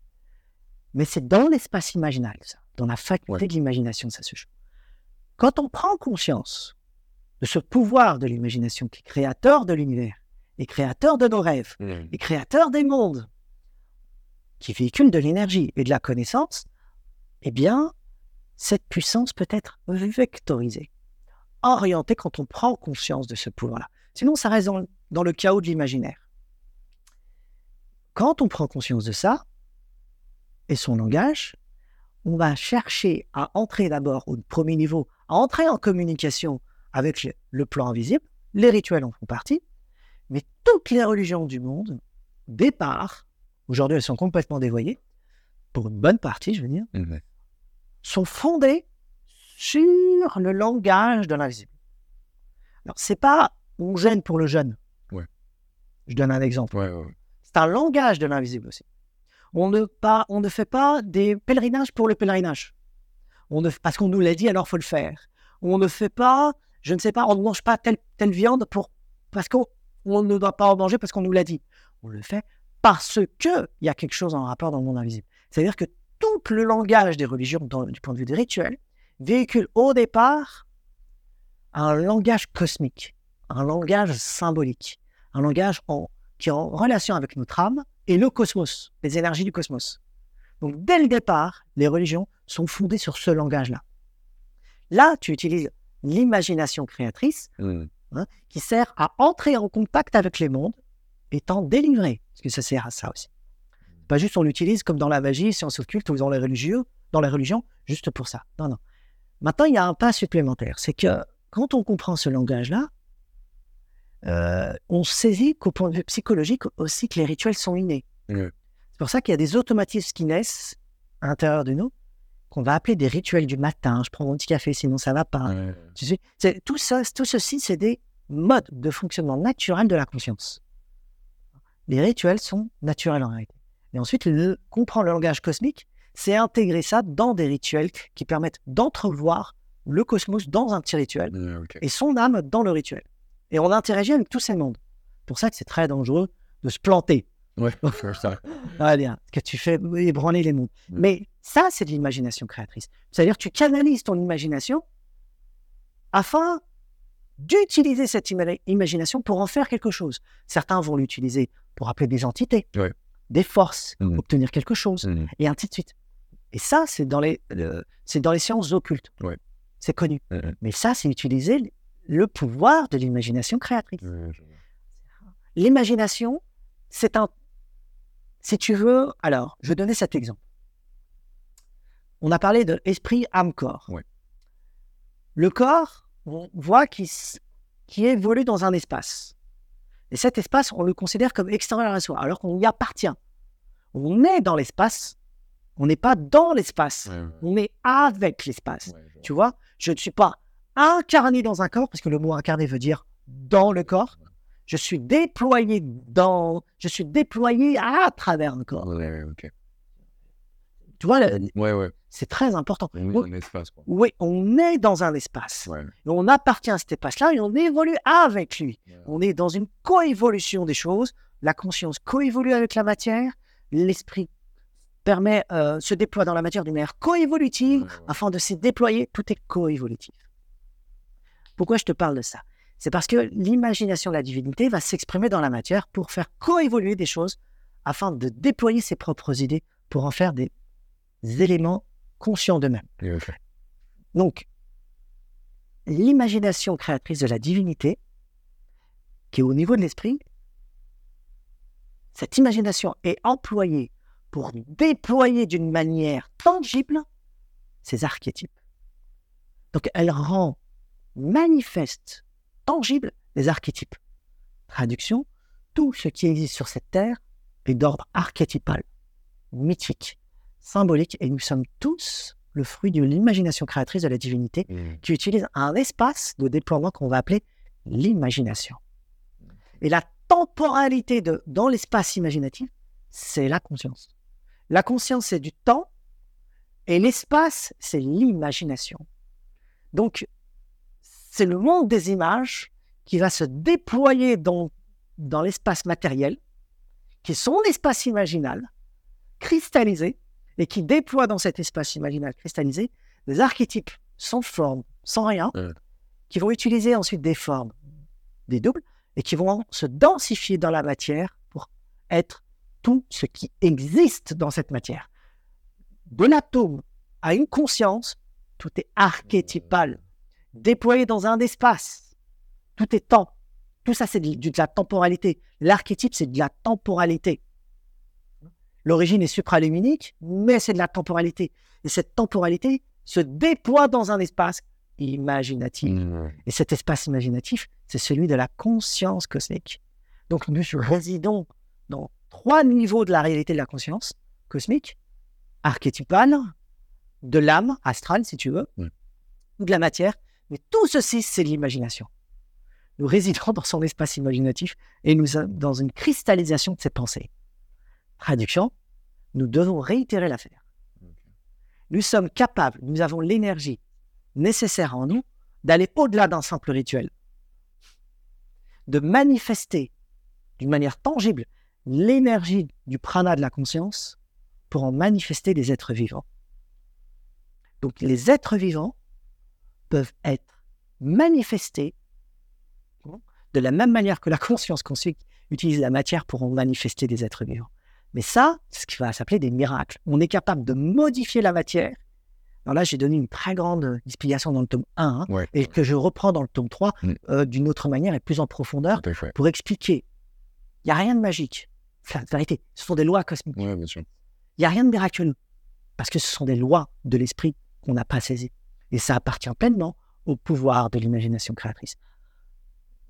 Mais c'est dans l'espace imaginal, ça, dans la faculté Ouais. de l'imagination, ça se joue. Quand on prend conscience de ce pouvoir de l'imagination qui est créateur de l'univers, et créateur de nos rêves, Mhm. et créateur des mondes, qui véhicule de l'énergie et de la connaissance, eh bien, cette puissance peut être vectorisée, orientée quand on prend conscience de ce pouvoir-là. Sinon, ça reste dans, le chaos de l'imaginaire. Quand on prend conscience de ça, et son langage, on va chercher à entrer d'abord au premier niveau, à entrer en communication avec le, plan invisible. Les rituels en font partie, mais toutes les religions du monde, départ, aujourd'hui elles sont complètement dévoyées, pour une bonne partie, je veux dire, Mhm. Sont fondées sur le langage de l'invisible. Alors, c'est pas on gêne pour le jeune. Ouais. Je donne un exemple. Ouais, ouais. C'est un langage de l'invisible aussi. On ne, pas, on ne fait pas des pèlerinages pour le pèlerinage. On ne, parce qu'on nous l'a dit, alors faut le faire. On ne fait pas, je ne sais pas, on ne mange pas telle, telle viande pour, parce qu'on on ne doit pas en manger parce qu'on nous l'a dit. On le fait parce qu'il y a quelque chose en rapport dans le monde invisible. C'est-à-dire que tout le langage des religions, dans- du point de vue des rituels, véhicule au départ un langage cosmique, un langage symbolique, un langage en- qui est en relation avec notre âme et le cosmos, les énergies du cosmos. Donc dès le départ, les religions sont fondées sur ce langage-là. Là, tu utilises l'imagination créatrice Mm. qui sert à entrer en contact avec les mondes étant délivré, parce que ça sert à ça aussi. Pas juste on l'utilise comme dans la magie, sciences occultes ou dans les religieux, dans la religion, juste pour ça. Non, non. Maintenant, il y a un pas supplémentaire, c'est que quand on comprend ce langage-là, euh, on saisit qu'au point de vue psychologique aussi que les rituels sont innés. C'est pour ça qu'il y a des automatismes qui naissent à l'intérieur de nous, qu'on va appeler des rituels du matin. Je prends mon petit café, sinon ça va pas. Ouais. Tu sais, c'est- tout, ça, tout ceci, c'est des modes de fonctionnement naturels de la conscience. Les rituels sont naturels en réalité. Et ensuite, le, comprendre le langage cosmique, c'est intégrer ça dans des rituels qui permettent d'entrevoir le cosmos dans un petit rituel ok. et son âme dans le rituel. Et on interagit avec tous ces mondes. Pour ça que c'est très dangereux de se planter. C'est ça. Ah bien, que tu fais ébranler les mondes. Mm. Mais ça, c'est de l'imagination créatrice. C'est-à-dire que tu canalises ton imagination afin d'utiliser cette ima- imagination pour en faire quelque chose. Certains vont l'utiliser pour appeler des entités, Ouais. Des forces, Mhm. obtenir quelque chose, Mm. et ainsi de suite. Et ça, c'est dans les, le- c'est dans les sciences occultes. Ouais. C'est connu. Mhm. Mais ça, c'est utiliser le pouvoir de l'imagination créatrice. L'imagination, c'est un. Si tu veux, alors, je vais donner cet exemple. On a parlé de esprit, âme, corps. Ouais. Le corps, on voit qu'il évolue dans un espace. Et cet espace, on le considère comme extérieur à soi, alors qu'on y appartient. On est dans l'espace, on n'est pas dans l'espace, Ouais, ouais. on est avec l'espace. Ouais. Tu vois, je ne suis pas incarné dans un corps, parce que le mot incarné veut dire dans le corps. Je suis déployé dans, je suis déployé à travers un corps. Tu vois, le- Ouais, ouais. c'est très important. On est dans l'espace, quoi. oui, on est dans un espace. Ouais. On appartient à cet espace-là et on évolue avec lui. On est dans une coévolution des choses. La conscience coévolue avec la matière. L'esprit permet, euh, se déploie dans la matière d'une manière coévolutive afin de s'y déployer. Tout est coévolutif. Pourquoi je te parle de ça? C'est parce que l'imagination de la divinité va s'exprimer dans la matière pour faire coévoluer des choses afin de déployer ses propres idées pour en faire des éléments conscients d'eux-mêmes. Donc, l'imagination créatrice de la divinité, qui est au niveau de l'esprit, cette imagination est employée pour déployer d'une manière tangible ces archétypes. Donc, elle rend manifeste, tangible les archétypes. Traduction, tout ce qui existe sur cette terre est d'ordre archétypal, mythique, symbolique, et nous sommes tous le fruit de l'imagination créatrice de la divinité Mm. qui utilise un espace de déploiement qu'on va appeler l'imagination. Et la temporalité de, dans l'espace imaginatif, c'est la conscience. La conscience, c'est du temps, et l'espace, c'est l'imagination. Donc, c'est le monde des images qui va se déployer dans, dans l'espace matériel, qui est son espace imaginal, cristallisé, et qui déploie dans cet espace imaginal cristallisé des archétypes sans forme, sans rien, qui vont utiliser ensuite des formes, des doubles, et qui vont se densifier dans la matière pour être tout ce qui existe dans cette matière. De l'atome à une conscience, tout est archétypal, déployé dans un espace. Tout est temps. Tout ça, c'est de, de la temporalité. L'archétype, c'est de la temporalité. L'origine est supraluminique, mais c'est de la temporalité. Et cette temporalité se déploie dans un espace imaginatif. Mm. Et cet espace imaginatif, c'est celui de la conscience cosmique. Donc nous résidons dans trois niveaux de la réalité de la conscience cosmique, archétypale, de l'âme astrale, si tu veux, ou de la matière, mais tout ceci, c'est de l'imagination. Nous résidons dans son espace imaginatif et nous sommes dans une cristallisation de ses pensées. Traduction, nous devons réitérer l'affaire. Nous sommes capables, nous avons l'énergie nécessaire en nous d'aller au-delà d'un simple rituel, de manifester d'une manière tangible l'énergie du prana de la conscience pour en manifester des êtres vivants. Donc les êtres vivants peuvent être manifestés de la même manière que la conscience utilise la matière pour en manifester des êtres vivants. Mais ça, c'est ce qui va s'appeler des miracles. On est capable de modifier la matière. Alors là, j'ai donné une très grande explication dans le tome 1 hein, Ouais. et que je reprends dans le tome 3 Mm. euh, d'une autre manière et plus en profondeur pour expliquer. Il n'y a rien de magique. C'est la vérité. Ce sont des lois cosmiques. Ouais. Il n'y a rien de miraculeux. Parce que ce sont des lois de l'esprit qu'on n'a pas saisies. Et ça appartient pleinement au pouvoir de l'imagination créatrice.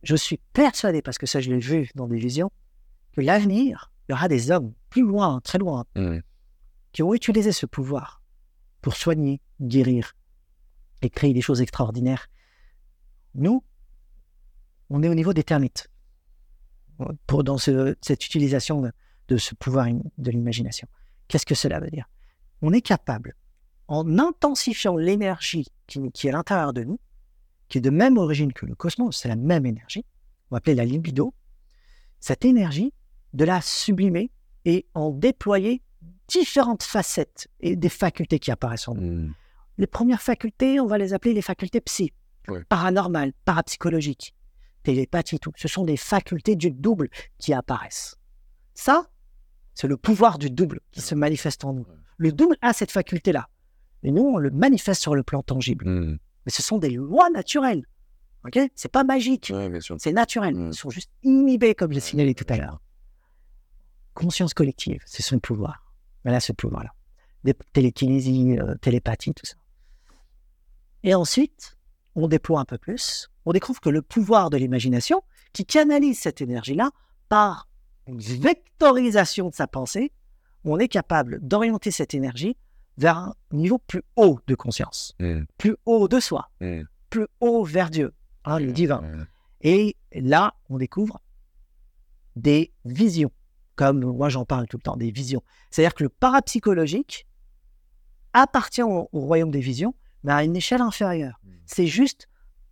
Je suis persuadé, parce que ça je l'ai vu dans des visions, que l'avenir, il y aura des hommes plus loin, très loin, Mm. qui ont utilisé ce pouvoir pour soigner, guérir et créer des choses extraordinaires. Nous, on est au niveau des termites pour, dans ce- cette utilisation de, de ce pouvoir de l'imagination. Qu'est-ce que cela veut dire? On est capable, en intensifiant l'énergie qui, qui est à l'intérieur de nous, qui est de même origine que le cosmos, c'est la même énergie, on va appeler la libido, cette énergie, de la sublimer et en déployer différentes facettes et des facultés qui apparaissent en nous. Mm. Les premières facultés, on va les appeler les facultés psy, Ouais. paranormales, parapsychologiques, télépathie, tout. Ce sont des facultés du double qui apparaissent. Ça, c'est le pouvoir du double qui se manifeste en nous. Le double a cette faculté-là. Et nous, on le manifeste sur le plan tangible. Mm. Mais ce sont des lois naturelles. Ok? C'est pas magique. Ouais. C'est naturel. Mm. Ils sont juste inhibés, comme je l'ai signalé tout à l'heure. Conscience collective, c'est son pouvoir. A ce pouvoir-là. Des télékinésie, euh, télépathie, tout ça. Et ensuite, on déploie un peu plus. On découvre que le pouvoir de l'imagination, qui canalise cette énergie-là par une vectorisation de sa pensée, on est capable d'orienter cette énergie vers un niveau plus haut de conscience, Mm. plus haut de soi, Mm. plus haut vers Dieu, hein, le divin. Ouais. Et là, on découvre des visions, comme moi j'en parle tout le temps, des visions. C'est-à-dire que le parapsychologique appartient au, au royaume des visions, mais à une échelle inférieure. Mm. C'est juste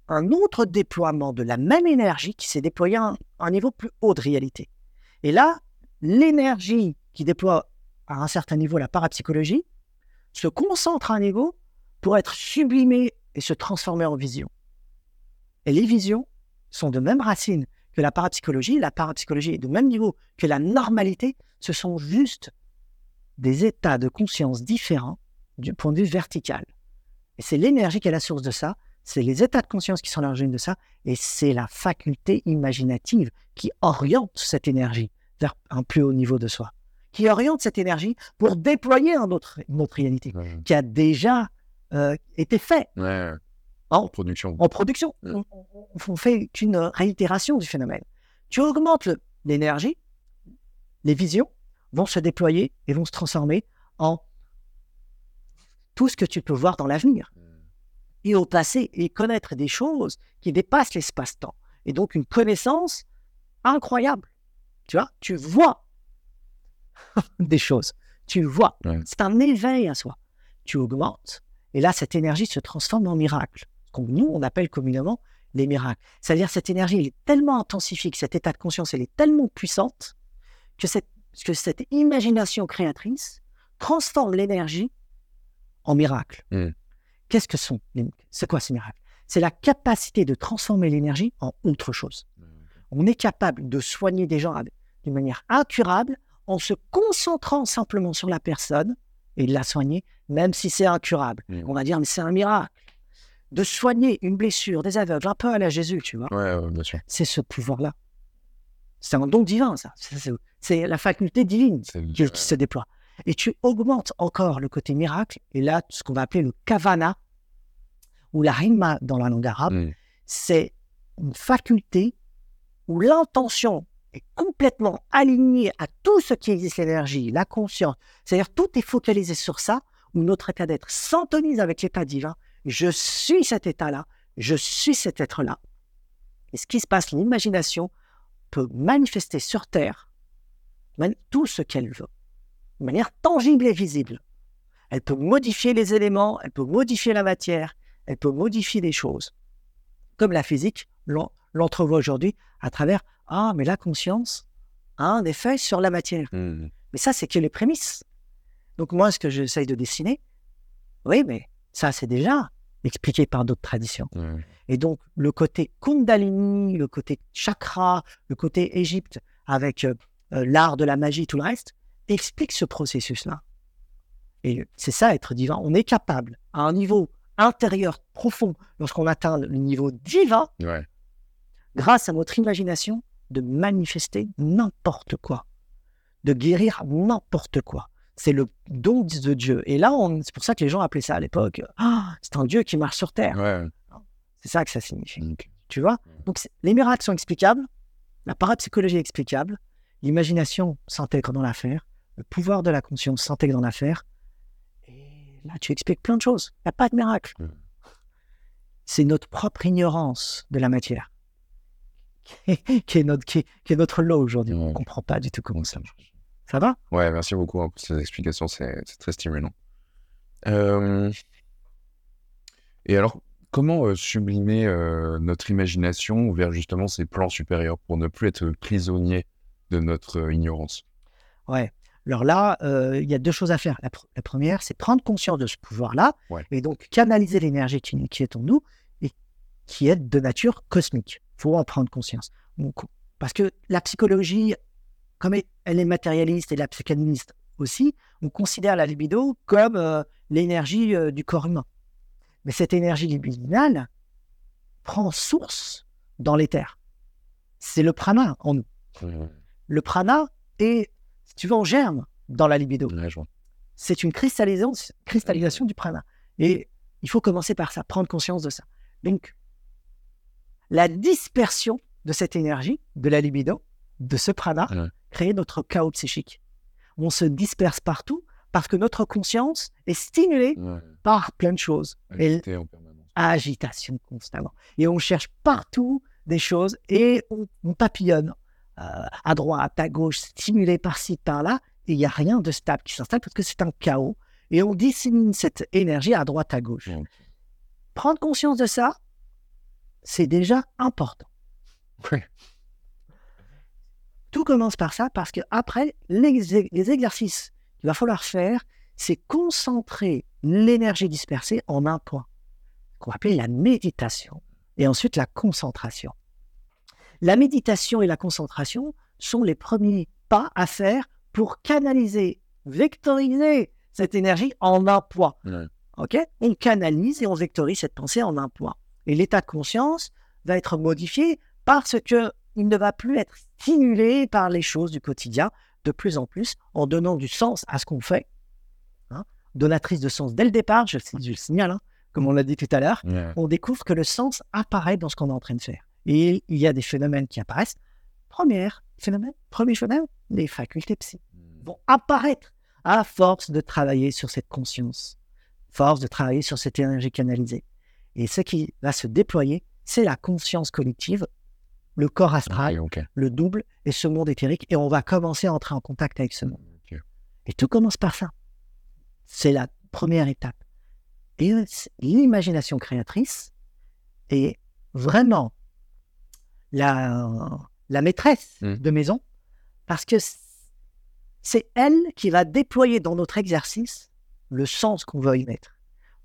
un autre déploiement de la même énergie qui s'est déployé à un, un niveau plus haut de réalité. Et là, l'énergie qui déploie à un certain niveau la parapsychologie se concentre à un niveau pour être sublimée et se transformer en vision. Et les visions sont de même racine que la parapsychologie. La parapsychologie est de même niveau que la normalité. Ce sont juste des états de conscience différents du point de vue vertical. Et c'est l'énergie qui est la source de ça. C'est les états de conscience qui sont l'origine de ça. Et c'est la faculté imaginative qui oriente cette énergie vers un plus haut niveau de soi. Qui oriente cette énergie pour déployer un autre, une autre réalité Ouais. qui a déjà euh, été fait Ouais. En, Production. en production. Mm. On, fait qu'une réitération du phénomène. Tu augmentes l'énergie, les visions vont se déployer et vont se transformer en tout ce que tu peux voir dans l'avenir Mm. et au passé et connaître des choses qui dépassent l'espace-temps. Et donc une connaissance incroyable. Tu vois, tu vois des choses. Tu vois. Ouais. C'est un éveil à soi. Tu augmentes et là, cette énergie se transforme en miracle. Qu'on nous, on appelle communément les miracles. C'est-à-dire cette énergie, elle est tellement intensifiée, que cet état de conscience, elle est tellement puissante que cette, que cette imagination créatrice transforme l'énergie en miracle. Mm. Qu'est-ce que sont C'est quoi ces miracles? C'est la capacité de transformer l'énergie en autre chose. On est capable de soigner des gens d'une manière incurable en se concentrant simplement sur la personne et de la soigner, même si c'est incurable. Mm. On va dire, mais c'est un miracle. De soigner une blessure des aveugles, un peu à la Jésus, tu vois Ouais, ouais, bien sûr. c'est ce pouvoir-là. C'est un don divin, ça. C'est- la faculté divine qui, qui se déploie. Et tu augmentes encore le côté miracle, et là, ce qu'on va appeler le kavana, ou la rima dans la langue arabe, Mm. c'est une faculté où l'intention est complètement alignée à tout ce qui existe, l'énergie, la conscience. C'est-à-dire tout est focalisé sur ça, où notre état d'être s'entonise avec l'état divin, je suis cet état-là, je suis cet être-là. Et ce qui se passe, l'imagination peut manifester sur Terre tout ce qu'elle veut, de manière tangible et visible. Elle peut modifier les éléments, elle peut modifier la matière, elle peut modifier les choses. Comme la physique l'entrevoit aujourd'hui à travers Ah, mais la conscience a un effet sur la matière. Mmh. Mais ça, c'est que les prémices. Donc moi, ce que j'essaye de dessiner, oui, mais ça, c'est déjà expliqué par d'autres traditions. Et donc, le côté Kundalini, le côté chakra, le côté Égypte, avec euh, euh, l'art de la magie, tout le reste, explique ce processus-là. Et c'est ça, être divin. On est capable, à un niveau intérieur profond, lorsqu'on atteint le niveau divin, Ouais. grâce à notre imagination, de manifester n'importe quoi, de guérir n'importe quoi. C'est le don de Dieu. Et là, c'est pour ça que les gens appelaient ça à l'époque, ah, c'est un Dieu qui marche sur terre. Ouais. C'est ça que ça signifie. Tu vois? Donc, les miracles sont explicables, la parapsychologie est explicable, l'imagination s'intègre dans l'affaire, le pouvoir de la conscience s'intègre dans l'affaire. Et là, tu expliques plein de choses. Il n'y a pas de miracle. C'est notre propre ignorance de la matière qui est, notre, qui est- qui est notre lot aujourd'hui. On ne comprend pas du tout comment ça marche. Ça va? Ouais, merci beaucoup hein, pour ces explications, c'est très stimulant. Euh, Et alors, comment euh, sublimer euh, notre imagination vers justement ces plans supérieurs pour ne plus être prisonnier de notre ignorance? Ouais. Alors là, il y a deux choses à faire. La, pr- la première, c'est prendre conscience de ce pouvoir-là Ouais. et donc canaliser l'énergie qui, qui est en nous et qui est de nature cosmique. Il faut en prendre conscience. Donc, parce que la psychologie, comme elle- est matérialiste et la psychanalyste aussi, on considère la libido comme euh, l'énergie euh, du corps humain. Mais cette énergie libidinale prend source dans l'éther. C'est le prana en nous. Le prana est, si tu veux, en germe dans la libido. C'est une cristallisation, cristallisation du prana. Et il faut commencer par ça, prendre conscience de ça. Donc, la dispersion de cette énergie, de la libido, de ce prana. Crée notre chaos psychique. On se disperse partout parce que notre conscience est stimulée Ouais. par plein de choses. Et Agité en permanence. agitation constamment. Et on cherche partout des choses et on, on papillonne euh, à droite, à gauche, stimulé par-ci, par-là. Et il n'y a rien de stable qui s'installe parce que c'est un chaos. Et on dissémine cette énergie à droite, à gauche. Prendre conscience de ça, c'est déjà important. Ouais. Tout commence par ça parce que après les, les exercices qu'il va falloir faire, c'est concentrer l'énergie dispersée en un point, qu'on va appeler la méditation, et ensuite la concentration. La méditation et la concentration sont les premiers pas à faire pour canaliser, vectoriser cette énergie en un point. Ok? On canalise et on vectorise cette pensée en un point. Et l'état de conscience va être modifié parce que il ne va plus être stimulé par les choses du quotidien de plus en plus en donnant du sens à ce qu'on fait. Hein Donatrice de sens dès le départ, je, je le signale, hein, comme on l'a dit tout à l'heure, on découvre que le sens apparaît dans ce qu'on est en train de faire. Et il y a des phénomènes qui apparaissent. Première phénomène, premier phénomène, les facultés psy vont apparaître à force de travailler sur cette conscience, force de travailler sur cette énergie canalisée. Et ce qui va se déployer, c'est la conscience collective, le corps astral, le double et ce monde éthérique. Et on va commencer à entrer en contact avec ce monde. Et tout commence par ça. C'est la première étape. Et l'imagination créatrice est vraiment la, la maîtresse Mm. de maison parce que c'est elle qui va déployer dans notre exercice le sens qu'on veut y mettre.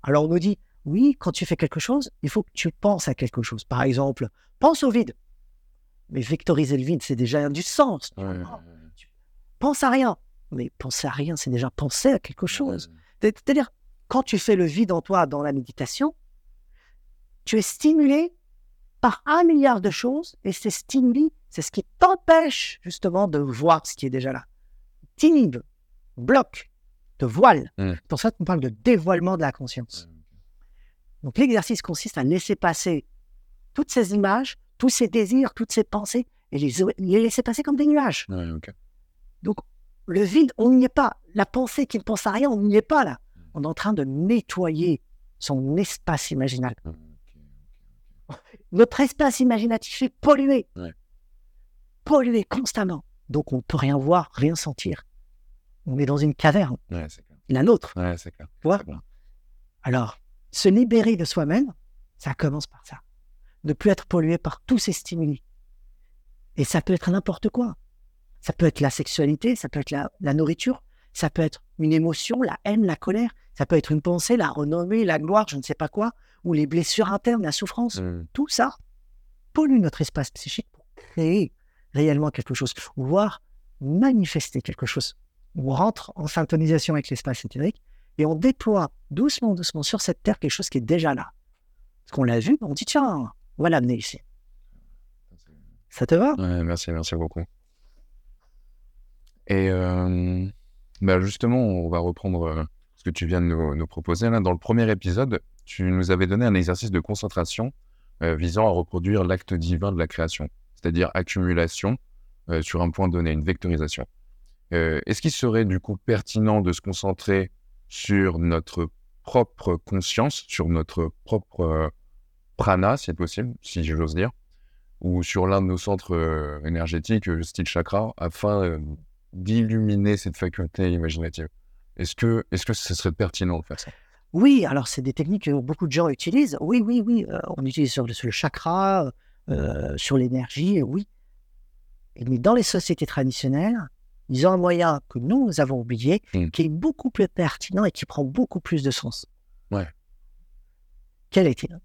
Alors on nous dit, oui, quand tu fais quelque chose, il faut que tu penses à quelque chose. Par exemple, pense au vide. Mais vectoriser le vide, c'est déjà du sens. Pense à rien. Mais penser à rien, c'est déjà penser à quelque chose. ouais. C'est-à-dire, quand tu fais le vide en toi dans la méditation, tu es stimulé par un milliard de choses et ces stimuli, c'est ce qui t'empêche justement de voir ce qui est déjà là. T'inhibe, bloque, te voile. Pour ça qu'on parle de dévoilement de la conscience. Donc l'exercice consiste à laisser passer toutes ces images, tous ces désirs, toutes ces pensées et les, les laisser passer comme des nuages. Ouais. Donc, le vide, on n'y est pas. La pensée qui ne pense à rien, on n'y est pas là. on est en train de nettoyer son espace imaginal. Notre espace imaginatif est pollué. Ouais. Pollué constamment. Donc on ne peut rien voir, rien sentir. On est dans une caverne, Ouais, la nôtre. Ouais, clair. Tu vois. Alors, se libérer de soi-même, ça commence par ça. Ne plus être pollué par tous ces stimuli. Et ça peut être n'importe quoi. Ça peut être la sexualité, ça peut être la, la nourriture, ça peut être une émotion, la haine, la colère, ça peut être une pensée, la renommée, la gloire, je ne sais pas quoi, ou les blessures internes, la souffrance. Mm. Tout ça pollue notre espace psychique pour créer réellement quelque chose, voire manifester quelque chose. On rentre en syntonisation avec l'espace éthérique et on déploie doucement, doucement sur cette terre quelque chose qui est déjà là. Parce qu'on l'a vu, on dit tiens, on va l'amener ici. Ça te va? Merci, merci beaucoup. Et euh, bah justement, on va reprendre euh, ce que tu viens de nous, proposer. Là. Dans le premier épisode, tu nous avais donné un exercice de concentration euh, visant à reproduire l'acte divin de la création, c'est-à-dire accumulation euh, sur un point donné, une vectorisation. Est-ce qu'il serait du coup pertinent de se concentrer sur notre propre conscience, sur notre propre prana, si c'est possible, si j'ose dire, ou sur l'un de nos centres euh, énergétiques, euh, style chakra, afin euh, d'illuminer cette faculté imaginative. Est-ce que, est-ce que ce serait pertinent de faire ça? Oui, alors c'est des techniques que beaucoup de gens utilisent. Oui, oui, oui. euh, on utilise sur le, sur le chakra, euh, sur l'énergie, oui. Mais dans les sociétés traditionnelles, ils ont un moyen que nous, nous avons oublié, Mm. qui est beaucoup plus pertinent et qui prend beaucoup plus de sens. Ouais. Quel est-il?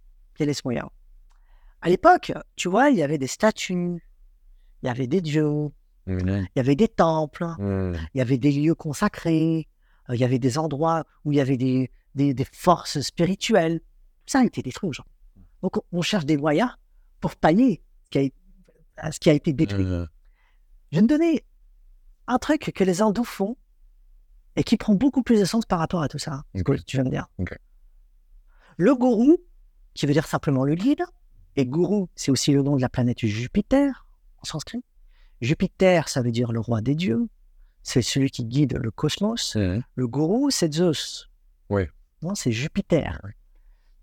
Ce moyen À l'époque, tu vois, il y avait des statues, il y avait des dieux, il y avait des temples, Mm. il y avait des lieux consacrés, euh, il y avait des endroits où il y avait des, des, des forces spirituelles. Ça a été détruit aujourd'hui. Donc on- cherche des moyens pour pallier ce qui a, été- à ce qui a été détruit. Euh, Je vais te donner un truc que les hindous font et qui prend beaucoup plus de sens par rapport à tout ça. Ok. tu vas me dire. Ok. Le gourou, qui veut dire simplement le guide, et gourou, c'est aussi le nom de la planète Jupiter en sanskrit. Jupiter, ça veut dire le roi des dieux. C'est celui qui guide le cosmos. Le gourou, c'est Zeus. Ouais. Non, c'est Jupiter.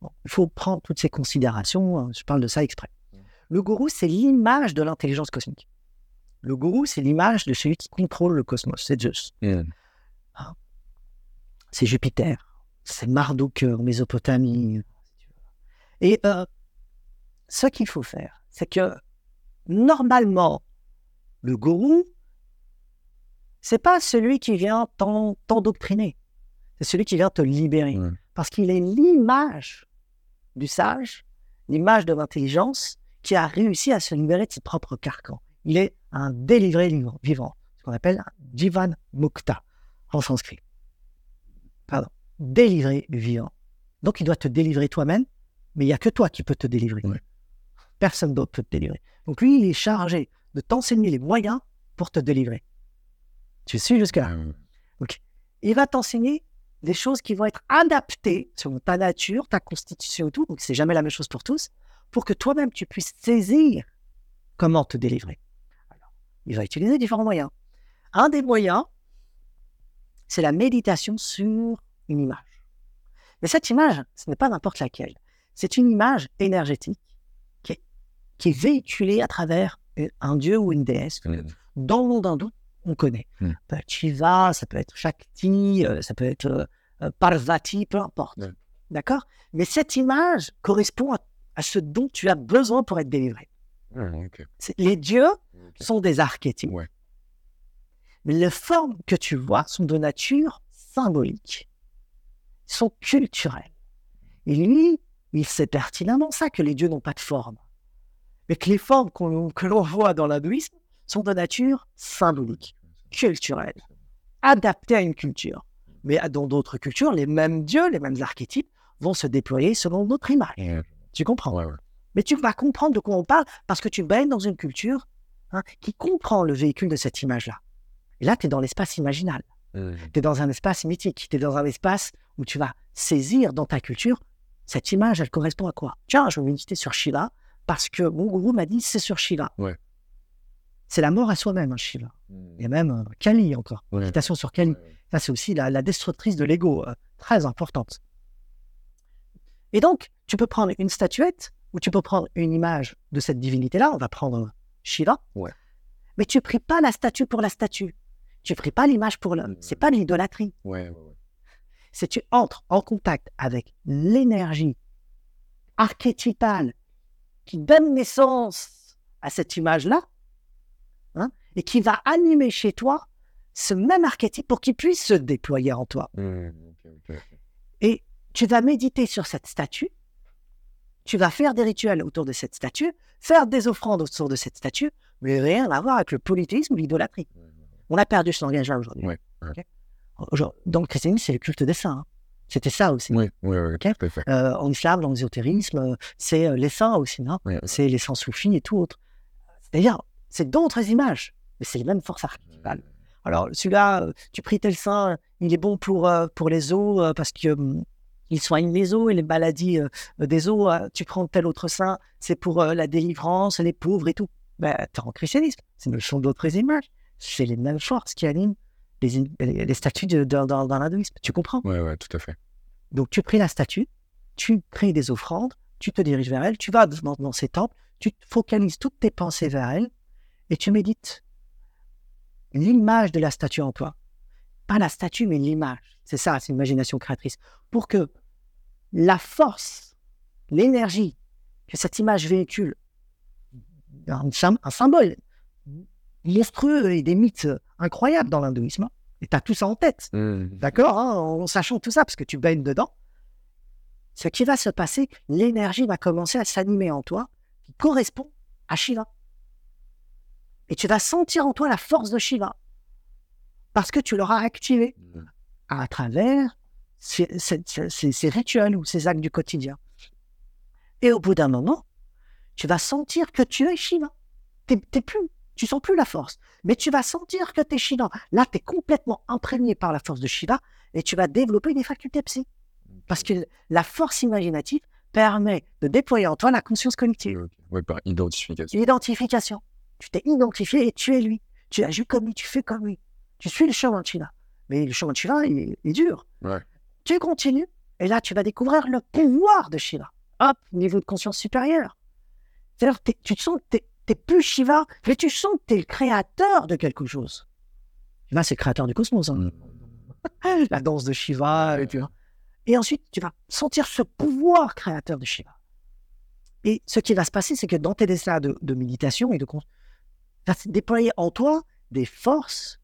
Bon, il faut prendre toutes ces considérations. hein, Je parle de ça exprès. Le gourou, c'est l'image de l'intelligence cosmique. Le gourou, c'est l'image de celui qui contrôle le cosmos. C'est Zeus. Mm. C'est Jupiter. C'est Marduk en Mésopotamie. Et euh, ce qu'il faut faire, c'est que normalement, le gourou, c'est pas celui qui vient t'en- t'endoctriner. C'est celui qui vient te libérer. Parce qu'il est l'image du sage, l'image de l'intelligence qui a réussi à se libérer de ses propres carcans. Il est un délivré vivant- ce qu'on appelle un Jivan Mukta en sanskrit. Pardon. Délivré vivant. Donc il doit te délivrer toi-même, mais il n'y a que toi qui peux te délivrer. Ouais. Personne d'autre peut te délivrer. Donc lui, il est chargé de t'enseigner les moyens pour te délivrer. Tu suis jusque-là Euh, il va t'enseigner des choses qui vont être adaptées selon ta nature, ta constitution et tout. Donc, c'est jamais la même chose pour tous, pour que toi-même tu puisses saisir comment te délivrer. Alors, il va utiliser différents moyens. Un des moyens, c'est la méditation sur une image. Mais cette image, ce n'est pas n'importe laquelle. C'est une image énergétique qui est, qui est véhiculée à travers un dieu ou une déesse que dans le monde hindou, on connaît. Mm. Ça peut être Shiva, ça peut être Shakti, euh, ça peut être euh, euh, Parvati, peu importe. D'accord? Mais cette image correspond à, à ce dont tu as besoin pour être délivré. mm. C'est- Les dieux sont des archétypes. Ouais. Mais les formes que tu vois sont de nature symbolique, sont culturelles. Et lui, il sait pertinemment ça, que les dieux n'ont pas de forme. Mais que les formes que l'on voit dans l'hindouisme sont de nature symbolique, culturelle, adaptées à une culture. Mais dans d'autres cultures, les mêmes dieux, les mêmes archétypes vont se déployer selon notre image. Tu comprends? Ouais, ouais. mais tu vas comprendre de quoi on parle parce que tu baignes dans une culture hein, qui comprend le véhicule de cette image-là. Et là, tu es dans l'espace imaginal. Mm. Tu es dans un espace mythique. Tu es dans un espace où tu vas saisir dans ta culture cette image, elle correspond à quoi? Tiens, je vais méditer sur Shiva parce que mon gourou m'a dit c'est sur Shiva. Ouais. C'est la mort à soi-même, hein, Shiva. Il y a même euh, Kali encore. Ouais. Méditation sur Kali. Ouais. Ça, c'est aussi la, la destructrice de l'ego. euh, très importante. Et donc, tu peux prendre une statuette ou tu peux prendre une image de cette divinité-là. On va prendre Shiva. Ouais. Mais tu pries pas la statue pour la statue. Tu pries pas l'image pour l'homme. C'est pas de l'idolâtrie. Ouais, ouais, ouais. C'est tu entres en contact avec l'énergie archétypale qui donne naissance à cette image-là hein, et qui va animer chez toi ce même archétype pour qu'il puisse se déployer en toi. Mmh. Et tu vas méditer sur cette statue, tu vas faire des rituels autour de cette statue, faire des offrandes autour de cette statue, mais rien à voir avec le polythéisme ou l'idolâtrie. On a perdu ce langage-là aujourd'hui. Ouais, ouais. Ok? Dans le christianisme, c'est le culte des saints. hein. C'était ça aussi. Oui, oui, oui. Euh, en islam, dans l'ésotérisme, euh, c'est euh, les saints aussi, non? C'est les saints soufis et tout autre. C'est-à-dire, c'est d'autres images, mais c'est les mêmes forces archétypales. Alors, celui-là, tu pries tel saint, il est bon pour, pour les os euh, parce que hum, il soigne les os et les maladies des os. tu prends tel autre saint, c'est pour la délivrance, les pauvres et tout. Ben, t'es en christianisme. Ce ne sont d'autres images. C'est les mêmes forces qui animent les, statues de- dans, dans, dans l'hindouisme. Tu comprends? Ouais, ouais, tout à fait. donc, tu pries la statue, tu crées des offrandes, tu te diriges vers elle, tu vas dans, dans ces temples, tu focalises toutes tes pensées vers elle et tu médites l'image de la statue en toi. Pas la statue, mais l'image. C'est ça, c'est l'imagination créatrice. Pour que la force, l'énergie que cette image véhicule, un, un symbole monstrueux et des mythes incroyables dans l'hindouisme, hein, et tu as tout ça en tête. Mmh. D'accord hein, En sachant tout ça, parce que tu baignes dedans, ce qui va se passer, l'énergie va commencer à s'animer en toi, qui correspond à Shiva. Et tu vas sentir en toi la force de Shiva, parce que tu l'auras activé Mmh. à travers ces, ces- ces- ces rituels ou ces actes du quotidien. Et au bout d'un moment, tu vas sentir que tu es Shiva. T'es, t'es plus, tu sens plus la force, mais tu vas sentir que tu es Shiva. Là, tu es complètement imprégné par la force de Shiva et tu vas développer des facultés psy. Parce que la force imaginative permet de déployer en toi la conscience collective. Ouais, par identification. L'identification. Tu t'es identifié et tu es lui. Tu agis comme lui, tu fais comme lui. Tu suis le chemin de Shiva. Mais le chemin de Shiva il est, il est dur. Ouais. Tu continues et là, tu vas découvrir le pouvoir de Shiva. Hop, niveau de conscience supérieur. C'est-à-dire, tu te sens n'es plus Shiva, mais tu sens que tu es le créateur de quelque chose. Shiva, c'est le créateur du cosmos. hein. Mmh. La danse de Shiva. Et, tu vois. et ensuite, tu vas sentir ce pouvoir créateur de Shiva. Et ce qui va se passer, c'est que dans tes états de, de méditation et de va se déployer en toi des forces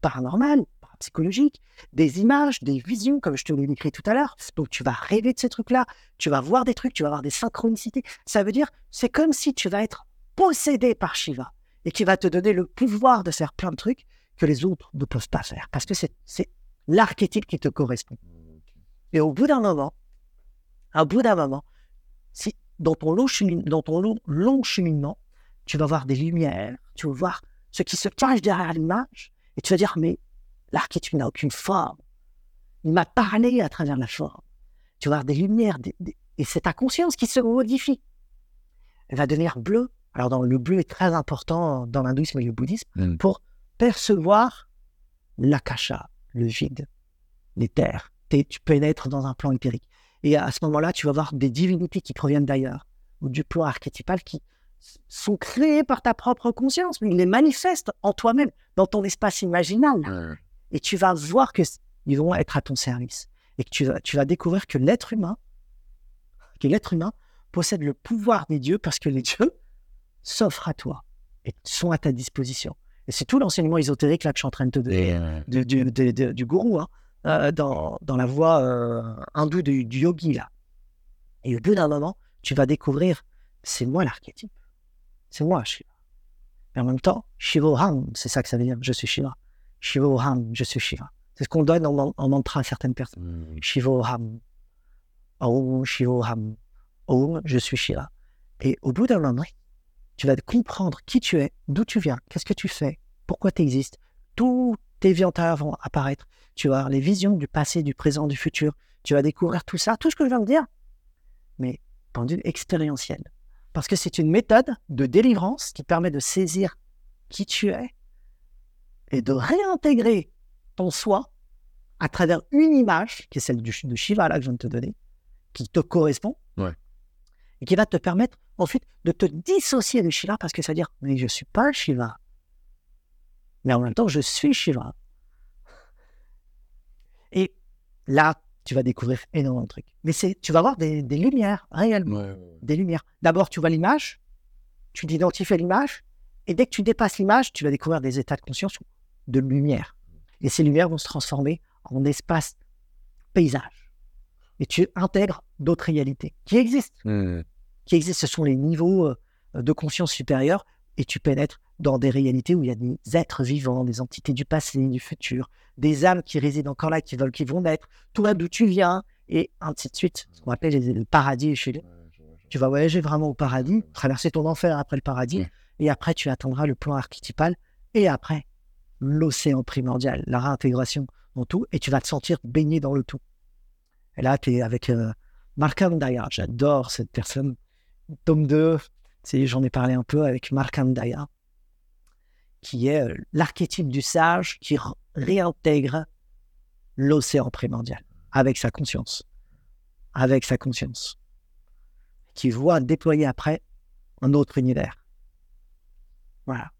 paranormales, parapsychologiques, des images, des visions, comme je te l'ai décrit tout à l'heure. Donc, tu vas rêver de ces trucs-là, tu vas voir des trucs, tu vas avoir des synchronicités. Ça veut dire, c'est comme si tu vas être possédé par Shiva et qui va te donner le pouvoir de faire plein de trucs que les autres ne peuvent pas faire parce que c'est l'archétype qui te correspond. Et au bout d'un moment, au bout d'un moment, si dans ton long, chemin- dans ton long, long cheminement, tu vas voir des lumières, tu vas voir ce qui se cache derrière l'image, et tu vas dire, mais l'archétype n'a aucune forme. Il m'a parlé à travers la forme. Tu vas voir des lumières, des- des- et c'est ta conscience qui se modifie. Elle va devenir bleue. Alors, dans, le bleu est très important dans l'hindouisme et le bouddhisme Mm. pour percevoir l'akasha, le vide, les terres. T'es- Tu pénètres dans un plan éthérique. Et à ce moment-là, tu vas voir des divinités qui proviennent d'ailleurs, ou du plan archétypal, qui sont créées par ta propre conscience, mais ils les manifestent en toi-même, dans ton espace imaginal. Et tu vas voir que ils vont être à ton service. Et que tu vas, tu vas découvrir que l'être humain, que l'être humain possède le pouvoir des dieux parce que les dieux s'offrent à toi et sont à ta disposition. Et c'est tout l'enseignement ésotérique là que je suis en train de te donner euh, du, du, gourou, hein, euh, dans, dans la voie euh, hindoue du, yogi, là. Et au bout d'un moment, tu vas découvrir, c'est moi l'archétype. C'est moi, Shiva. Et en même temps, Shivoham, c'est ça que ça veut dire, je suis Shiva. Shivoham, je suis Shiva. C'est ce qu'on donne en, en mantra à certaines personnes. mm, Shivoham. Om Shivoham. Om, je suis Shiva. Et au bout d'un moment, tu vas comprendre qui tu es, d'où tu viens, qu'est-ce que tu fais, pourquoi tu existes. Tous tes antérieures vont apparaître. Tu vas avoir les visions du passé, du présent, du futur. Tu vas découvrir tout ça, tout ce que je viens de dire, mais point de vue expérientiel. Parce que c'est une méthode de délivrance qui permet de saisir qui tu es et de réintégrer ton soi à travers une image, qui est celle de Shiva là que je viens de te donner, qui te correspond. Et qui va te permettre ensuite de te dissocier de Shiva parce que ça veut dire, mais je ne suis pas Shiva. Mais en même temps, je suis Shiva. Et là, tu vas découvrir énormément de trucs. Mais c'est, tu vas voir des, des lumières, réellement, Ouais, ouais, ouais. des lumières. D'abord, tu vois l'image, tu identifies l'image, et dès que tu dépasses l'image, tu vas découvrir des états de conscience de lumière. Et ces lumières vont se transformer en espace paysage. Et tu intègres d'autres réalités qui existent Hmm. qui existent. Ce sont les niveaux euh, de conscience supérieurs et tu pénètres dans des réalités où il y a des êtres vivants, des entités du passé, du futur, des âmes qui résident encore là, qui veulent, qui vont naître, toi d'où tu viens et ainsi de suite. Ce qu'on appelle le paradis chez les-. Tu vas voyager vraiment au paradis, traverser ton enfer après le paradis et après tu atteindras le plan archétypal et après l'océan primordial, la réintégration dans tout et tu vas te sentir baigné dans le tout. Et là, tu es avec euh, Markham Daya. J'adore cette personne. Tome 2, c'est- j'en ai parlé un peu avec Markham Daya, qui est euh, l'archétype du sage qui réintègre l'océan primordial avec sa conscience. Avec sa conscience. Qui voit déployer après un autre univers. Voilà.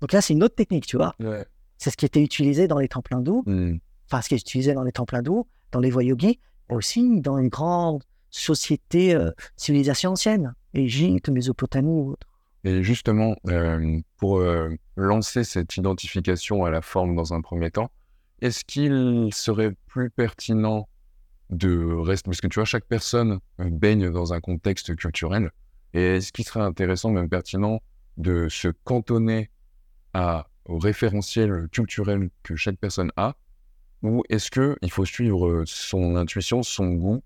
Donc là, c'est une autre technique, tu vois. Ouais. C'est ce qui était utilisé dans les temples hindous Hmm. enfin ce qui est utilisé dans les temples hindous, dans les voies yogis, mais aussi dans les grandes sociétés, euh, civilisations anciennes, Égypte, Mésopotamie ou autres. Et justement, euh, pour euh, lancer cette identification à la forme dans un premier temps, est-ce qu'il serait plus pertinent de rester, parce que tu vois, chaque personne euh, baigne dans un contexte culturel, et est-ce qu'il serait intéressant, même pertinent, de se cantonner au référentiel culturel que chaque personne a, ou est-ce qu'il faut suivre son intuition, son goût,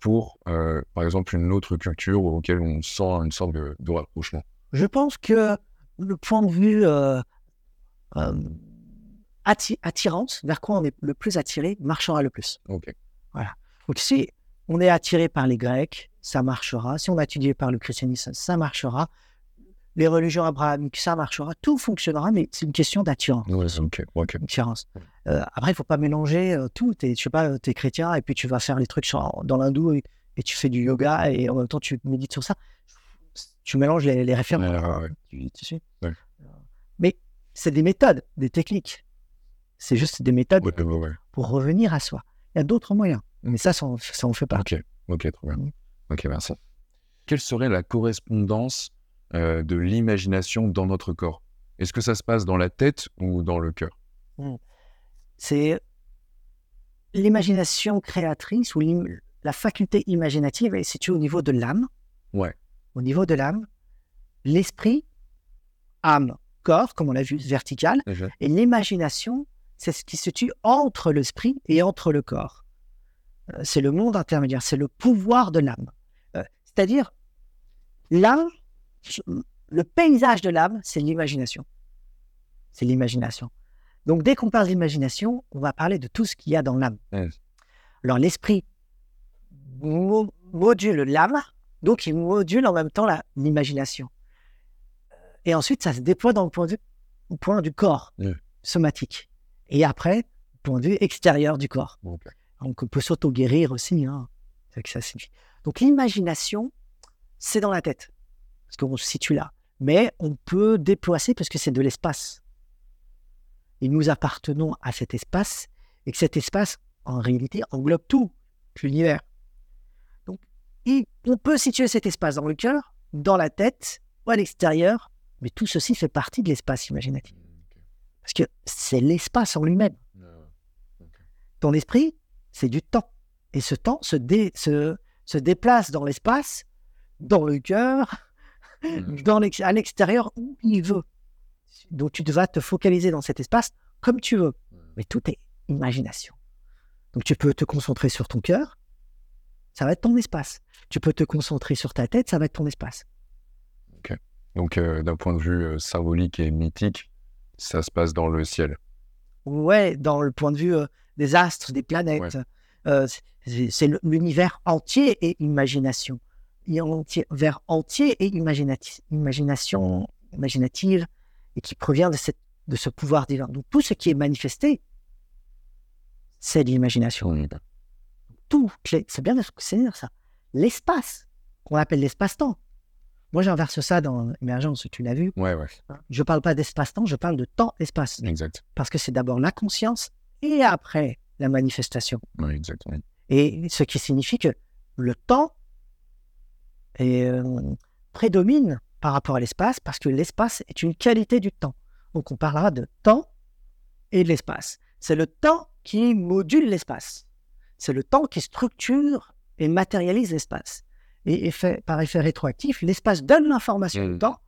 pour, euh, par exemple, une autre culture auquel on sent une sorte de, de rapprochement? Je pense que le point de vue euh, euh, atti- attirance, vers quoi on est le plus attiré, marchera le plus. Ok. Donc si on est attiré par les Grecs, ça marchera. Si on est attiré par le christianisme, ça marchera. Les religions abrahamiques, ça marchera. Tout fonctionnera, mais c'est une question d'attirance. Ouais. Euh, après, il faut pas mélanger euh, tout. T'es, je sais pas, tu es chrétien et puis tu vas faire les trucs sur- dans l'hindou et, et tu fais du yoga et en même temps tu médites sur ça. Tu mélanges les, les références. Ouais, ouais, ouais. Tu, tu sais. Euh, Mais c'est des méthodes, des techniques. C'est juste des méthodes pour revenir à soi. Il y a d'autres moyens, mais ça, ça en, ça en fait partie. Ok, ok, trop bien. Mm. Ok, merci. Quelle serait la correspondance euh, de l'imagination dans notre corps Est-ce que ça se passe dans la tête ou dans le cœur? C'est l'imagination créatrice ou la faculté imaginative est située au niveau de l'âme. Ouais. Au niveau de l'âme, l'esprit, âme, corps, comme on l'a vu, vertical, et l'imagination, c'est ce qui se situe entre l'esprit et entre le corps. Euh, C'est le monde intermédiaire, c'est le pouvoir de l'âme. Euh, C'est-à-dire, l'âme, le paysage de l'âme, c'est l'imagination. C'est l'imagination. Donc, dès qu'on parle d'imagination, on va parler de tout ce qu'il y a dans l'âme. Alors, l'esprit mo- module l'âme, donc il module en même temps l'imagination. Et ensuite, ça se déploie dans le point, de vue, au point du corps somatique. Et après, point de vue extérieur du corps. Donc, on peut s'auto-guérir aussi. Hein. Ça signifie. Donc, l'imagination, c'est dans la tête, parce qu'on se situe là. Mais on peut déplacer parce que c'est de l'espace. Et nous appartenons à cet espace, et que cet espace, en réalité, englobe tout l'univers. Donc, on peut situer cet espace dans le cœur, dans la tête, ou à l'extérieur, mais tout ceci fait partie de l'espace imaginatif. Parce que c'est l'espace en lui-même. Ton esprit, c'est du temps. Et ce temps se, dé- se, se déplace dans l'espace, dans le cœur. Dans l'ex- à l'extérieur, où il veut. Donc tu vas te focaliser dans cet espace comme tu veux. Mais tout est imagination. Donc tu peux te concentrer sur ton cœur, ça va être ton espace. Tu peux te concentrer sur ta tête, ça va être ton espace. Donc, euh, d'un point de vue euh, symbolique et mythique, ça se passe dans le ciel. Ouais, dans le point de vue euh, des astres, des planètes, c'est l'univers entier et imagination. Univers entier et imaginati- imagination, imaginative, et qui provient de, cette, de ce pouvoir divin. Donc tout ce qui est manifesté, c'est l'imagination. Mmh. Tout, c'est bien de dire ça. L'espace, qu'on appelle l'espace-temps. Moi, j'inverse ça dans Émergence, tu l'as vu. Ouais, ouais, Je parle pas d'espace-temps, je parle de temps-espace. exact. Parce que c'est d'abord la conscience et après la manifestation. Ouais. Et ce qui signifie que le temps est, euh, prédomine par rapport à l'espace parce que l'espace est une qualité du temps. Donc on parlera de temps et de l'espace. C'est le temps qui module l'espace. C'est le temps qui structure et matérialise l'espace. Et effet- par effet rétroactif, l'espace donne l'information Mm. au temps,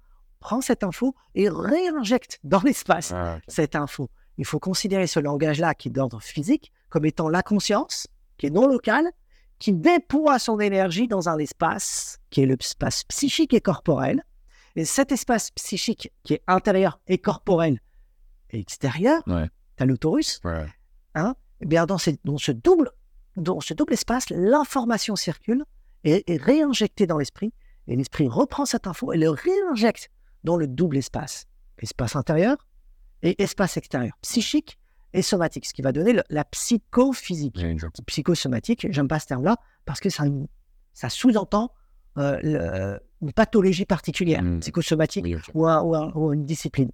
prend cette info et réinjecte dans l'espace Ah, cette info. Il faut considérer ce langage-là qui est d'ordre physique comme étant la conscience, qui est non locale, qui déploie son énergie dans un espace qui est l'espace psychique et corporel. Et cet espace psychique qui est intérieur et corporel et extérieur, Ouais. t'as l'autorus, Ouais, eh bien dans, ces- dans ce double, dans ce double espace, l'information circule et est réinjectée dans l'esprit. Et l'esprit reprend cette info et le réinjecte dans le double espace. Espace intérieur et espace extérieur. Psychique et somatique. Ce qui va donner le- la psychophysique. Psychosomatique, j'aime pas ce terme-là parce que ça, ça sous-entend euh, le- une pathologie particulière. Mm. Psychosomatique Oui, ou, un- ou un- ou une discipline.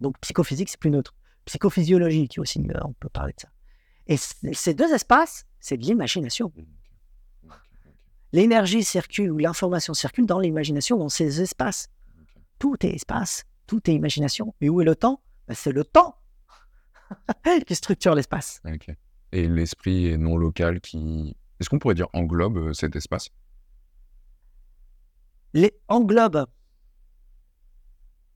Donc psychophysique, c'est plus neutre. Psychophysiologie, qui est aussi, euh, on peut parler de ça. Et ces deux espaces, c'est de l'imagination. Ok. L'énergie circule ou l'information circule dans l'imagination, dans ces espaces. Tout est espace, tout est imagination. Et où est le temps? Ben, C'est le temps qui structure l'espace. Et l'esprit est non local qui. Est-ce qu'on pourrait dire englobe euh, cet espace? Les englobe.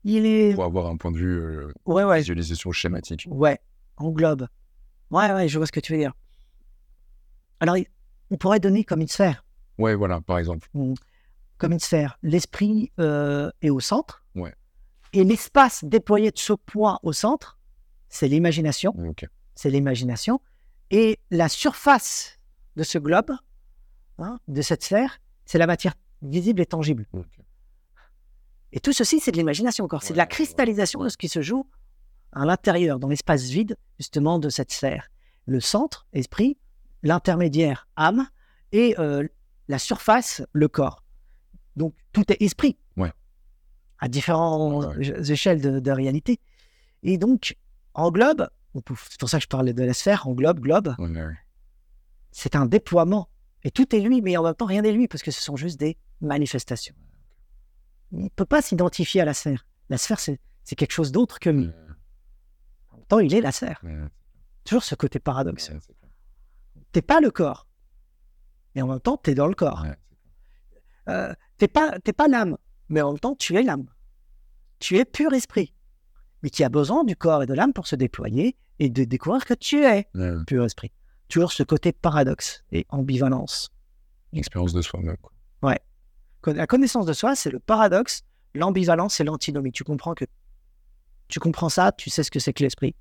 Il est. pour avoir un point de vue euh, Ouais, ouais, visualisation schématique Ouais, englobe. Ouais, ouais, je vois ce que tu veux dire. Alors, on pourrait donner comme une sphère. Ouais, voilà, par exemple. Comme une sphère. L'esprit euh, est au centre. Ouais. Et l'espace déployé de ce point au centre, c'est l'imagination. Ok. C'est l'imagination. Et la surface de ce globe, hein, de cette sphère, c'est la matière visible et tangible. Et tout ceci, c'est de l'imagination encore. C'est de la ouais. cristallisation de ce qui se joue à l'intérieur, dans l'espace vide, justement, de cette sphère. Le centre, esprit, l'intermédiaire, âme, et euh, la surface, le corps. Donc, tout est esprit. Ouais. À différentes échelles de, de réalité. Et donc, en globe, on peut- c'est pour ça que je parlais de la sphère, en globe, globe, c'est un déploiement. Et tout est lui, mais en même temps, rien n'est lui, parce que ce sont juste des manifestations. Il ne peut pas s'identifier à la sphère. La sphère, c'est quelque chose d'autre que lui. En même temps, il est la sphère. Toujours ce côté paradoxe. T'es pas le corps, mais en même temps, tu es dans le corps. Euh, t'es pas, t'es pas l'âme, mais en même temps, tu es l'âme. Tu es pur esprit, mais qui a besoin du corps et de l'âme pour se déployer et de découvrir que tu es. Ouais, pur esprit. Toujours ce côté paradoxe et ambivalence. L'expérience de soi-même. Con- La connaissance de soi, c'est le paradoxe, l'ambivalence et l'antinomie. Tu comprends que tu comprends ça, tu sais ce que c'est que l'esprit.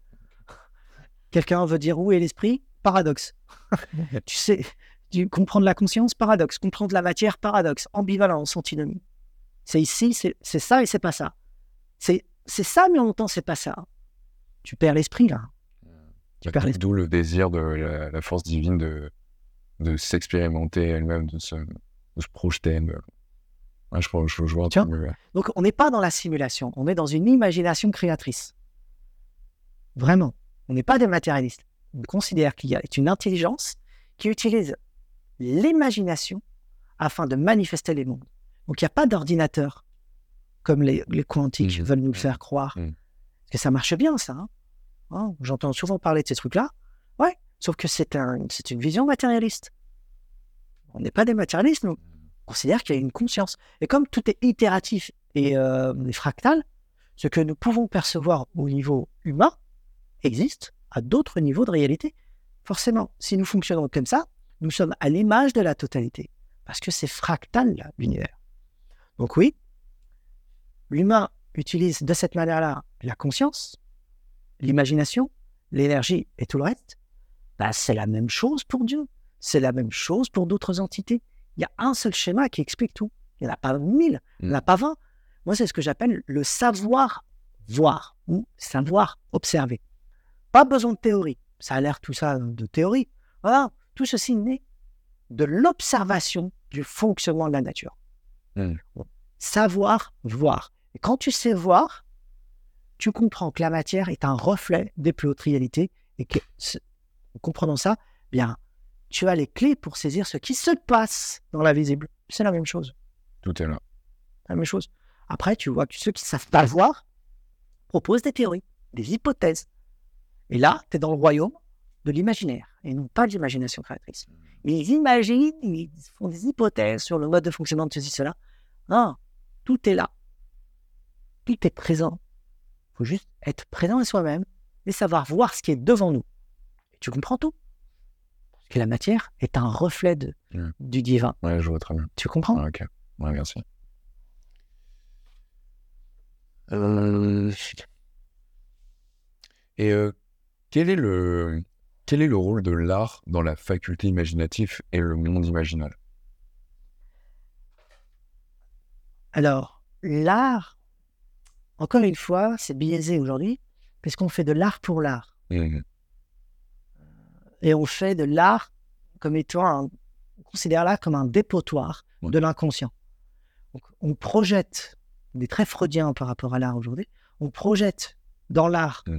Quelqu'un veut dire où est l'esprit? Paradoxe. tu sais, tu comprendre la conscience? Paradoxe. Comprendre la matière? Paradoxe. Ambivalence, antinomie. C'est ici, c'est ça et c'est pas ça. C'est c'est ça, mais en même temps, c'est pas ça. Tu perds l'esprit là. Tu Bah, perds d'où- l'esprit. D'où le désir de la, la force divine de, de s'expérimenter elle-même, de se, de se projeter. de- Ouais, je, crois- je, je vois Tiens. Donc, on n'est pas dans la simulation, on est dans une imagination créatrice. Vraiment. On n'est pas des matérialistes. On considère qu'il y a une intelligence qui utilise l'imagination afin de manifester les mondes. Donc, il n'y a pas d'ordinateur comme les, les quantiques Mhm. veulent nous le Mhm. faire croire. Mhm. Parce que ça marche bien, ça. hein. Hein, J'entends souvent parler de ces trucs-là. Ouais, sauf que c'est un, une vision matérialiste. On n'est pas des matérialistes, nous on considère qu'il y a une conscience. Et comme tout est itératif et, euh, et fractal, ce que nous pouvons percevoir au niveau humain existe à d'autres niveaux de réalité. Forcément, si nous fonctionnons comme ça, nous sommes à l'image de la totalité. Parce que c'est fractal, l'univers. Donc oui, l'humain utilise de cette manière-là la conscience, l'imagination, l'énergie et tout le reste. Bah, c'est la même chose pour Dieu. C'est la même chose pour d'autres entités. Il y a un seul schéma qui explique tout. Il n'y en a pas mille, il n'y en a pas vingt. Moi, c'est ce que j'appelle le savoir voir ou savoir observer. Pas besoin de théorie. ça a l'air tout ça de théorie. Voilà, tout ceci naît de l'observation du fonctionnement de la nature. Mm. Savoir voir. Et quand tu sais voir, tu comprends que la matière est un reflet des plus hautes réalités et que, en comprenant ça, bien, tu as les clés pour saisir ce qui se passe dans l'invisible. C'est la même chose. Tout est là. La même chose. Après, tu vois que ceux qui ne savent pas voir proposent des théories, des hypothèses. Et là, tu es dans le royaume de l'imaginaire et non pas de l'imagination créatrice. Ils imaginent, ils font des hypothèses sur le mode de fonctionnement de ceci, cela. Non, tout est là. Tout est présent. Il faut juste être présent à soi-même et savoir voir ce qui est devant nous. Et tu comprends tout. Parce que la matière est un reflet de- Mm. du divin. Ouais, je vois très bien. Tu comprends? Ah, ok. Ouais, merci. Euh, Et euh, quel est le quel est le rôle de l'art dans la faculté imaginative et le monde imaginal? Alors, l'art, encore une fois, c'est biaisé aujourd'hui, puisqu'on fait de l'art pour l'art. Mhm. Et on fait de l'art comme étant un, on considère l'art comme un dépotoir Ouais. de l'inconscient. On projette, on est très freudien par rapport à l'art aujourd'hui, on projette dans l'art Mm.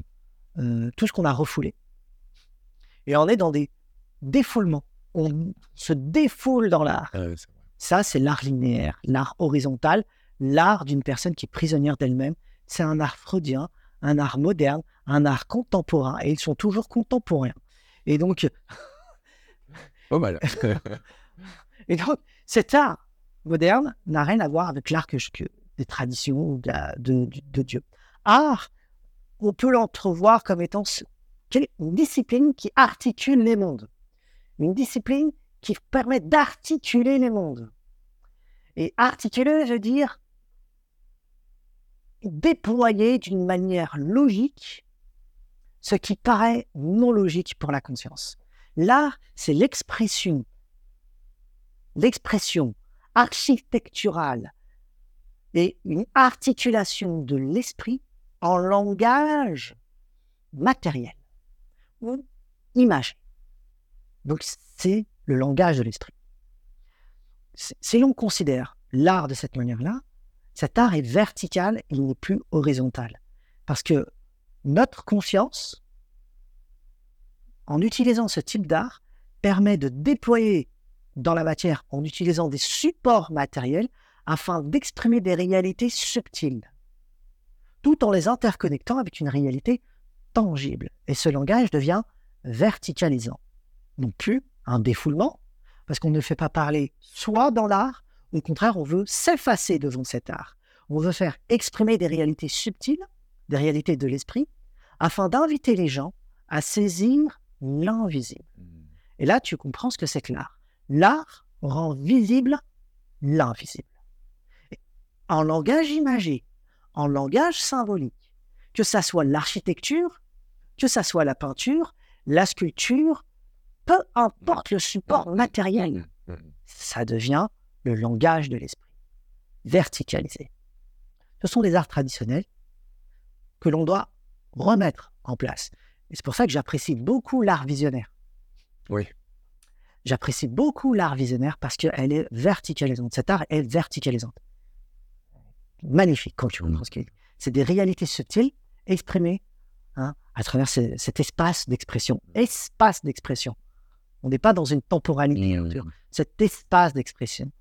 euh, tout ce qu'on a refoulé. Et on est dans des défoulements. On se défoule dans l'art. Ah. Ça, c'est l'art linéaire, l'art horizontal, l'art d'une personne qui est prisonnière d'elle-même. C'est un art freudien, un art moderne, un art contemporain, et ils sont toujours contemporains. Et donc, Pas mal. et donc cet art moderne n'a rien à voir avec l'art que, je- que- des traditions de, de- Dieu. Art, on peut l'entrevoir comme étant une discipline qui articule les mondes. Une discipline qui permet d'articuler les mondes. Et articuler, je veux dire, déployer d'une manière logique ce qui paraît non logique pour la conscience. L'art, c'est l'expression, l'expression architecturale et une articulation de l'esprit en langage matériel ou image. Donc, c'est le langage de l'esprit. Si l'on considère l'art de cette manière-là, cet art est vertical, il n'est plus horizontal. Parce que notre conscience, en utilisant ce type d'art, permet de déployer dans la matière en utilisant des supports matériels afin d'exprimer des réalités subtiles, tout en les interconnectant avec une réalité tangible. Et ce langage devient verticalisant, non plus un défoulement, parce qu'on ne fait pas parler soit dans l'art, au contraire, on veut s'effacer devant cet art. On veut faire exprimer des réalités subtiles, des réalités de l'esprit, afin d'inviter les gens à saisir l'invisible. Et là, tu comprends ce que c'est que l'art. L'art rend visible l'invisible. En langage imagé, en langage symbolique, que ça soit l'architecture, que ça soit la peinture, la sculpture, peu importe le support matériel, ça devient le langage de l'esprit, verticalisé. Ce sont des arts traditionnels que l'on doit remettre en place. Et c'est pour ça que j'apprécie beaucoup l'art visionnaire. Oui. J'apprécie beaucoup l'art visionnaire parce qu'elle est verticalisante. Cet art est verticalisante. Magnifique quand tu Mm. comprends ce qu'il est. C'est des réalités subtiles exprimées hein, à travers ce- cet espace d'expression. Espace d'expression. On n'est pas dans une temporalité. Mmh. Cet espace d'expression.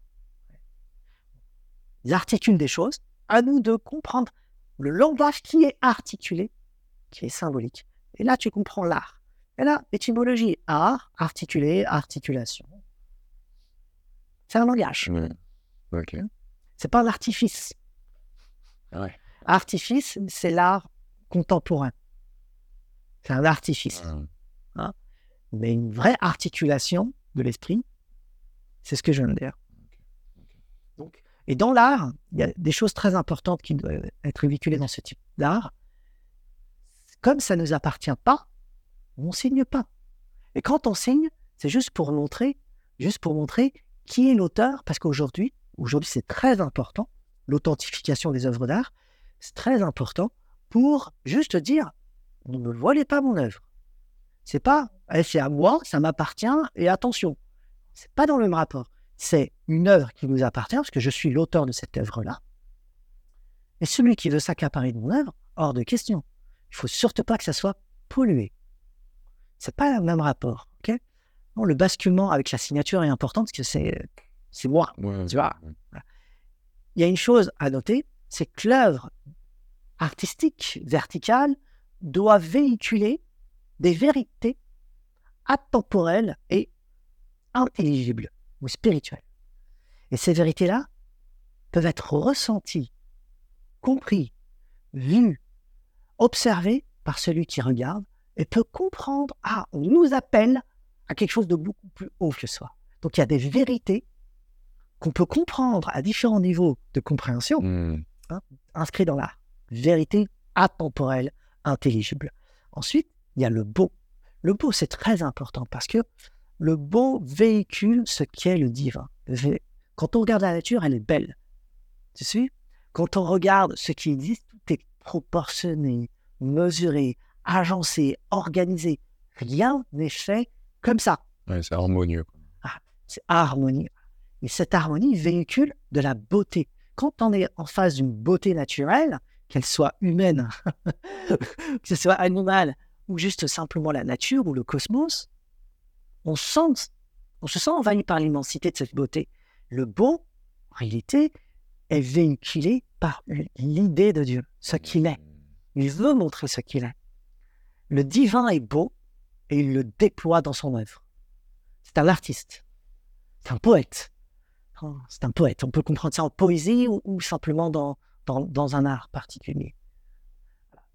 Ils articulent des choses. À nous de comprendre le langage qui est articulé, qui est symbolique. Et là, tu comprends l'art. Et là, étymologie, art, articulé, articulation. C'est un langage. Ouais. Ok. C'est pas un artifice. Ouais. Artifice, c'est l'art contemporain. C'est un artifice. Ah. Mais une vraie articulation de l'esprit, c'est ce que je viens de dire. Donc, et dans l'art, il y a des choses très importantes qui doivent être véhiculées dans ce type d'art. Comme ça ne nous appartient pas, on ne signe pas. Et quand on signe, c'est juste pour montrer, juste pour montrer qui est l'auteur, parce qu'aujourd'hui, aujourd'hui c'est très important, l'authentification des œuvres d'art, c'est très important pour juste dire, ne me voilez pas mon œuvre. C'est pas, eh, c'est à moi, ça m'appartient, et attention, c'est pas dans le même rapport. C'est une œuvre qui nous appartient, parce que je suis l'auteur de cette œuvre-là. Et celui qui veut s'accaparer de mon œuvre, hors de question. Il faut surtout pas que ça soit pollué. C'est pas le même rapport, ok? Non, Le basculement avec la signature est important parce que c'est c'est moi, Ouais, tu vois. ouais. Il y a une chose à noter, c'est que l'œuvre artistique verticale doit véhiculer des vérités atemporelles et intelligibles ou spirituelles. Et ces vérités-là peuvent être ressenties, compris, vues, observées par celui qui regarde et peut comprendre, ah, on nous appelle à quelque chose de beaucoup plus haut que soi. Donc il y a des vérités qu'on peut comprendre à différents niveaux de compréhension Hmm. inscrits dans la vérité atemporelle, intelligible. Ensuite, il y a le beau. Le beau, c'est très important parce que le beau véhicule ce qu'est le divin. Quand on regarde la nature, elle est belle. Tu suis? Quand on regarde ce qui existe, tout est proportionné, mesuré, agencé, organisé. Rien n'est fait comme ça. Ouais, c'est harmonieux. quoi. C'est harmonieux. Et cette harmonie véhicule de la beauté. Quand on est en face d'une beauté naturelle, qu'elle soit humaine, que ce soit animale, ou juste simplement la nature ou le cosmos, on, se sent envahi par l'immensité de cette beauté. Le beau, en réalité, est véhiculé par l'idée de Dieu, ce qu'il est. Il veut montrer ce qu'il est. Le divin est beau et il le déploie dans son œuvre. C'est un artiste. C'est un poète. Oh, C'est un poète. On peut comprendre ça en poésie ou, ou simplement dans, dans, dans un art particulier.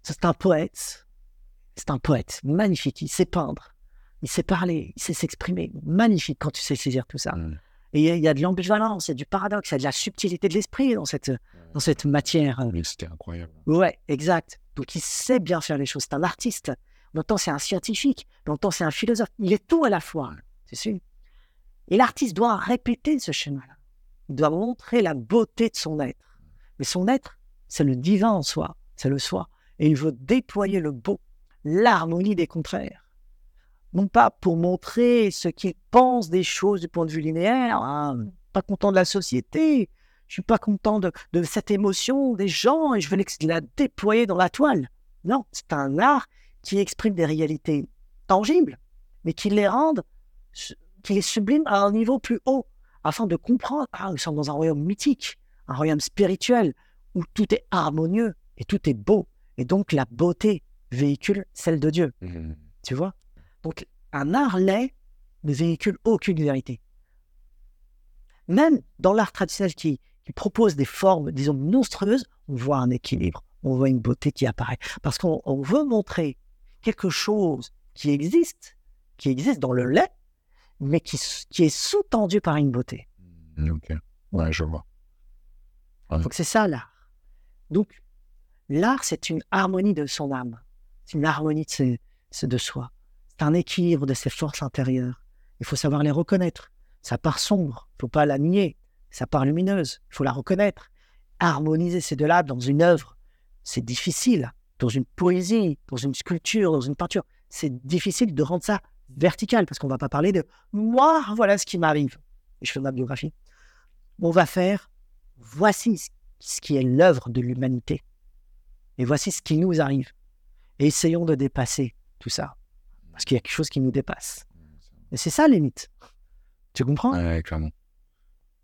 C'est un poète. C'est un poète magnifique. Il sait peindre. Il sait parler. Il sait s'exprimer. Magnifique quand tu sais saisir tout ça. Hmm. Et il y a- il y a de l'ambivalence, il y a du paradoxe, il y a de la subtilité de l'esprit dans cette, dans cette matière. Oui, c'était incroyable. Ouais, exact. Donc il sait bien faire les choses. C'est un artiste. En même temps, c'est un scientifique. En même temps, c'est un philosophe. Il est tout à la fois. C'est sûr. Et l'artiste doit répéter ce schéma-là. Il doit montrer la beauté de son être. Mais son être, c'est le divin en soi. C'est le soi. Et il veut déployer le beau, l'harmonie des contraires. Non pas pour montrer ce qu'il pense des choses du point de vue linéaire. hein, pas content de la société. Je suis pas content de, de cette émotion des gens et je veux la déployer dans la toile. Non, c'est un art qui exprime des réalités tangibles, mais qui les rendent, qui les sublime à un niveau plus haut, afin de comprendre, ah, nous sommes dans un royaume mythique, un royaume spirituel, où tout est harmonieux et tout est beau. Et donc la beauté véhicule celle de Dieu, Hmm. tu vois? Donc un art laid ne véhicule aucune vérité. Même dans l'art traditionnel qui, qui propose des formes, disons, monstrueuses, on voit un équilibre, on voit une beauté qui apparaît. Parce qu'on on veut montrer quelque chose qui existe, qui existe dans le lait, mais qui, est sous-tendu par une beauté. Ok. Ouais, je vois. Donc c'est ça l'art. Donc l'art, c'est une harmonie de son âme. C'est une harmonie de, ses- de soi. Un équilibre de ses forces intérieures. Il faut savoir les reconnaître. Sa part sombre, il faut pas la nier. Sa part lumineuse, il faut la reconnaître. Harmoniser ces deux-là dans une œuvre, c'est difficile. Dans une poésie, dans une sculpture, dans une peinture, c'est difficile de rendre ça vertical parce qu'on va pas parler de moi, voilà ce qui m'arrive. Je fais ma biographie. On va faire voici ce qui est l'œuvre de l'humanité. Et voici ce qui nous arrive. Et essayons de dépasser tout ça. Parce qu'il y a quelque chose qui nous dépasse. Et c'est ça les mythes. Tu comprends? Ouais, clairement.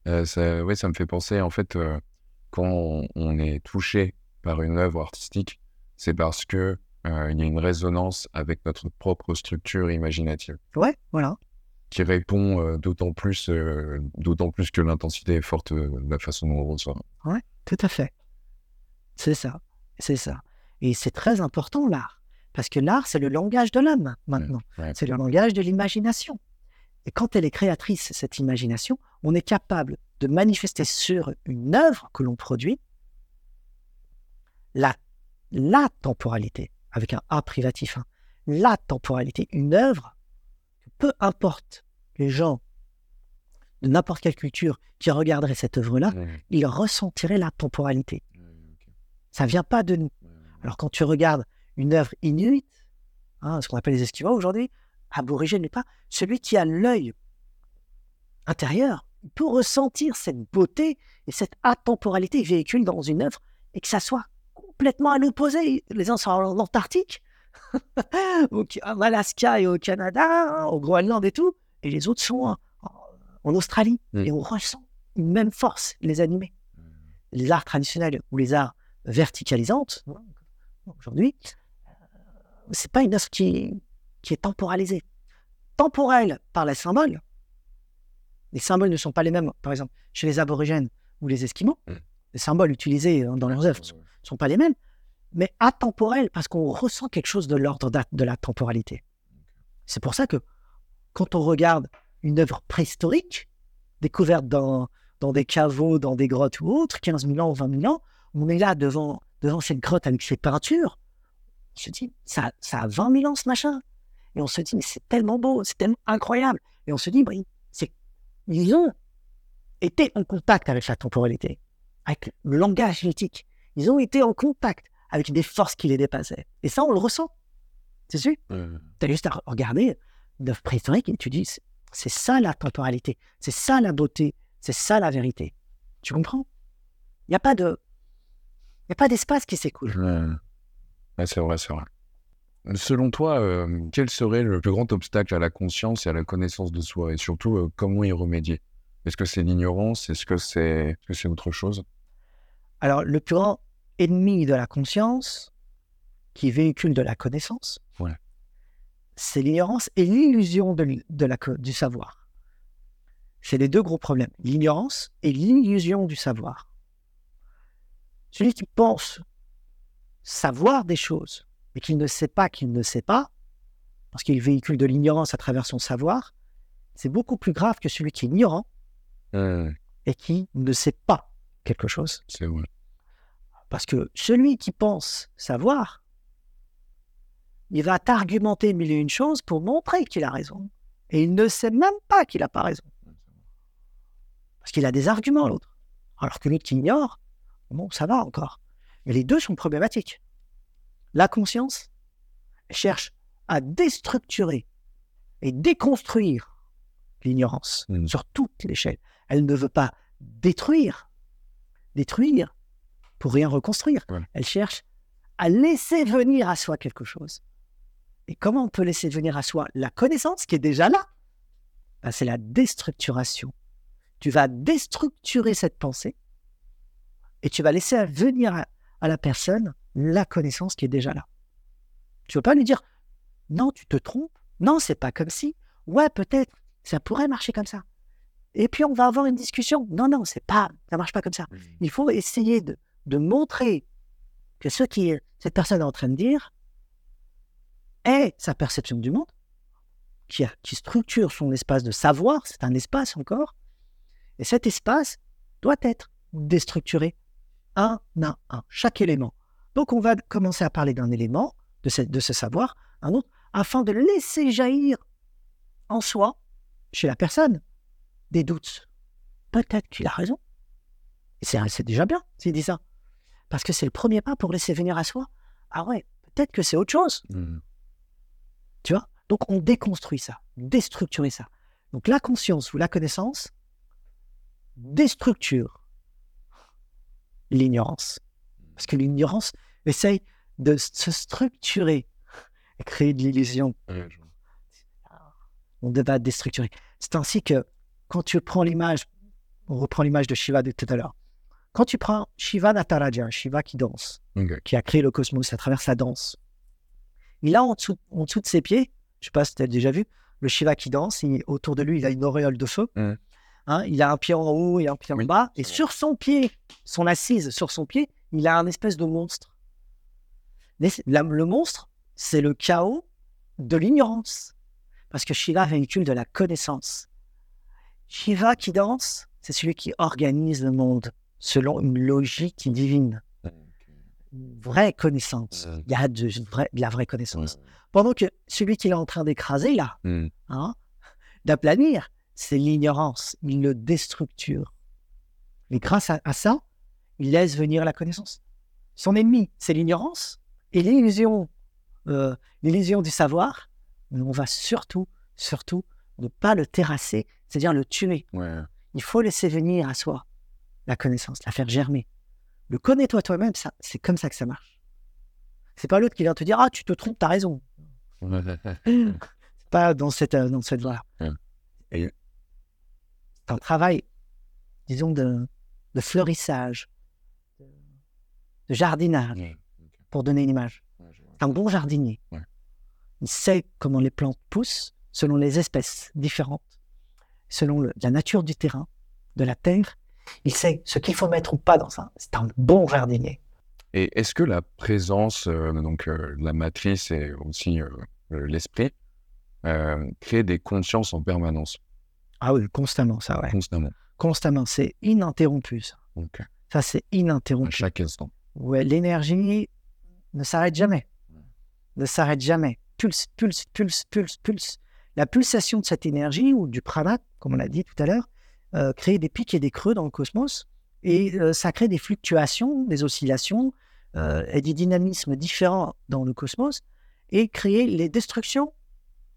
Euh, ça, ouais, ça me fait penser, en fait, euh, quand on, on est touché par une œuvre artistique, c'est parce que euh, il y a une résonance avec notre propre structure imaginative Ouais, voilà. qui répond euh, d'autant plus, d'autant plus que l'intensité est forte de la façon dont on reçoit. Tout à fait. C'est ça. C'est ça. Et c'est très important l'art. Parce que l'art, c'est le langage de l'âme maintenant. Ouais. C'est le langage de l'imagination. Et quand elle est créatrice, cette imagination, on est capable de manifester sur une œuvre que l'on produit la, la temporalité, avec un A privatif, hein, la temporalité, une œuvre, que peu importe les gens de n'importe quelle culture qui regarderaient cette œuvre-là, ils ressentiraient la temporalité. Ouais, ok. Ça vient pas de nous. Alors quand tu regardes une œuvre inuite, hein, ce qu'on appelle les Esquimaux aujourd'hui, aborigènes n'est pas, celui qui a l'œil intérieur peut ressentir cette beauté et cette atemporalité véhicule dans une œuvre et que ça soit complètement à l'opposé. Les uns sont en Antarctique, en Alaska et au Canada, hein, au Groenland et tout, et les autres sont en, en Australie. Mm. Et on ressent une même force, les animés. Les arts traditionnels ou les arts verticalisantes, aujourd'hui, c'est pas une œuvre qui, qui est temporalisée. Temporelle par les symboles. Les symboles ne sont pas les mêmes, par exemple, chez les aborigènes ou les esquimaux. Mm. Les symboles utilisés dans leurs œuvres ne sont pas les mêmes, mais atemporels parce qu'on ressent quelque chose de l'ordre de la temporalité. C'est pour ça que quand on regarde une œuvre préhistorique, découverte dans, dans des caveaux, dans des grottes ou autres, 15 000 ans ou 20 000 ans, on est là devant, devant cette grotte avec ses peintures. On se dit, ça, ça a 20 000 ans ce machin. Et on se dit, mais c'est tellement beau, c'est tellement incroyable. Et on se dit, c'est, ils ont été en contact avec la temporalité, avec le langage mythique. Ils ont été en contact avec des forces qui les dépassaient. Et ça, on le ressent. C'est sûr. Euh, Tu as juste à regarder une œuvre préhistorique et tu dis, c'est- ça la temporalité, c'est ça la beauté, c'est ça la vérité. Tu comprends? Il n'y a pas de... Il n'y a pas d'espace qui s'écoule. Ouais, c'est vrai, c'est vrai. Selon toi, euh, quel serait le plus grand obstacle à la conscience et à la connaissance de soi Et surtout, euh, comment y remédier? Est-ce que c'est l'ignorance? Est-ce que c'est est -ce c'est autre chose? Alors, le plus grand ennemi de la conscience, qui véhicule de la connaissance, c'est l'ignorance et l'illusion de, la du savoir. C'est les deux gros problèmes, l'ignorance et l'illusion du savoir. Celui qui pense savoir des choses, mais qu'il ne sait pas qu'il ne sait pas, parce qu'il véhicule de l'ignorance à travers son savoir, c'est beaucoup plus grave que celui qui est ignorant Euh, et qui ne sait pas quelque chose. C'est vrai. Parce que celui qui pense savoir, il va t'argumenter mille et une choses pour montrer qu'il a raison. Et il ne sait même pas qu'il n'a pas raison. Parce qu'il a des arguments, l'autre. Alors que l'autre qui ignore, bon, ça va encore. Mais les deux sont problématiques. La conscience cherche à déstructurer et déconstruire l'ignorance Mm. sur toute l'échelle. Elle ne veut pas détruire, détruire pour rien reconstruire. Ouais. Elle cherche à laisser venir à soi quelque chose. Et comment on peut laisser venir à soi la connaissance qui est déjà là? Ben, C'est la déstructuration. Tu vas déstructurer cette pensée et tu vas laisser venir à, à la personne la connaissance qui est déjà là. Tu ne veux pas lui dire non, tu te trompes, non, c'est pas comme si, ouais, peut-être, ça pourrait marcher comme ça. Et puis on va avoir une discussion. Non, non, c'est pas, ça marche pas comme ça. Il faut essayer de, de montrer que ce qui cette personne est en train de dire est sa perception du monde, qui, a- qui structure son espace de savoir, c'est un espace encore, et cet espace doit être déstructuré un à un, chaque élément. Donc on va commencer à parler d'un élément, de ce, de ce savoir, un autre, afin de laisser jaillir en soi, chez la personne, des doutes. Peut-être qu'il a raison. C'est déjà bien s'il dit ça. Parce que c'est le premier pas pour laisser venir à soi. Ah ouais, peut-être que c'est autre chose. Mm. Tu vois? Donc on déconstruit ça, déstructurer ça. Donc la conscience ou la connaissance déstructure l'ignorance. Parce que l'ignorance essaye de se structurer et créer de l'illusion. Ouais, je. On devait déstructurer. C'est ainsi que quand tu prends l'image, on reprend l'image de Shiva de tout à l'heure. Quand tu prends Shiva Nataraja, Shiva qui danse, qui a créé le cosmos à travers sa danse. Il a en dessous, en dessous de ses pieds, je ne sais pas si tu as déjà vu, le Shiva qui danse, il- autour de lui, il a une auréole de feu. Hein, il a un pied en haut et un pied en Oui, bas. Et sur son pied, son assise sur son pied, il a un espèce de monstre. La- le monstre, c'est le chaos de l'ignorance. Parce que Shiva véhicule de la connaissance. Shiva qui danse, c'est celui qui organise le monde selon une logique divine une vraie connaissance. Ouais. Il y a de, vrai- de la vraie connaissance. Pendant que celui qu'il est en train d'écraser, là, Mm. hein, d'aplanir, c'est l'ignorance. Il le déstructure. Et grâce à, à ça, il laisse venir la connaissance. Son ennemi, c'est l'ignorance et l'illusion euh, l'illusion du savoir, mais on va surtout, surtout ne pas le terrasser, c'est-à-dire le tuer. Ouais. Il faut laisser venir à soi la connaissance, la faire germer. Le connais-toi toi-même, ça, c'est comme ça que ça marche. C'est pas l'autre qui vient te dire ah tu te trompes, t'as raison. C'est pas dans cette euh, dans cette voie. Et- un travail, disons de, de fleurissage, de, jardinage, Ouais. pour donner une image. Ouais. C'est un bon jardinier. Ouais. Il sait comment les plantes poussent selon les espèces différentes, selon le- la nature du terrain, de la terre. Il sait ce qu'il faut mettre ou pas dans ça. C'est un bon jardinier. Et est-ce que la présence, euh, donc euh, de la matrice et aussi euh, euh, l'esprit, euh, crée des consciences en permanence, Ah oui, constamment, ça, ouais. constamment Constamment. C'est ininterrompu, ça. Ça, c'est à ininterrompu. chaque instant. Ouais, l'énergie ne s'arrête jamais. Ne s'arrête jamais. Pulse, pulse, pulse, pulse, pulse. La pulsation de cette énergie, ou du prana, comme on l'a dit tout à l'heure, euh, crée des pics et des creux dans le cosmos. Et euh, ça crée des fluctuations, des oscillations euh, et des dynamismes différents dans le cosmos. Et créer les destructions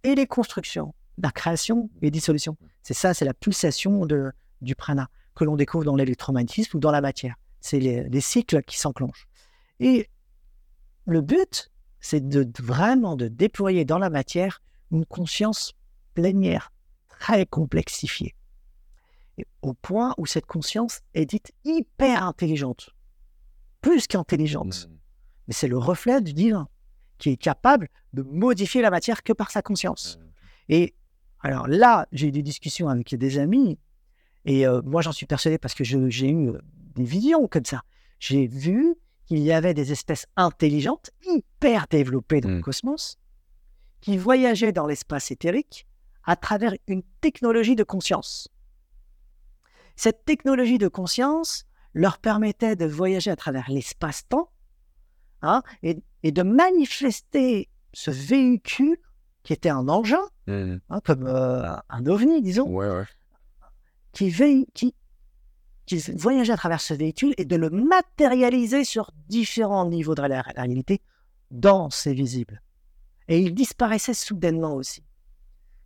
et les constructions, la création et dissolution. C'est ça, c'est la pulsation de, du prana que l'on découvre dans l'électromagnétisme ou dans la matière. C'est les, les cycles qui s'enclenchent. Et le but, c'est de, vraiment de déployer dans la matière une conscience plénière, très complexifiée. Au point où cette conscience est dite hyper intelligente, plus qu'intelligente. Mais c'est le reflet du divin qui est capable de modifier la matière que par sa conscience. Et alors là, j'ai eu des discussions avec des amis, et euh, moi j'en suis persuadé parce que j'ai eu euh, des visions comme ça. J'ai vu qu'il y avait des espèces intelligentes, hyper développées dans le Mm. cosmos, qui voyageaient dans l'espace éthérique à travers une technologie de conscience. Cette technologie de conscience leur permettait de voyager à travers l'espace-temps hein, et, et de manifester ce véhicule qui était un engin, Mhm. hein, comme euh, un ovni, disons, Ouais, ouais. qui, veille- qui, qui voyageait à travers ce véhicule et de le matérialiser sur différents niveaux de la réalité, dense et visible. Et il disparaissait soudainement aussi.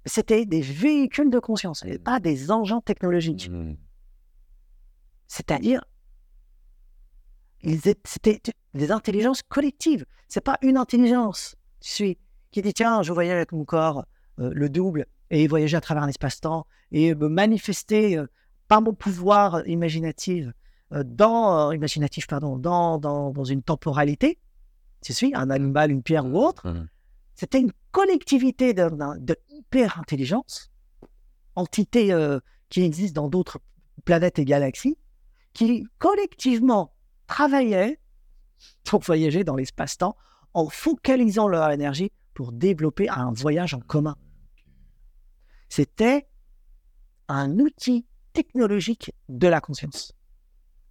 C'était des véhicules de conscience, et pas des engins technologiques. Mhm. C'est-à-dire, c'était des intelligences collectives. C'est pas une intelligence tu suis, qui dit tiens, je voyage avec mon corps, euh, le double, et voyager à travers un espace-temps, et me manifester euh, par mon pouvoir imaginatif, euh, dans, imaginatif pardon, dans, dans, dans une temporalité. Suis, un animal, une pierre ou autre. Mhm. C'était une collectivité de, de hyper-intelligence, entité euh, qui existe dans d'autres planètes et galaxies, qui collectivement travaillaient pour voyager dans l'espace-temps en focalisant leur énergie pour développer un voyage en commun. C'était un outil technologique de la conscience.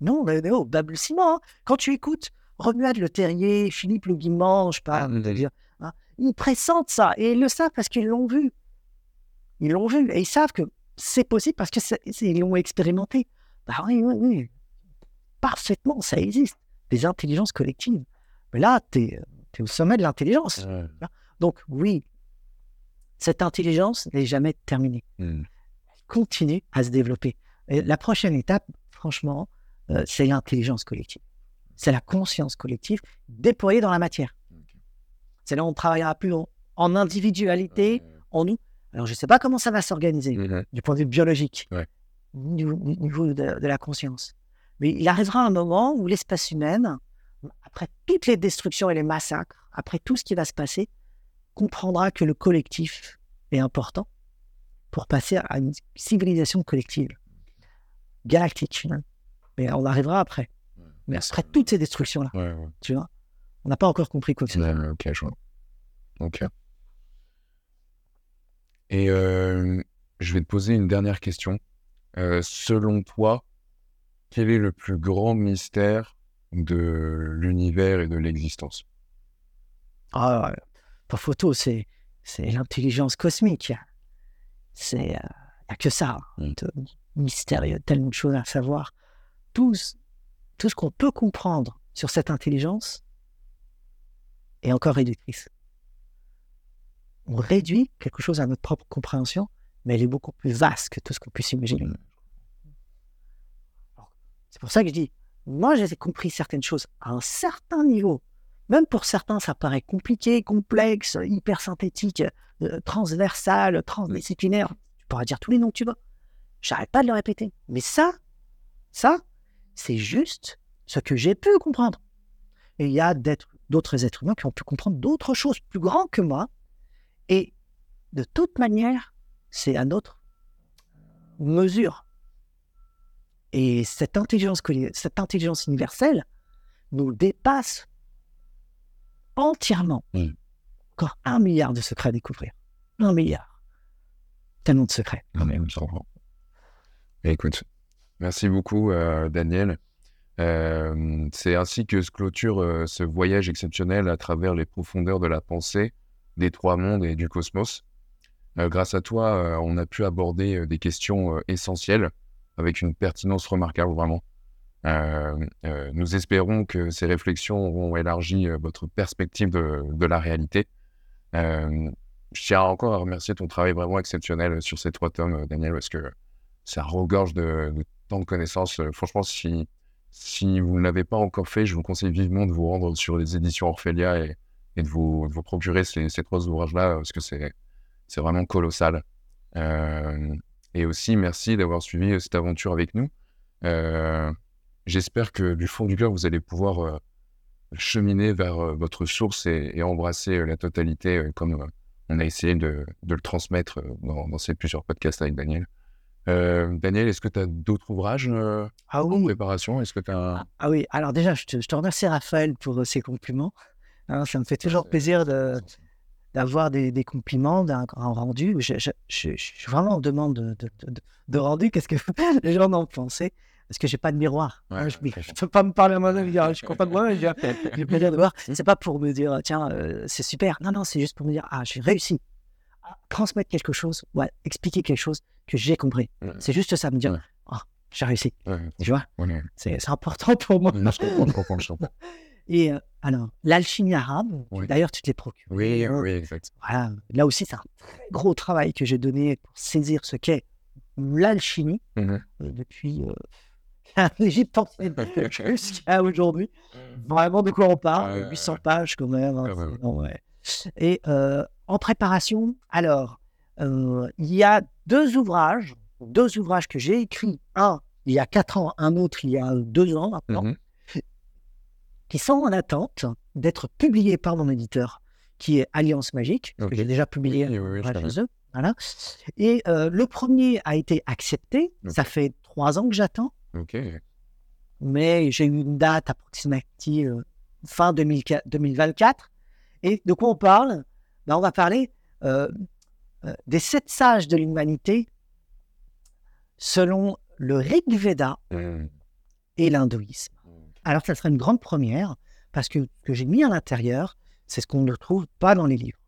Non, on est au balbutiement. hein. Quand tu écoutes Romuald Le Terrier, Philippe Le Guimard, je sais pas, Ah, dire, hein, ils pressentent ça et ils le savent parce qu'ils l'ont vu. Ils l'ont vu et ils savent que c'est possible parce que c'est- c'est- ils l'ont expérimenté. Bah oui, oui, oui. Parfaitement, ça existe. Des intelligences collectives. Mais là, tu es, au sommet de l'intelligence. Ouais. Donc oui, cette intelligence n'est jamais terminée. Mhm. Elle continue à se développer. Et la prochaine étape, franchement, euh, c'est l'intelligence collective. C'est la conscience collective déployée dans la matière. C'est là où on travaillera plus en, en individualité, en nous. Alors, je ne sais pas comment ça va s'organiser Mhm. du point de vue biologique, Ouais. du, du niveau de, de la conscience. Mais il arrivera un moment où l'espèce humaine, après toutes les destructions et les massacres, après tout ce qui va se passer, comprendra que le collectif est important pour passer à une civilisation collective, galactique finalement. Mais on arrivera après. Mais après toutes ces destructions-là, Ouais, ouais. tu vois, on n'a pas encore compris quoi que ce soit. Ok, je vois. Ok. Et euh, je vais te poser une dernière question. Euh, selon toi, quel est le plus grand mystère de l'univers et de l'existence? Ah, ouais. Pas photo, c'est c'est l'intelligence cosmique. C'est n'y a que ça, Mm. de mystérieux, tellement de choses à savoir. Tout, tout ce qu'on peut comprendre sur cette intelligence est encore réductrice. on réduit quelque chose à notre propre compréhension, mais elle est beaucoup plus vaste que tout ce qu'on puisse imaginer. C'est pour ça que je dis, moi j'ai compris certaines choses à un certain niveau. Même pour certains, ça paraît compliqué, complexe, hyper synthétique, euh, transversal, transdisciplinaire. Tu pourras dire tous les noms que tu veux. J'arrête pas de le répéter. Mais ça, ça, c'est juste ce que j'ai pu comprendre. Et il y a d'autres êtres humains qui ont pu comprendre d'autres choses plus grandes que moi. Et de toute manière, c'est à notre mesure. Et cette intelligence, cette intelligence universelle nous dépasse entièrement. Encore un milliard de secrets à découvrir. Un milliard. Tellement de secrets. Non, mais, écoute, merci beaucoup, euh, Daniel. Euh, c'est ainsi que se clôture euh, ce voyage exceptionnel à travers les profondeurs de la pensée, des trois mondes et du cosmos. grâce à toi, on a pu aborder des questions essentielles avec une pertinence remarquable, vraiment. Nous espérons que ces réflexions auront élargi votre perspective de, la réalité. je tiens encore à remercier ton travail vraiment exceptionnel sur ces trois tomes, Daniel, parce que ça regorge de, tant de connaissances. franchement, si, si vous ne l'avez pas encore fait, je vous conseille vivement de vous rendre sur les éditions Orphelia et, de, vous, procurer ces, trois ouvrages-là, parce que c'est vraiment colossal. et aussi, merci d'avoir suivi cette aventure avec nous. J'espère que du fond du cœur, vous allez pouvoir euh, cheminer vers euh, votre source et, embrasser euh, la totalité comme on a essayé de, le transmettre dans, ces plusieurs podcasts avec Daniel. Daniel, est-ce que tu as d'autres ouvrages ah en préparation? Est-ce que ah, ah, oui, alors déjà, je te, remercie Raphaël pour ces compliments. Hein, ça me fait toujours plaisir d'avoir des, compliments d'un rendu. Je, suis vraiment en demande de, rendu. Qu'est-ce que les gens en pensaient parce que j'ai pas de miroir. Hein, je ne peux pas me parler à moi-même je suis content de moi-même, j'ai plaisir de voir. C'est pas pour me dire, tiens, euh, c'est super. Non, non, c'est juste pour me dire, ah, j'ai réussi à transmettre quelque chose, ouais, expliquer quelque chose que j'ai compris. C'est juste ça, me dire, ah, j'ai réussi. Tu vois? C'est important pour moi. Et euh, alors, l'alchimie arabe, d'ailleurs, tu te l'es procuré. Oui, oui, exact. Voilà. Là aussi, c'est un très gros travail que j'ai donné pour saisir ce qu'est l'alchimie mmh euh, depuis l'Égypte ancienne jusqu'à aujourd'hui. Vraiment de quoi on parle? 800 pages quand même. Hein, Et euh, en préparation, alors, euh, il y a deux ouvrages, deux ouvrages que j'ai écrits. Un il y a quatre ans, un autre il y a deux ans maintenant, mmh qui sont en attente d'être publiés par mon éditeur, qui est Alliance Magique, que j'ai déjà publié chez eux. Voilà. Et euh, le premier a été accepté. Ça fait trois ans que j'attends. Ok. Mais j'ai eu une date approximative euh, fin 2024. Et de quoi on parle? Ben, On va parler euh, euh, des sept sages de l'humanité selon le Rig Veda mmh. et l'hindouisme. Alors, ça serait une grande première parce que ce que j'ai mis à l'intérieur, c'est ce qu'on ne trouve pas dans les livres.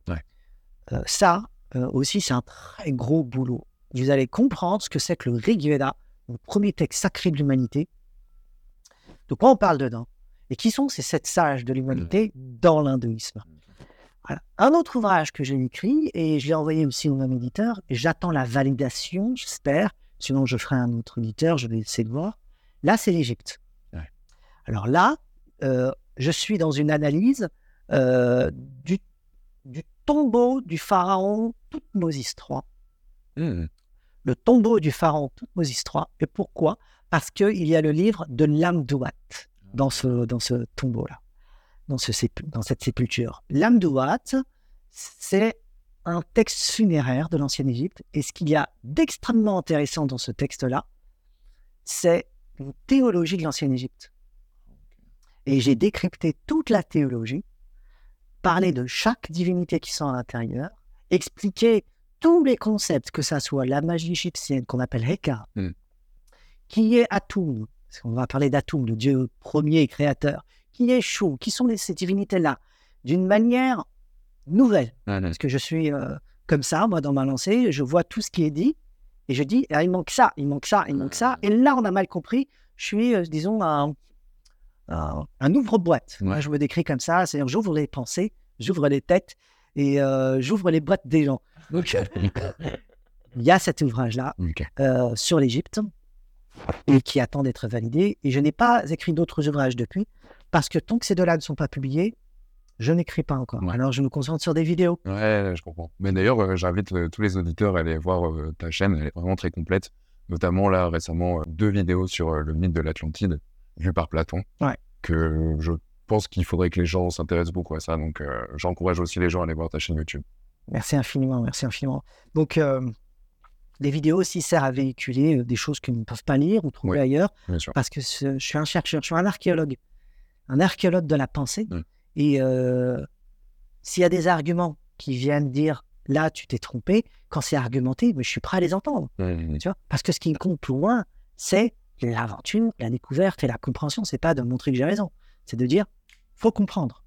ça aussi, c'est un très gros boulot. Vous allez comprendre ce que c'est que le Rig Veda le premier texte sacré de l'humanité. De quoi on parle dedans? Et qui sont ces sept sages de l'humanité dans l'hindouisme? Un autre ouvrage que j'ai écrit, et je l'ai envoyé aussi au même éditeur, et j'attends la validation, j'espère, sinon je ferai un autre éditeur, je vais essayer de voir. Là, c'est l'Égypte. Alors là, euh, je suis dans une analyse euh, du, tombeau du pharaon Toutmosis III le tombeau du pharaon Toutmosis III. Et pourquoi? Parce qu'il y a le livre de l'Amdouat dans ce, dans ce tombeau-là, dans, ce, dans cette sépulture. L'Amdouat, c'est un texte funéraire de l'ancienne Égypte. Et ce qu'il y a d'extrêmement intéressant dans ce texte-là, c'est une théologie de l'ancienne Égypte. Et j'ai décrypté toute la théologie, parlé de chaque divinité qui sont à l'intérieur, expliqué tous les concepts, que ça soit la magie égyptienne qu'on appelle Heka, hmm. qui est Atum, parce qu'on va parler d'Atum, le dieu premier créateur, qui est Chou, qui sont ces divinités-là, d'une manière nouvelle. Ah, parce que je suis euh, comme ça, moi, dans ma lancée, je vois tout ce qui est dit, et je dis, ah, il manque ça, il manque ça, il manque ça. Et là, on a mal compris. Je suis, euh, disons, un, un, ouvre-boîte. Je me décris comme ça, c'est-à-dire j'ouvre les pensées, j'ouvre les têtes, et euh, j'ouvre les boîtes des gens. Donc, il y a cet ouvrage-là euh, sur l'Égypte et qui attend d'être validé. Et je n'ai pas écrit d'autres ouvrages depuis parce que tant que ces deux-là ne sont pas publiés, je n'écris pas encore. Ouais. Alors, je me concentre sur des vidéos. Ouais, je comprends. Mais d'ailleurs, euh, j'invite euh, tous les auditeurs à aller voir euh, ta chaîne. Elle est vraiment très complète. Notamment, là, récemment, euh, deux vidéos sur euh, le mythe de l'Atlantide, vues par Platon. Ouais. Que je pense qu'il faudrait que les gens s'intéressent beaucoup à ça. Donc, euh, j'encourage aussi les gens à aller voir ta chaîne YouTube. Merci infiniment, merci infiniment. Donc, euh, les vidéos aussi servent à véhiculer euh, des choses qu'ils ne peuvent pas lire ou trouver ailleurs, parce que je suis un chercheur, je suis un archéologue, un archéologue de la pensée. Mm. Et euh, s'il y a des arguments qui viennent dire là, tu t'es trompé, quand c'est argumenté, mais je suis prêt à les entendre. Tu vois? Parce que ce qui compte plus loin, c'est l'aventure, la découverte et la compréhension. C'est pas de montrer que j'ai raison, c'est de dire faut comprendre.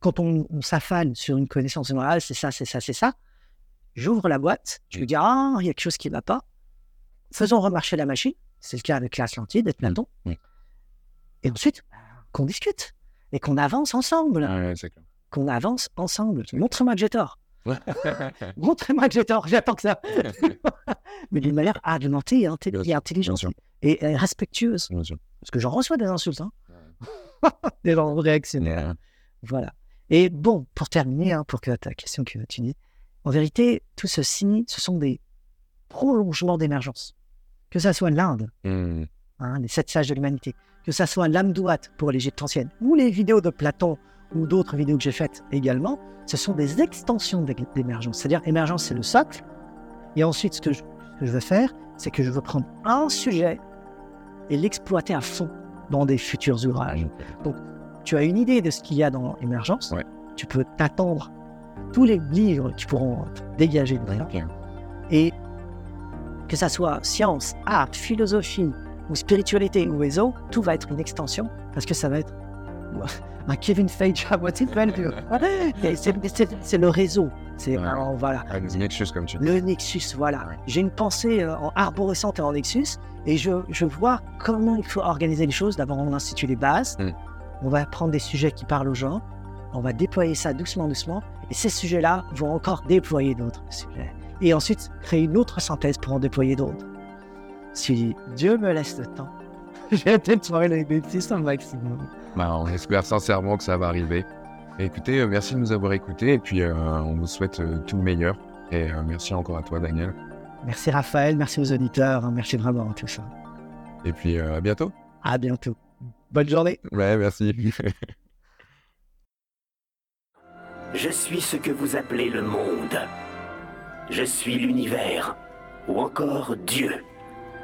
Quand on, on s'affale sur une connaissance, on dit, ah, c'est ça, c'est ça, c'est ça, j'ouvre la boîte, je me dis ah, il y a quelque chose qui ne va pas. Faisons remarcher la machine. C'est le cas avec l'Atlantide et Platon. Et ensuite, qu'on discute et qu'on avance ensemble. Ouais, clair. Qu'on avance ensemble. Montre-moi que j'ai tort. Ouais. Montrez-moi que j'ai tort. J'attends que ça. Mais d'une manière argumentée et, intelligente et, et respectueuse. Parce que j'en reçois des insultes. hein. des gens réactionnaires. Voilà. Et bon, pour terminer, hein, pour que ta question que tu dis, en vérité, tout ceci, ce sont des prolongements d'émergence. Que ça soit l'Inde, Mhm. hein, les sept sages de l'humanité, que ça soit l'Amdouat pour l'Égypte ancienne, ou les vidéos de Platon, ou d'autres vidéos que j'ai faites également, ce sont des extensions d'é- d'émergence. C'est-à-dire, émergence, c'est le socle. Et ensuite, ce que je, ce que je veux faire, c'est que je veux prendre un sujet et l'exploiter à fond dans des futurs ouvrages. Tu as une idée de ce qu'il y a dans émergence. Ouais. Tu peux t'attendre tous les livres qui pourront te dégager de. Ok. Et que ça soit science, art, philosophie ou spiritualité ou réseau, tout va être une extension parce que ça va être un Kevin Feige à moitié c'est- le réseau. C'est Ouais. voilà. Ah, les Nexus, comme tu dis. Le Nexus, voilà. Ouais. J'ai une pensée euh, en arborescente et en Nexus et je, je vois comment il faut organiser les choses. D'abord, on institue les bases. Mm. On va prendre des sujets qui parlent aux gens. On va déployer ça doucement, doucement. Et ces sujets-là vont encore déployer d'autres sujets. Et ensuite, créer une autre synthèse pour en déployer d'autres. Si Dieu me laisse le temps, je vais peut-être soirée le Nexus un maximum. Bah, on espère sincèrement que ça va arriver. Écoutez, euh, merci de nous avoir écoutés et puis euh, on vous souhaite euh, tout le meilleur. Et merci encore à toi, Daniel. Merci Raphaël, merci aux auditeurs. hein. Merci vraiment à tout ça. Et puis à bientôt. À bientôt. Bonne journée. Ouais, merci. Je suis ce que vous appelez le monde. Je suis l'univers, ou encore Dieu,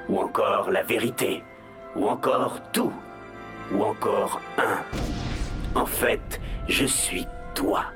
ou encore la vérité, ou encore tout, ou encore un. En fait, je suis toi.